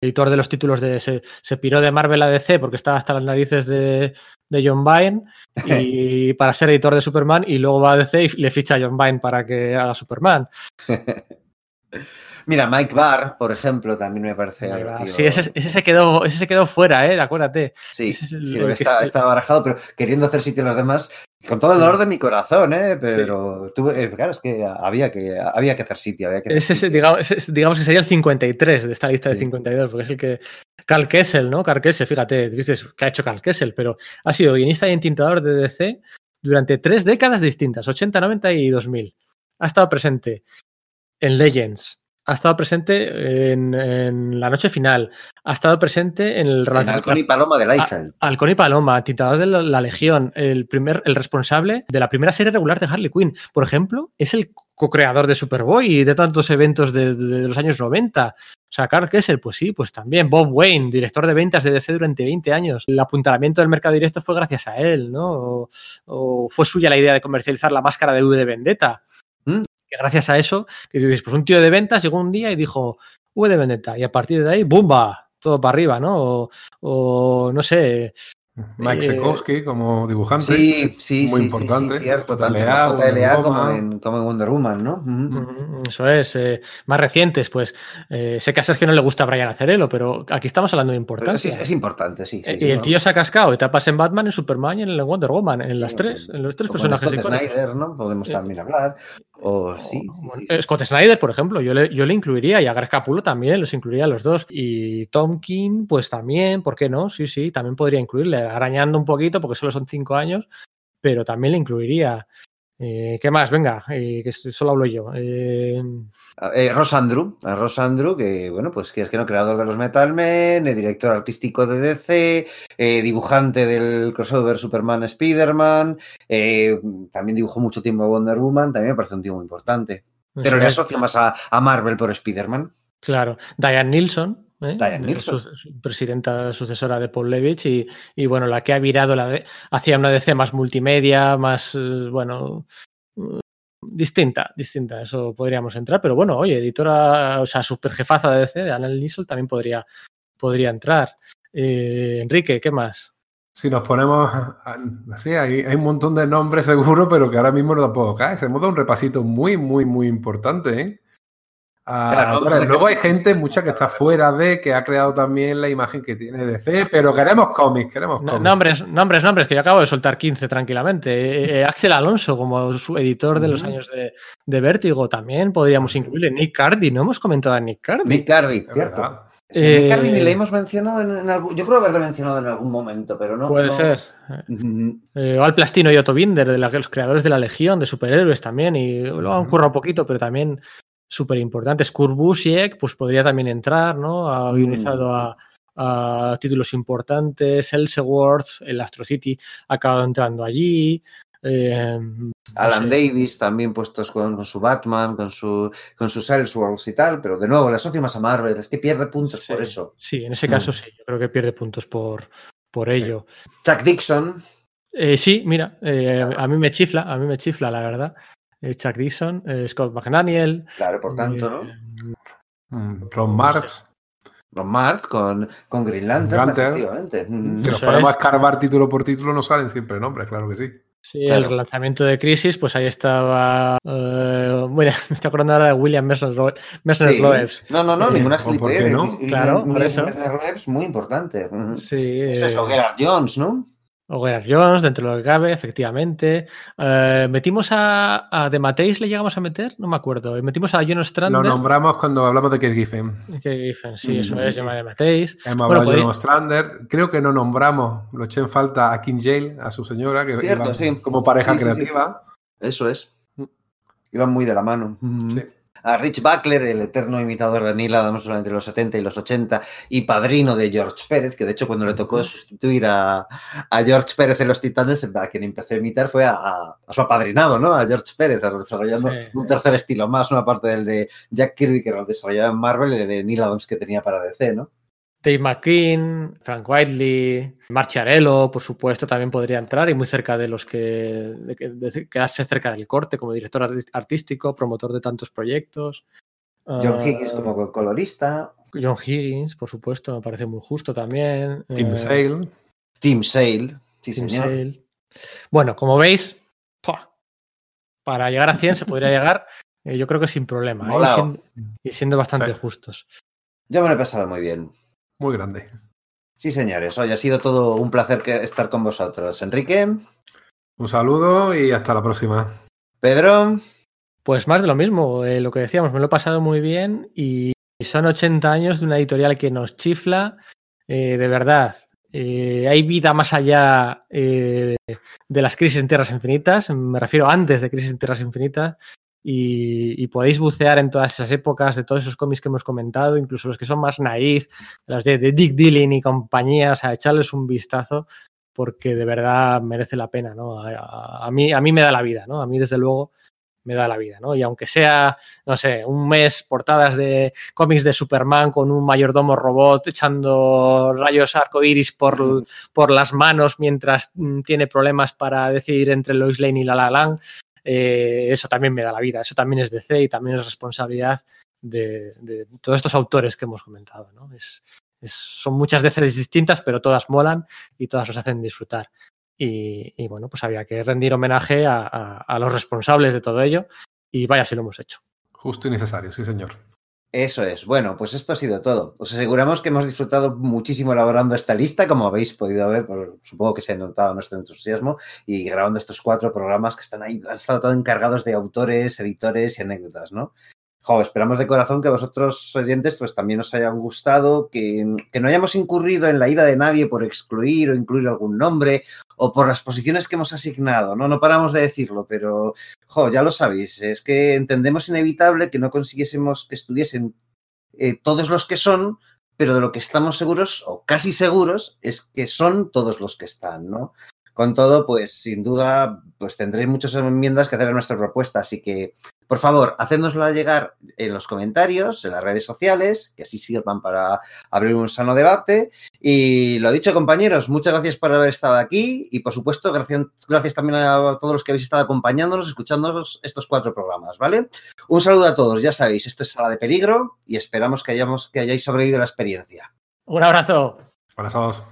Speaker 2: Editor de los títulos de. Se, se piró de Marvel a DC porque estaba hasta las narices de, de John Byrne y para ser editor de Superman y luego va a DC y le ficha a John Byrne para que haga Superman.
Speaker 1: Mira, Mike Barr, por ejemplo, también me parece.
Speaker 2: Sí, ese, ese, se quedó, ese se quedó fuera, ¿eh? Acuérdate.
Speaker 1: Sí, es el, sí el está, está, barajado, pero queriendo hacer sitio a los demás, con todo el dolor de mi corazón, ¿eh? Pero sí. tuve, eh, claro, es que había que, había que hacer sitio. Había que hacer
Speaker 2: ese. Digamos, ese, digamos, que sería el 53 de esta lista sí. de 52, porque es el que. Carl Kessel, ¿no? Carl Kessel, fíjate, dices que ha hecho Carl Kessel, pero ha sido guionista y entintador de DC durante tres décadas distintas, 80, 90 y 2000. Ha estado presente en Legends, ha estado presente en, en, La Noche Final, ha estado presente en el
Speaker 1: en Halcón y Paloma de Liefeld.
Speaker 2: Halcón y Paloma, titulador de la, la, Legión, el, primer, el responsable de la primera serie regular de Harley Quinn. Por ejemplo, es el co-creador de Superboy y de tantos eventos de, de, de, los años 90. O sea, Carl Kessel, pues sí, pues también. Bob Wayne, director de ventas de DC durante 20 años. El apuntalamiento del mercado directo fue gracias a él, ¿no? O, o fue suya la idea de comercializar la máscara de V de Vendetta. Que gracias a eso, que dices, pues un tío de ventas llegó un día y dijo, V de Vendetta, y a partir de ahí, ¡bumba! Todo para arriba, ¿no? O no sé.
Speaker 3: Mike Sekowski eh, como dibujante.
Speaker 1: Sí, sí,
Speaker 3: muy
Speaker 1: sí,
Speaker 3: importante.
Speaker 1: Sí, sí, cierto, tanto JLA, JLA como, en, como en Wonder Woman, ¿no?
Speaker 2: Mm -hmm. Eso es. Eh, más recientes, pues eh, sé que a Sergio no le gusta Brian Acerelo, pero aquí estamos hablando de importancia.
Speaker 1: Sí, es importante, sí. sí
Speaker 2: y el tío se ha cascado etapas en Batman, en Superman y en el Wonder Woman, en las tres, en los tres personajes.
Speaker 1: Scott Snyder, ¿no? Podemos también hablar. O, sí,
Speaker 2: bueno, Scott Snyder, por ejemplo, yo le, yo le incluiría y a Greg Capullo también, los incluiría a los dos. Y Tom King, pues también, ¿por qué no? Sí, sí, también podría incluirle, arañando un poquito porque solo son cinco años, pero también le incluiría. Eh, ¿Qué más? Venga, eh, que solo hablo yo. Eh...
Speaker 1: Eh, Ross Andrew, a Ross Andrew, que bueno, pues que es que no, creador de los Metal Men, director artístico de DC, dibujante del crossover Superman Spider-Man, también dibujó mucho tiempo a Wonder Woman, también me parece un tío muy importante. Pero le asocio más a, a Marvel por Spider-Man.
Speaker 2: Claro, Diane Nilsson, ¿eh? Su- presidenta sucesora de Paul Levitch y, y, bueno, la que ha virado la de- hacia una DC más multimedia, más, eh, bueno, eh, distinta, distinta, eso podríamos entrar, pero bueno, oye, editora, o sea, super jefaza de DC, de Anel Nilsson, también podría, podría entrar. Eh, Enrique, ¿qué más?
Speaker 3: Si nos ponemos así, hay, hay un montón de nombres seguro, pero que ahora mismo no tampoco cae. Se hemos dado un repasito muy, muy, muy importante, ¿eh? Ah,
Speaker 1: Claro,
Speaker 3: luego hay gente, mucha que está fuera de, que ha creado también la imagen que tiene DC, pero queremos cómics, queremos
Speaker 2: No-
Speaker 3: cómics.
Speaker 2: nombres, nombres, nombres, que yo acabo de soltar 15 tranquilamente. Eh, eh, Axel Alonso, como su editor de los años de, de Vértigo, también podríamos incluirle. Nick Cardy, no hemos comentado a Nick Cardy.
Speaker 1: Nick Cardy,
Speaker 3: Es
Speaker 1: cierto. Nick Cardy
Speaker 2: Eh,
Speaker 1: ni le hemos mencionado en, en algún. Yo creo haberle mencionado en algún momento, pero no.
Speaker 2: Puede
Speaker 1: no-
Speaker 2: ser. Eh, o Al Plastino y Otto Binder, de la- los creadores de la Legión, de superhéroes también, y lo han currado poquito, pero también súper importantes. Kurt Busiek, pues podría también entrar, ¿no? Ha
Speaker 1: Mm.
Speaker 2: guionizado a, a títulos importantes, Elseworlds, el Astro City ha acabado entrando allí. eh, no
Speaker 1: Alan
Speaker 2: sé.
Speaker 1: Davis también puestos con, con su Batman, con, su, con sus Elseworlds y tal, pero de nuevo, le asocio más a Marvel, es que pierde puntos
Speaker 2: Sí,
Speaker 1: por eso.
Speaker 2: Sí, en ese caso
Speaker 3: Mm.
Speaker 2: sí, yo creo que pierde puntos por, por
Speaker 3: Sí.
Speaker 2: ello.
Speaker 1: Chuck Dixon,
Speaker 2: Eh, sí, mira, eh, a mí me chifla, a mí me chifla, la verdad. Eh, Chuck Dixon, eh, Scott McDaniel.
Speaker 1: claro, por tanto, ¿no?
Speaker 2: eh,
Speaker 3: Mm, Ron Marx.
Speaker 1: Ron Mark con, con Green Lantern,
Speaker 3: Lantern.
Speaker 1: efectivamente. Mm.
Speaker 3: Si nos ponemos a escarbar título por título, no salen siempre nombres, claro que sí.
Speaker 2: Sí,
Speaker 1: Claro.
Speaker 2: el relanzamiento de Crisis, pues ahí estaba. eh, bueno, me estoy acordando ahora de William Messner
Speaker 1: Sí.
Speaker 2: Loebs.
Speaker 1: No, no, no,
Speaker 2: Eh,
Speaker 1: ninguna
Speaker 3: ¿o por
Speaker 1: gilipollez.
Speaker 3: qué no?
Speaker 2: Claro, por
Speaker 1: y-
Speaker 2: eso.
Speaker 1: Messner Loebs, muy importante. Ujú.
Speaker 2: Sí,
Speaker 1: Eso es
Speaker 2: eh,
Speaker 1: Gerard Jones, ¿no?
Speaker 2: O Gerard Jones, dentro de lo que cabe, efectivamente. Eh, metimos a, a De Mateis, ¿le llegamos a meter? No me acuerdo. Y Metimos a John
Speaker 3: Lo
Speaker 2: Strander.
Speaker 3: nombramos cuando hablamos de Kate Giffen.
Speaker 2: que dicen, sí, eso
Speaker 1: Mm.
Speaker 2: es, llama De Mateis.
Speaker 3: Hemos
Speaker 2: Bueno,
Speaker 3: hablado de
Speaker 2: podría-
Speaker 3: John Ostrander. Creo que no nombramos, lo eché en falta a King Jail, a su señora, que
Speaker 1: Cierto,
Speaker 3: iban
Speaker 1: sí.
Speaker 3: como pareja
Speaker 1: Sí, sí, sí.
Speaker 3: creativa.
Speaker 1: Eso es. Iban muy de la mano.
Speaker 3: Sí.
Speaker 1: A Rich Buckler, el eterno imitador de Neil Adams durante los 70 y los 80 y padrino de George Pérez, que de hecho cuando le tocó sustituir a, a George Pérez en Los Titanes, a quien empecé a imitar fue a, a- a su apadrinado, ¿no? A George Pérez, desarrollando
Speaker 2: Sí.
Speaker 1: un tercer estilo más, una parte del de Jack Kirby que lo desarrollaba en Marvel y el de Neil Adams que tenía para DC, ¿no?
Speaker 2: Dave McKean, Frank Whiteley, Marcharello, por supuesto, también podría entrar y muy cerca de los que de, que- de quedarse cerca del corte como director artístico, promotor de tantos proyectos.
Speaker 1: John
Speaker 2: Ah,
Speaker 1: Higgins como colorista,
Speaker 2: John Higgins, por supuesto, me parece muy justo también.
Speaker 3: Tim
Speaker 2: Eh,
Speaker 3: Sale.
Speaker 1: Tim Sale, sí
Speaker 2: Tim
Speaker 1: señor.
Speaker 2: Sale. Bueno, como veis, ¡pua! para llegar a 100 se podría llegar, eh, yo creo que sin problema, ¿eh? y, siendo, y siendo bastante
Speaker 3: Sí.
Speaker 2: justos.
Speaker 1: Yo me lo he pasado muy bien.
Speaker 3: Muy grande.
Speaker 1: Sí, señores, hoy ha sido todo un placer que- estar con vosotros. Enrique,
Speaker 3: Un saludo y hasta la próxima.
Speaker 1: Pedro,
Speaker 2: Pues más de lo mismo, eh, lo que decíamos, me lo he pasado muy bien y son 80 años de una editorial que nos chifla, eh, de verdad. eh, hay vida más allá eh, de las crisis en Tierras Infinitas, me refiero antes de Crisis en Tierras Infinitas, y, y podéis bucear en todas esas épocas, de todos esos cómics que hemos comentado, incluso los que son más naif, las de, de Dick Dillon y compañía, o sea, echarles un vistazo porque de verdad merece la pena, ¿no? A, a- a mí, a mí me da la vida, ¿no? A mí, desde luego, me da la vida, ¿no? Y aunque sea, no sé, un mes portadas de cómics de Superman con un mayordomo robot echando rayos arcoíris por, por las manos mientras mm, tiene problemas para decidir entre Lois Lane y La La Land, eh, eso también me da la vida, eso también es DC y también es responsabilidad de, todos estos autores que hemos comentado, ¿no? Es, son muchas DCs distintas, pero todas molan y todas nos hacen disfrutar. Y, bueno, pues había que rendir homenaje a- a los responsables de todo ello y vaya si lo hemos hecho.
Speaker 3: Justo y necesario, sí, señor.
Speaker 1: Eso es. Bueno, pues esto ha sido todo. Os aseguramos que hemos disfrutado muchísimo elaborando esta lista, como habéis podido ver, por- supongo que se ha notado nuestro entusiasmo, y grabando estos cuatro programas que están ahí, han estado todos encargados de autores, editores y anécdotas, ¿no? Jo, esperamos de corazón que vosotros oyentes pues también os hayan gustado, que, que no hayamos incurrido en la ira de nadie por excluir o incluir algún nombre o por las posiciones que hemos asignado, ¿no? No paramos de decirlo, pero jo, ya lo sabéis, es que entendemos inevitable que no consiguiésemos que estuviesen eh, todos los que son, pero de lo que estamos seguros, o casi seguros, es que son todos los que están, ¿no? Con todo, pues sin duda, pues tendréis muchas enmiendas que hacer a nuestra propuesta. Así que, por favor, hacednosla llegar en los comentarios, en las redes sociales, que así sirvan para abrir un sano debate. Y lo dicho, compañeros, muchas gracias por haber estado aquí y, por supuesto, gracias, gracias también a todos los que habéis estado acompañándonos, escuchándonos estos cuatro programas, ¿vale? Un saludo a todos, ya sabéis, esto es Sala de Peligro y esperamos que, hayamos, que hayáis sobrevivido la experiencia.
Speaker 2: Un abrazo.
Speaker 3: Abrazos.